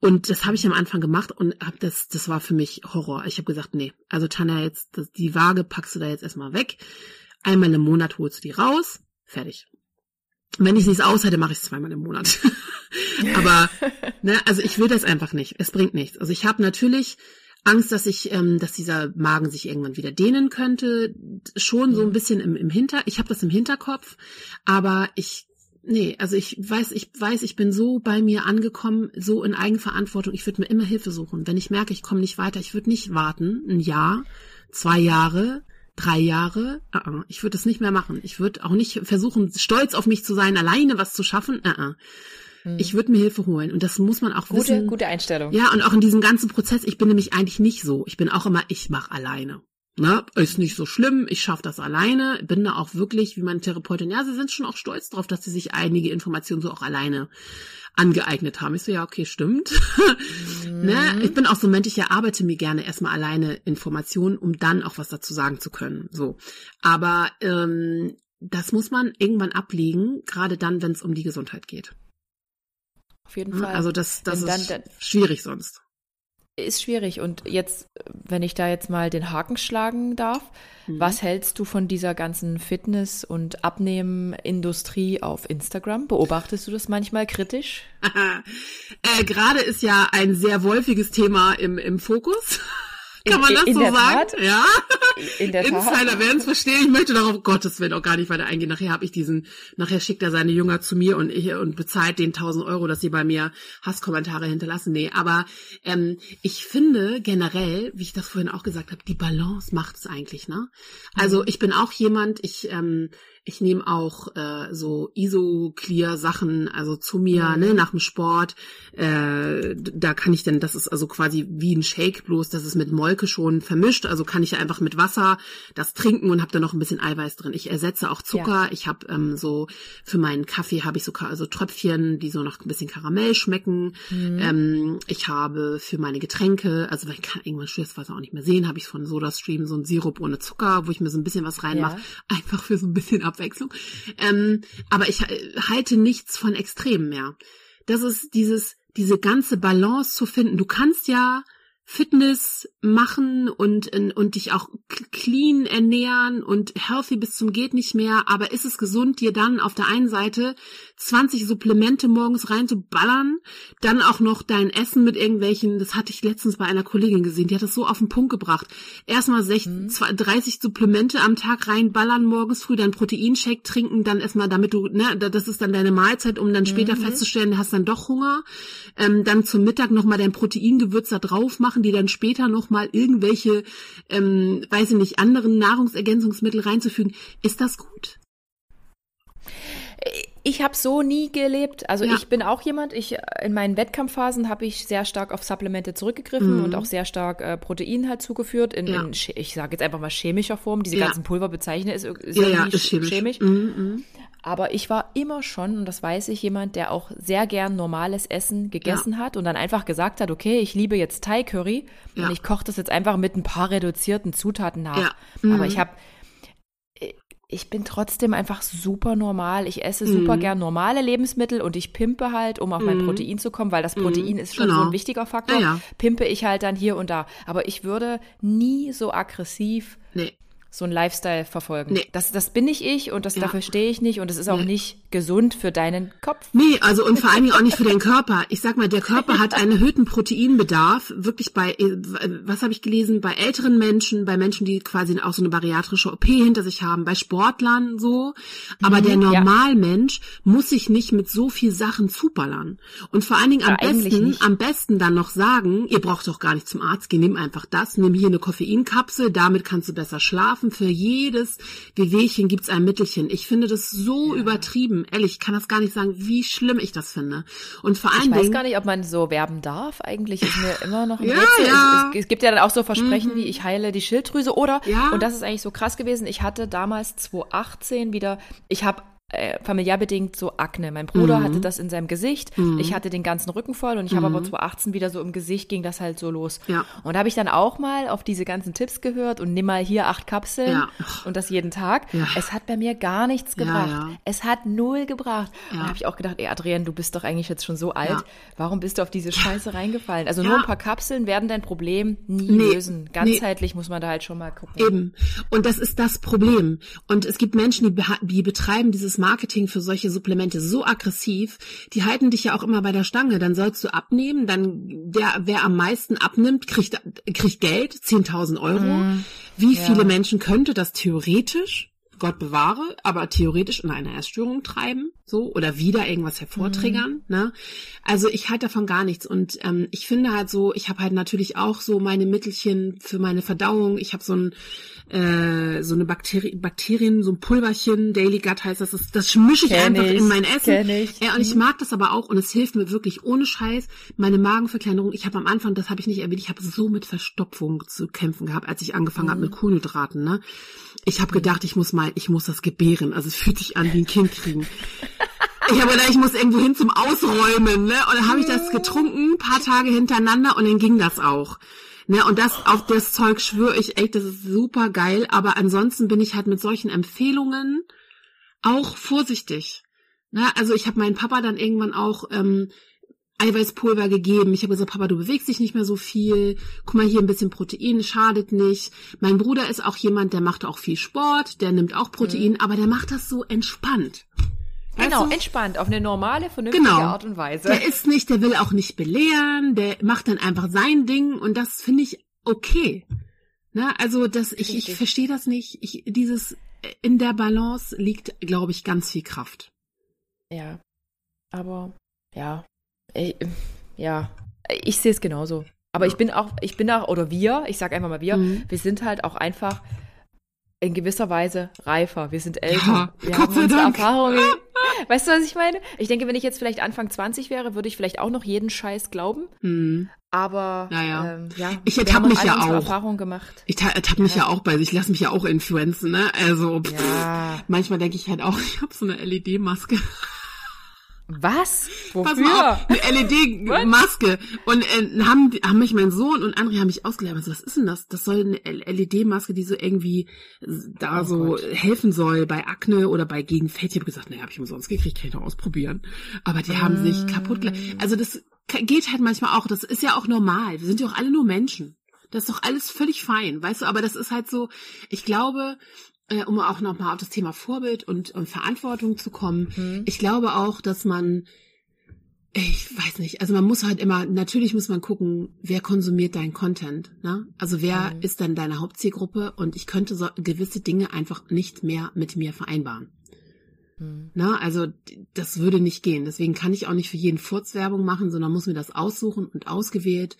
Und das habe ich am Anfang gemacht und hab das, das war für mich Horror. Ich habe gesagt, nee, also Tanja, jetzt das, die Waage packst du da jetzt erstmal weg. Einmal im Monat holst du die raus, fertig. Wenn ich es nicht aus hätte, mache ich es zweimal im Monat. <laughs> Aber ne, also ich will das einfach nicht. Es bringt nichts. Also ich habe natürlich Angst, dass ich, ähm, dass dieser Magen sich irgendwann wieder dehnen könnte. Schon so ein mhm. bisschen im, im Hinter. Ich habe das im Hinterkopf, aber ich nee, also ich weiß, ich weiß, ich bin so bei mir angekommen, so in Eigenverantwortung. Ich würde mir immer Hilfe suchen. Wenn ich merke, ich komme nicht weiter, ich würde nicht warten, ein Jahr, zwei Jahre, drei Jahre. Uh -uh. Ich würde das nicht mehr machen. Ich würde auch nicht versuchen, stolz auf mich zu sein, alleine was zu schaffen. Uh ich würde mir Hilfe holen und das muss man auch gute, wissen. Gute Einstellung. Ja, und auch in diesem ganzen Prozess, ich bin nämlich eigentlich nicht so. Ich bin auch immer, ich mache alleine. Na, ist nicht so schlimm, ich schaffe das alleine, bin da auch wirklich, wie meine Therapeutin, ja, sie sind schon auch stolz drauf, dass sie sich einige Informationen so auch alleine angeeignet haben. Ich so, ja, okay, stimmt. <laughs> Mhm. ne? Ich bin auch so ein Mensch, ich erarbeite mir gerne erstmal alleine Informationen, um dann auch was dazu sagen zu können. So. Aber ähm, das muss man irgendwann ablegen, gerade dann, wenn es um die Gesundheit geht. Auf jeden Fall. Also das, das dann, ist dann, schwierig sonst. Ist schwierig. Und jetzt, wenn ich da jetzt mal den Haken schlagen darf, mhm. was hältst du von dieser ganzen Fitness- und Abnehmen-Industrie auf Instagram? Beobachtest du das manchmal kritisch? <laughs> äh, Gerade ist ja ein sehr wolfiges Thema im, im Fokus. Kann man das in, in so sagen? Tat? Ja. In der Insider werden es verstehen. Ich möchte darauf Gottes Willen auch gar nicht weiter eingehen. Nachher habe ich diesen, nachher schickt er seine Jünger zu mir und ich und bezahlt den 1000 Euro, dass sie bei mir Hasskommentare hinterlassen. Nee, aber ähm, ich finde generell, wie ich das vorhin auch gesagt habe, die Balance macht es eigentlich. Ne? Also mhm. ich bin auch jemand, ich ähm, ich nehme auch äh, so Iso-Clear-Sachen, also zu mir, mhm. ne, nach dem Sport. Äh, da kann ich dann, das ist also quasi wie ein Shake, bloß das ist mit Molke schon vermischt. Also kann ich einfach mit Wasser das trinken und habe da noch ein bisschen Eiweiß drin. Ich ersetze auch Zucker. Ja. Ich habe ähm, so für meinen Kaffee habe ich so also Tröpfchen, die so noch ein bisschen Karamell schmecken. Mhm. Ähm, ich habe für meine Getränke, also weil ich kann irgendwann Wasser auch nicht mehr sehen, habe ich von SodaStream so ein Sirup ohne Zucker, wo ich mir so ein bisschen was reinmache, ja. einfach für so ein bisschen Abwechslung. Ähm, aber ich halte nichts von Extremen mehr. Das ist dieses, diese ganze Balance zu finden. Du kannst ja Fitness machen und, und dich auch clean ernähren und healthy bis zum geht nicht mehr. Aber ist es gesund, dir dann auf der einen Seite 20 Supplemente morgens reinzuballern, dann auch noch dein Essen mit irgendwelchen, das hatte ich letztens bei einer Kollegin gesehen, die hat das so auf den Punkt gebracht. Erstmal 60, mhm. 30 Supplemente am Tag reinballern morgens früh, dann Proteinshake trinken, dann erstmal, damit du, ne, das ist dann deine Mahlzeit, um dann später mhm. festzustellen, du hast dann doch Hunger. Ähm, dann zum Mittag nochmal dein Proteingewürz da drauf machen, die dann später nochmal irgendwelche, ähm, weiß ich nicht, anderen Nahrungsergänzungsmittel reinzufügen. Ist das gut? Ich habe so nie gelebt. Also ja. ich bin auch jemand, ich in meinen Wettkampfphasen habe ich sehr stark auf Supplemente zurückgegriffen mhm. und auch sehr stark äh, Protein halt zugeführt. In, ja. in ich sage jetzt einfach mal chemischer Form. Diese ja. ganzen Pulver bezeichne ist, ist ja, ja ist chemisch. chemisch. Mhm, mhm. Aber ich war immer schon, und das weiß ich, jemand, der auch sehr gern normales Essen gegessen hat und dann einfach gesagt hat, okay, ich liebe jetzt Thai Curry und ich koche das jetzt einfach mit ein paar reduzierten Zutaten nach. Aber ich mhm. habe ich bin trotzdem einfach super normal. Ich esse super mm. gern normale Lebensmittel und ich pimpe halt, um auf mm. mein mhm. Protein zu kommen, weil das Protein mm. ist schon genau. so ein wichtiger Faktor. Ja, ja. Pimpe ich halt dann hier und da. Aber ich würde nie so aggressiv nee. So einen Lifestyle verfolgen. Nee. Das, das bin nicht ich und das, ja. dafür stehe ich nicht und es ist auch nee. nicht gesund für deinen Kopf. Nee, also und vor allen Dingen auch nicht für den Körper. Ich sag mal, der Körper hat einen erhöhten Proteinbedarf, wirklich bei, äh, was habe ich gelesen, bei älteren Menschen, bei Menschen, die quasi auch so eine bariatrische OP hinter sich haben, bei Sportlern so. Aber mhm, der Normalmensch ja. muss sich nicht mit so viel Sachen zuballern. Und vor allen Dingen am ja, besten, am besten dann noch sagen, ihr braucht doch gar nicht zum Arzt gehen, nimm einfach das, nimm hier eine Koffeinkapsel, damit kannst du besser schlafen schaffen, für jedes Wehwehchen gibt's ein Mittelchen. Ich finde das so ja. übertrieben. Ehrlich, ich kann das gar nicht sagen, wie schlimm ich das finde. Und vor allen Dingen. Ich weiß gar nicht, ob man so werben darf. Eigentlich ist mir immer noch ein <laughs> ja, Rätsel. Ja. Es, es, es, gibt ja dann auch so Versprechen mhm. wie ich heile die Schilddrüse oder, ja. und das ist eigentlich so krass gewesen, ich hatte damals 2018 wieder, ich habe äh, familiär bedingt so Akne. Mein Bruder mhm. hatte das in seinem Gesicht. Mhm. Ich hatte den ganzen Rücken voll und ich mhm. habe aber 2018 wieder so im Gesicht ging das halt so los. Ja. Und da habe ich dann auch mal auf diese ganzen Tipps gehört und nimm mal hier acht Kapseln ja. und das jeden Tag. Ja. Es hat bei mir gar nichts gebracht. Es hat null gebracht. Und da habe ich auch gedacht, ey Adrian, du bist doch eigentlich jetzt schon so alt. Warum bist du auf diese Scheiße reingefallen? Also nur ein paar Kapseln werden dein Problem nie nee. lösen. Ganzheitlich nee. muss man da halt schon mal gucken. Eben. Und das ist das Problem. Und es gibt Menschen, die, die betreiben dieses Marketing für solche Supplemente so aggressiv, die halten dich ja auch immer bei der Stange. Dann sollst du abnehmen, dann der, wer am meisten abnimmt, kriegt, kriegt Geld, 10.000 Euro. Mm, Wie ja. viele Menschen könnte das theoretisch? Gott bewahre, aber theoretisch in eine Essstörung treiben, so oder wieder irgendwas hervortriggern. Mhm. Ne? Also ich halte davon gar nichts und ähm, ich finde halt so, ich habe halt natürlich auch so meine Mittelchen für meine Verdauung. Ich habe so ein äh, so eine Bakteri Bakterien, so ein Pulverchen, Daily Gut heißt das, das, das mische ich Kenn einfach ich. in mein Essen. Ich. Ja, und ich mhm. mag das aber auch und es hilft mir wirklich ohne Scheiß. Meine Magenverkleinerung, ich habe am Anfang, das habe ich nicht erwähnt, ich habe so mit Verstopfung zu kämpfen gehabt, als ich angefangen mhm. habe mit Kohlenhydraten. Ne? Ich habe gedacht, ich muss mal, ich muss das gebären. Also es fühlt sich an wie ein Kind kriegen. Ich habe gedacht, ich muss irgendwo hin zum Ausräumen, ne? Und dann habe ich das getrunken, paar Tage hintereinander und dann ging das auch. Ne, und das auf das Zeug schwöre ich echt, das ist super geil. Aber ansonsten bin ich halt mit solchen Empfehlungen auch vorsichtig. Ne, also ich habe meinen Papa dann irgendwann auch ähm, Eiweißpulver gegeben. Ich habe gesagt, Papa, du bewegst dich nicht mehr so viel. Guck mal hier ein bisschen Protein, schadet nicht. Mein Bruder ist auch jemand, der macht auch viel Sport, der nimmt auch Protein, mhm. aber der macht das so entspannt. Genau, du? entspannt, auf eine normale, vernünftige genau. Art und Weise. Der ist nicht, der will auch nicht belehren, der macht dann einfach sein Ding und das finde ich okay. Na, also das, ich, ich verstehe das nicht. Ich, dieses in der Balance liegt, glaube ich, ganz viel Kraft. Ja, aber ja, ich, ja, ich sehe es genauso. Aber ich bin auch, ich bin auch, oder wir, ich sage einfach mal wir, mhm. wir sind halt auch einfach in gewisser Weise reifer. Wir sind älter. Ja, wir Gott haben unsere Erfahrungen. <laughs> Weißt du, was ich meine? Ich denke, wenn ich jetzt vielleicht Anfang 20 wäre, würde ich vielleicht auch noch jeden Scheiß glauben. Mhm. Aber naja. ähm, ja, ich ertappe mich ja auch. Erfahrung gemacht. Ich ertappe mich ja. ja auch bei, ich lasse mich ja auch influenzen, ne? Also pff, ja. manchmal denke ich halt auch, <laughs> ich habe so eine LED-Maske. Was? Wofür? Pass mal auf, eine LED-Maske. Und äh, haben, haben mich mein Sohn und andere haben mich ausgelernt. Also, was ist denn das? Das soll eine LED-Maske, die so irgendwie da oh so Gott. helfen soll bei Akne oder bei Gegenfällt. Ich habe gesagt, naja, habe ich umsonst gekriegt, kann ich doch ausprobieren. Aber die haben sich kaputt. Also das geht halt manchmal auch. Das ist ja auch normal. Wir sind ja auch alle nur Menschen. Das ist doch alles völlig fein, weißt du, aber das ist halt so, ich glaube, äh, um auch nochmal auf das Thema Vorbild und, und Verantwortung zu kommen. Mhm. Ich glaube auch, dass man, ich weiß nicht, also man muss halt immer, natürlich muss man gucken, wer konsumiert deinen Content, ne? Also wer mhm. ist dann deine Hauptzielgruppe und ich könnte so gewisse Dinge einfach nicht mehr mit mir vereinbaren. Mhm. Na, also das würde nicht gehen. Deswegen kann ich auch nicht für jeden Furz Werbung machen, sondern muss mir das aussuchen und ausgewählt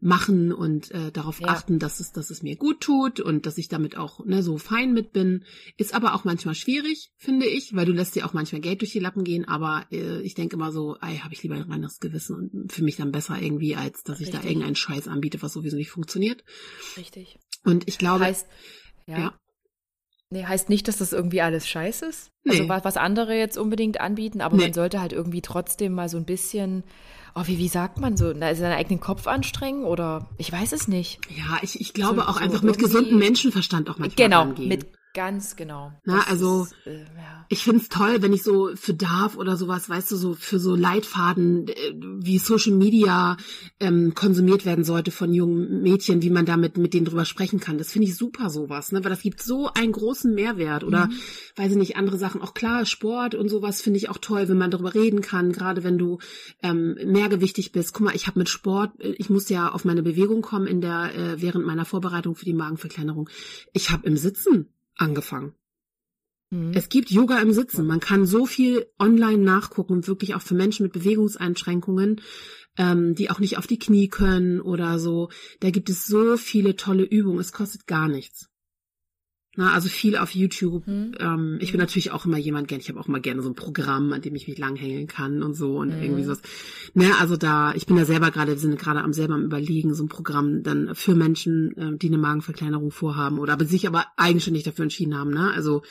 machen und äh, darauf ja. achten, dass es, dass es mir gut tut und dass ich damit auch ne, so fein mit bin. Ist aber auch manchmal schwierig, finde ich, weil du lässt dir auch manchmal Geld durch die Lappen gehen, aber äh, ich denke immer so, ey, habe ich lieber ein reines Gewissen und für mich dann besser irgendwie, als dass Richtig. ich da irgendeinen Scheiß anbiete, was sowieso nicht funktioniert. Richtig. Und ich glaube. Heißt, ja. ja. Nee, heißt nicht, dass das irgendwie alles scheiße ist. Also nee. Also was, was andere jetzt unbedingt anbieten, aber nee. man sollte halt irgendwie trotzdem mal so ein bisschen oh, wie, wie sagt man so, seinen eigenen Kopf anstrengen oder ich weiß es nicht. Ja, ich, ich glaube so, auch so einfach mit gesundem Menschenverstand auch manchmal Genau, angehen. mit Ganz genau. Na, also ist, äh, ja. ich find's toll, wenn ich so für darf oder sowas, weißt du, so für so Leitfaden, äh, wie Social Media ähm, konsumiert werden sollte von jungen Mädchen, wie man damit mit denen drüber sprechen kann. Das finde ich super sowas, ne? Weil das gibt so einen großen Mehrwert. Oder mhm. weiß ich nicht, andere Sachen. Auch klar, Sport und sowas finde ich auch toll, wenn man darüber reden kann, gerade wenn du ähm, mehrgewichtig bist. Guck mal, ich habe mit Sport, äh, ich muss ja auf meine Bewegung kommen in der äh, während meiner Vorbereitung für die Magenverkleinerung. Ich habe im Sitzen angefangen. Mhm. Es gibt Yoga im Sitzen. Man kann so viel online nachgucken, wirklich auch für Menschen mit Bewegungseinschränkungen, ähm, die auch nicht auf die Knie können oder so. Da gibt es so viele tolle Übungen. Es kostet gar nichts. Na, also viel auf YouTube. Mhm. Ähm, ich bin natürlich auch immer jemand gern, ich habe auch immer gerne so ein Programm, an dem ich mich langhängen kann und so und mhm. irgendwie sowas. Ne, also da, ich bin da selber gerade, wir sind gerade am selber am überlegen, so ein Programm dann für Menschen, äh, die eine Magenverkleinerung vorhaben oder aber sich aber eigenständig dafür entschieden haben, ne? Also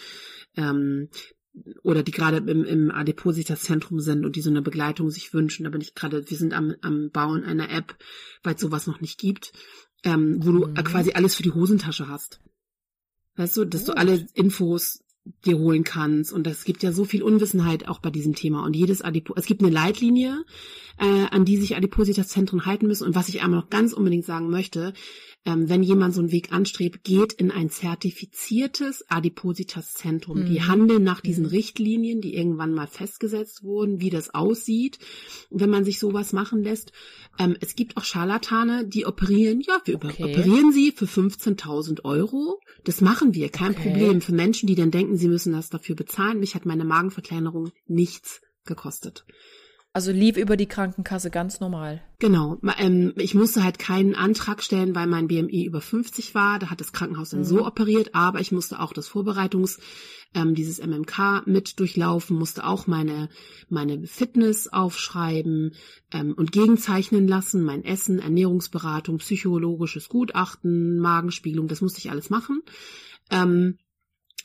ähm, oder die gerade im, im Adipositas-Zentrum sind und die so eine Begleitung sich wünschen. Da bin ich gerade, wir sind am, am Bauen einer App, weil es sowas noch nicht gibt, ähm, wo du mhm. quasi alles für die Hosentasche hast. Weißt du, dass du alle Infos dir holen kannst. Und es gibt ja so viel Unwissenheit auch bei diesem Thema. Und jedes Adipo, es gibt eine Leitlinie, äh, an die sich Adipositas-Zentren halten müssen. Und was ich einmal noch ganz unbedingt sagen möchte, ähm, wenn jemand so einen Weg anstrebt, geht in ein zertifiziertes Adipositas-Zentrum. Mhm. Die handeln nach diesen mhm. Richtlinien, die irgendwann mal festgesetzt wurden, wie das aussieht, wenn man sich sowas machen lässt. Ähm, es gibt auch Scharlatane, die operieren, ja, wir okay. operieren sie für 15.000 Euro. Das machen wir, kein okay. Problem. Für Menschen, die dann denken, sie müssen das dafür bezahlen. Mich hat meine Magenverkleinerung nichts gekostet. Also lief über die Krankenkasse ganz normal. Genau. Ähm, ich musste halt keinen Antrag stellen, weil mein BMI über 50 war. Da hat das Krankenhaus dann mhm. so operiert, aber ich musste auch das Vorbereitungs, ähm, dieses MMK mit durchlaufen, musste auch meine, meine Fitness aufschreiben ähm, und gegenzeichnen lassen, mein Essen, Ernährungsberatung, psychologisches Gutachten, Magenspiegelung, das musste ich alles machen. Ähm,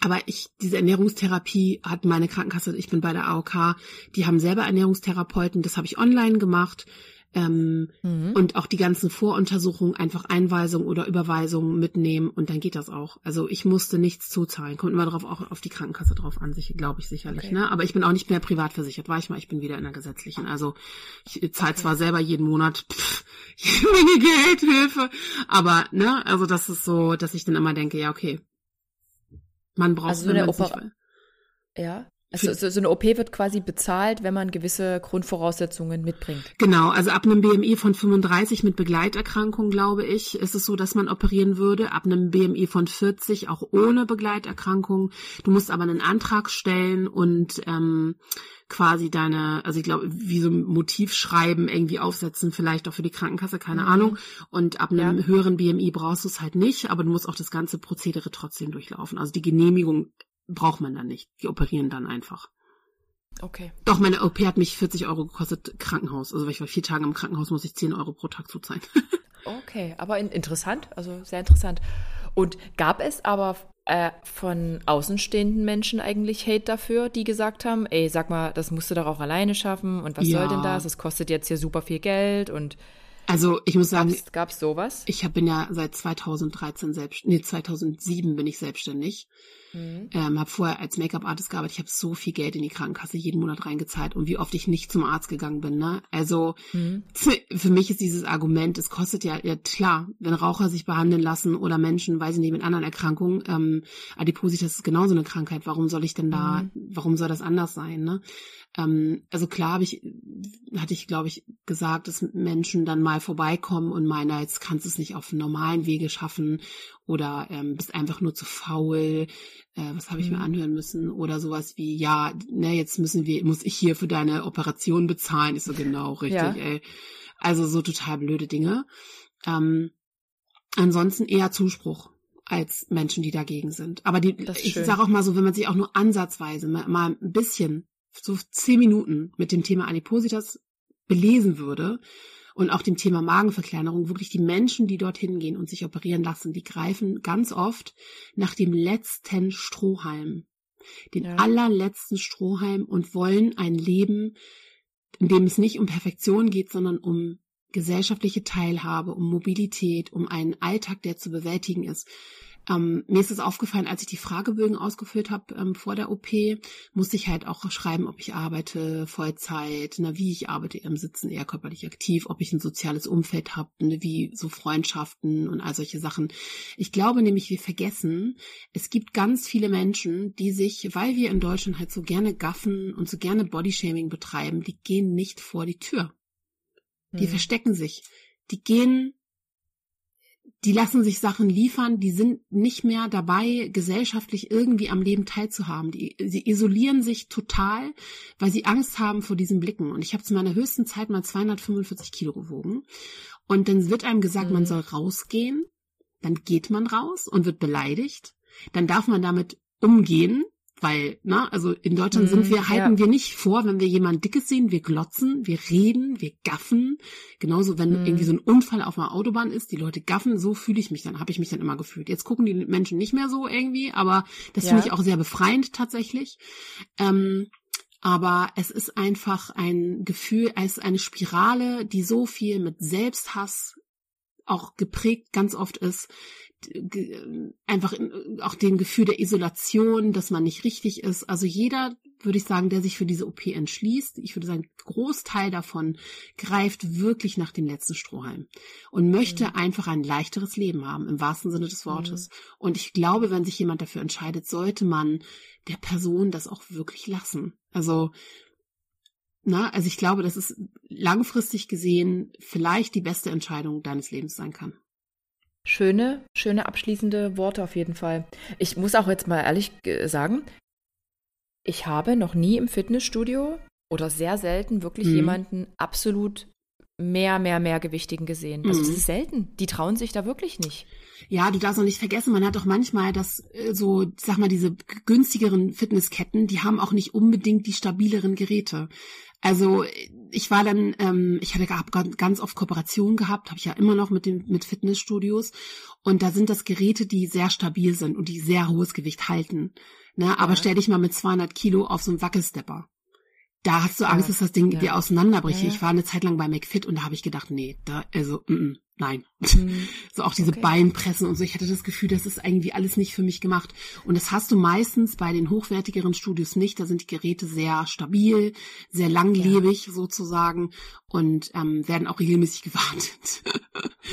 aber ich, diese Ernährungstherapie hat meine Krankenkasse, ich bin bei der AOK, die haben selber Ernährungstherapeuten, das habe ich online gemacht. Ähm, mhm. Und auch die ganzen Voruntersuchungen, einfach Einweisung oder Überweisung mitnehmen und dann geht das auch. Also ich musste nichts zuzahlen. Kommt immer drauf auch auf die Krankenkasse drauf an, sich, glaube ich sicherlich. Okay. Ne? Aber ich bin auch nicht mehr privat versichert, war ich mal, ich bin wieder in der gesetzlichen. Also ich zahle okay. zwar selber jeden Monat pff, <laughs> jede Menge Geldhilfe, aber ne, also das ist so, dass ich dann immer denke, ja, okay, man braucht also so eine Oper Ja. Also so, eine OP wird quasi bezahlt, wenn man gewisse Grundvoraussetzungen mitbringt. Genau, also ab einem BMI von 35 mit Begleiterkrankung, glaube ich, ist es so, dass man operieren würde. Ab einem BMI von 40 auch ohne Begleiterkrankung. Du musst aber einen Antrag stellen und ähm, quasi deine, also ich glaube, wie so ein Motivschreiben irgendwie aufsetzen, vielleicht auch für die Krankenkasse, keine mhm. Ahnung. Und ab einem ja. höheren BMI brauchst du es halt nicht, aber du musst auch das ganze Prozedere trotzdem durchlaufen. Also die Genehmigung braucht man dann nicht. Die operieren dann einfach. Okay. Doch, meine OP hat mich 40 Euro gekostet, Krankenhaus. Also weil ich war vier Tage im Krankenhaus, muss ich 10 Euro pro Tag zuzahlen. <laughs> okay, aber in, interessant, also sehr interessant. Und gab es aber äh, von außenstehenden Menschen eigentlich Hate dafür, die gesagt haben, ey, sag mal, das musst du doch auch alleine schaffen und was ja. soll denn das? Das kostet jetzt hier super viel Geld und also ich muss sagen, gab es sowas? Ich bin ja seit 2013 selbst, nee 2007 bin ich selbstständig Mhm. Ähm, habe vorher als Make-up-Artist gearbeitet. Ich habe so viel Geld in die Krankenkasse jeden Monat reingezahlt und wie oft ich nicht zum Arzt gegangen bin. Ne? Also mhm. für mich ist dieses Argument, es kostet ja, ja klar, wenn Raucher sich behandeln lassen oder Menschen, weiß ich nicht, mit anderen Erkrankungen, ähm, Adipositas ist genauso eine Krankheit. Warum soll ich denn da, mhm. warum soll das anders sein? Ne? Ähm, also klar habe ich, hatte ich, glaube ich, gesagt, dass Menschen dann mal vorbeikommen und meinen, jetzt kannst du es nicht auf normalen Wege schaffen oder ähm, bist einfach nur zu faul, äh, was habe ich mhm. mir anhören müssen oder sowas wie, ja, ne, jetzt müssen wir, muss ich hier für deine Operation bezahlen. Ich so genau, richtig, ja. ey. Also so total blöde Dinge. Ähm, ansonsten eher Zuspruch als Menschen, die dagegen sind. Aber die, ich sage auch mal so, wenn man sich auch nur ansatzweise mal, mal ein bisschen so zehn Minuten mit dem Thema Adipositas belesen würde und auch dem Thema Magenverkleinerung, wirklich die Menschen, die dorthin gehen und sich operieren lassen, die greifen ganz oft nach dem letzten Strohhalm, den ja. allerletzten Strohhalm und wollen ein Leben, in dem es nicht um Perfektion geht, sondern um gesellschaftliche Teilhabe, um Mobilität, um einen Alltag, der zu bewältigen ist. Ähm, mir ist es aufgefallen, als ich die Fragebögen ausgefüllt habe ähm, vor der OP, musste ich halt auch schreiben, ob ich arbeite, Vollzeit, na, wie ich arbeite, im Sitzen eher körperlich aktiv, ob ich ein soziales Umfeld habe, ne, wie so Freundschaften und all solche Sachen. Ich glaube nämlich, wir vergessen, es gibt ganz viele Menschen, die sich, weil wir in Deutschland halt so gerne gaffen und so gerne Bodyshaming betreiben, die gehen nicht vor die Tür. Die hm. verstecken sich. Die gehen die lassen sich Sachen liefern, die sind nicht mehr dabei, gesellschaftlich irgendwie am Leben teilzuhaben. Die, sie isolieren sich total, weil sie Angst haben vor diesen Blicken. Und ich habe zu meiner höchsten Zeit mal 245 Kilo gewogen. Und dann wird einem gesagt, mhm. man soll rausgehen. Dann geht man raus und wird beleidigt. Dann darf man damit umgehen, weil, na, also in Deutschland sind wir, mhm, halten ja. wir nicht vor, wenn wir jemand Dickes sehen, wir glotzen, wir reden, wir gaffen. Genauso, wenn mm. irgendwie so ein Unfall auf einer Autobahn ist, die Leute gaffen, so fühle ich mich dann, habe ich mich dann immer gefühlt. Jetzt gucken die Menschen nicht mehr so irgendwie, aber das ja. finde ich auch sehr befreiend tatsächlich. Ähm, aber es ist einfach ein Gefühl, es ist eine Spirale, die so viel mit Selbsthass auch geprägt ganz oft ist, einfach auch den Gefühl der Isolation, dass man nicht richtig ist. Also jeder, würde ich sagen, der sich für diese OP entschließt, ich würde sagen, Großteil davon greift wirklich nach dem letzten Strohhalm und möchte mhm. einfach ein leichteres Leben haben, im wahrsten Sinne des Wortes. Mhm. Und ich glaube, wenn sich jemand dafür entscheidet, sollte man der Person das auch wirklich lassen. Also, na, also ich glaube, dass es langfristig gesehen vielleicht die beste Entscheidung deines Lebens sein kann. Schöne, schöne abschließende Worte auf jeden Fall. Ich muss auch jetzt mal ehrlich sagen, ich habe noch nie im Fitnessstudio oder sehr selten wirklich mhm. jemanden absolut mehr, mehr, mehr Gewichtigen gesehen. Also mhm. das ist selten. Die trauen sich da wirklich nicht. Ja, du darfst auch nicht vergessen, man hat auch manchmal das äh, so, sag mal, diese günstigeren Fitnessketten, die haben auch nicht unbedingt die stabileren Geräte. Also ich war dann, ähm, ich hatte ganz oft Kooperationen gehabt, habe ich ja immer noch mit den mit Fitnessstudios und da sind das Geräte, die sehr stabil sind und die sehr hohes Gewicht halten. Ne? Aber ja. stell dich mal mit 200 Kilo auf so einen Wackelstepper. Da hast du Angst, ja. dass das Ding ja. dir auseinanderbricht. Ich war eine Zeit lang bei McFit und da habe ich gedacht, nee, da also mm, mm nein. Mhm. <laughs> So auch diese okay. Beinpressen und so. Ich hatte das Gefühl, das ist irgendwie alles nicht für mich gemacht. Und das hast du meistens bei den hochwertigeren Studios nicht. Da sind die Geräte sehr stabil, sehr langlebig ja. sozusagen und ähm, werden auch regelmäßig <laughs> gewartet.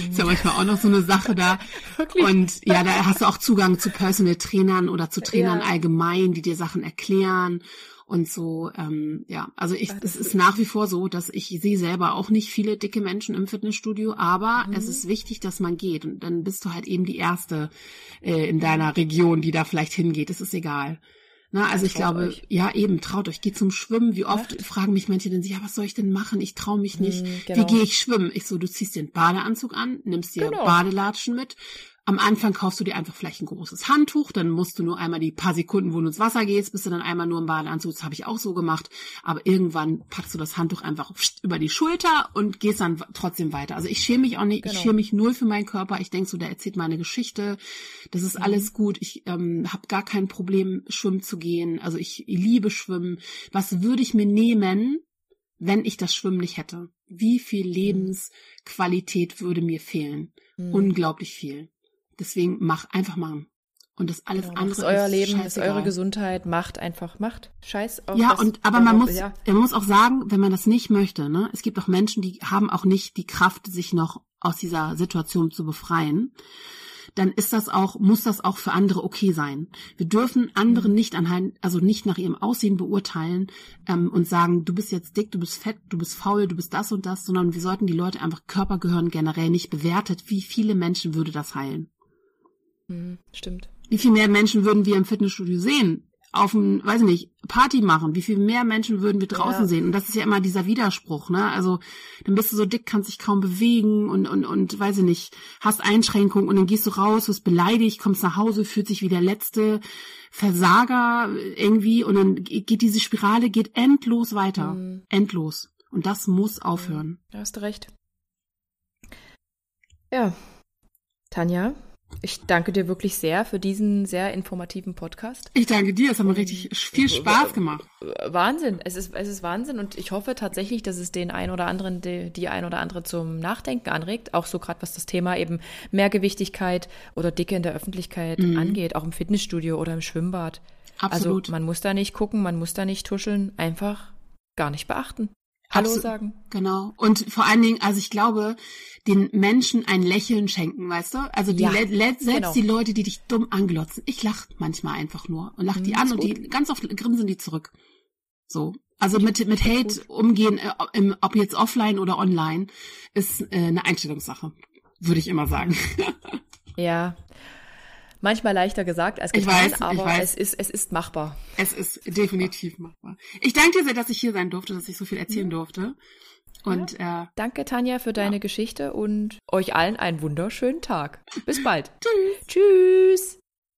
ist ja manchmal auch noch so eine Sache da. <laughs> Wirklich? Und ja, da hast du auch Zugang zu Personal Trainern oder zu Trainern ja. allgemein, die dir Sachen erklären und so, ähm, ja, also ich, es ist nach wie vor so, dass ich sehe selber auch nicht viele dicke Menschen im Fitnessstudio, aber mhm. es ist wichtig, dass man geht. Und dann bist du halt eben die Erste äh, in deiner Region, die da vielleicht hingeht. Es ist egal. Na, also ich glaube, euch. ja eben, traut euch, geht zum Schwimmen. Wie oft ja. fragen mich manche dann, ja, was soll ich denn machen? Ich traue mich nicht. Mhm, genau. Wie gehe ich schwimmen? Ich so, du ziehst dir einen Badeanzug an, nimmst dir genau. Badelatschen mit, am Anfang kaufst du dir einfach vielleicht ein großes Handtuch, dann musst du nur einmal die paar Sekunden, wo du ins Wasser gehst, bist du dann einmal nur im Badeanzug. Das habe ich auch so gemacht. Aber irgendwann packst du das Handtuch einfach über die Schulter und gehst dann trotzdem weiter. Also ich schäme mich auch nicht, genau. ich schäme mich null für meinen Körper. Ich denke so, der erzählt meine Geschichte. Das ist mhm. alles gut. Ich ähm, habe gar kein Problem, schwimmen zu gehen. Also ich liebe Schwimmen. Was würde ich mir nehmen, wenn ich das Schwimmen nicht hätte? Wie viel mhm. Lebensqualität würde mir fehlen? Mhm. Unglaublich viel. Deswegen mach einfach machen. Und das alles genau, andere ist euer Leben, ist eure Gesundheit, macht einfach, macht. Scheiß auf Ja, und aber man muss, ja. man muss auch sagen, wenn man das nicht möchte, ne, es gibt auch Menschen, die haben auch nicht die Kraft, sich noch aus dieser Situation zu befreien dann ist das auch, muss das auch für andere okay sein. Wir dürfen andere mhm. nicht anhand, also nicht nach ihrem Aussehen beurteilen ähm, und sagen, du bist jetzt dick, du bist fett, du bist faul, du bist das und das, sondern wir sollten die Leute einfach Körpergehören generell nicht bewertet. Wie viele Menschen würde das heilen? Mhm, stimmt. Wie viel mehr Menschen würden wir im Fitnessstudio sehen? Auf ein, weiß ich nicht, Party machen? Wie viel mehr Menschen würden wir draußen ja. sehen? Und das ist ja immer dieser Widerspruch, ne? Also, dann bist du so dick, kannst dich kaum bewegen und, und, und, weiß ich nicht, hast Einschränkungen und dann gehst du raus, wirst beleidigt, kommst nach Hause, fühlt sich wie der letzte Versager irgendwie und dann geht diese Spirale, geht endlos weiter. Mhm. Endlos. Und das muss aufhören. Da hast du recht. Ja. Tanja, Ich danke dir wirklich sehr für diesen sehr informativen Podcast. Ich danke dir, es hat mir richtig viel Spaß gemacht. Wahnsinn, es ist, es ist Wahnsinn und ich hoffe tatsächlich, dass es den ein oder anderen, die, die ein oder andere zum Nachdenken anregt, auch so gerade was das Thema eben Mehrgewichtigkeit oder Dicke in der Öffentlichkeit mhm. angeht, auch im Fitnessstudio oder im Schwimmbad. Absolut. Also man muss da nicht gucken, man muss da nicht tuscheln, einfach gar nicht beachten. Hallo Absolut, sagen. Genau. Und vor allen Dingen, also ich glaube, den Menschen ein Lächeln schenken, weißt du? Also die, ja, selbst genau. die Leute, die dich dumm anglotzen. Ich lach manchmal einfach nur und lach die mhm, an und die ganz oft grinsen die zurück. So. Also mit, mit Hate umgehen, äh, im, ob jetzt offline oder online, ist äh, eine Einstellungssache, würde ich immer sagen. <laughs> Ja, manchmal leichter gesagt als getan, ich weiß, aber ich weiß. es ist es ist machbar. Es ist definitiv machbar. Ich danke dir sehr, dass ich hier sein durfte, dass ich so viel erzählen mhm. durfte. Und ja. äh, danke Tanja für deine ja. Geschichte und euch allen einen wunderschönen Tag. Bis bald. <laughs> Tschüss. Tschüss.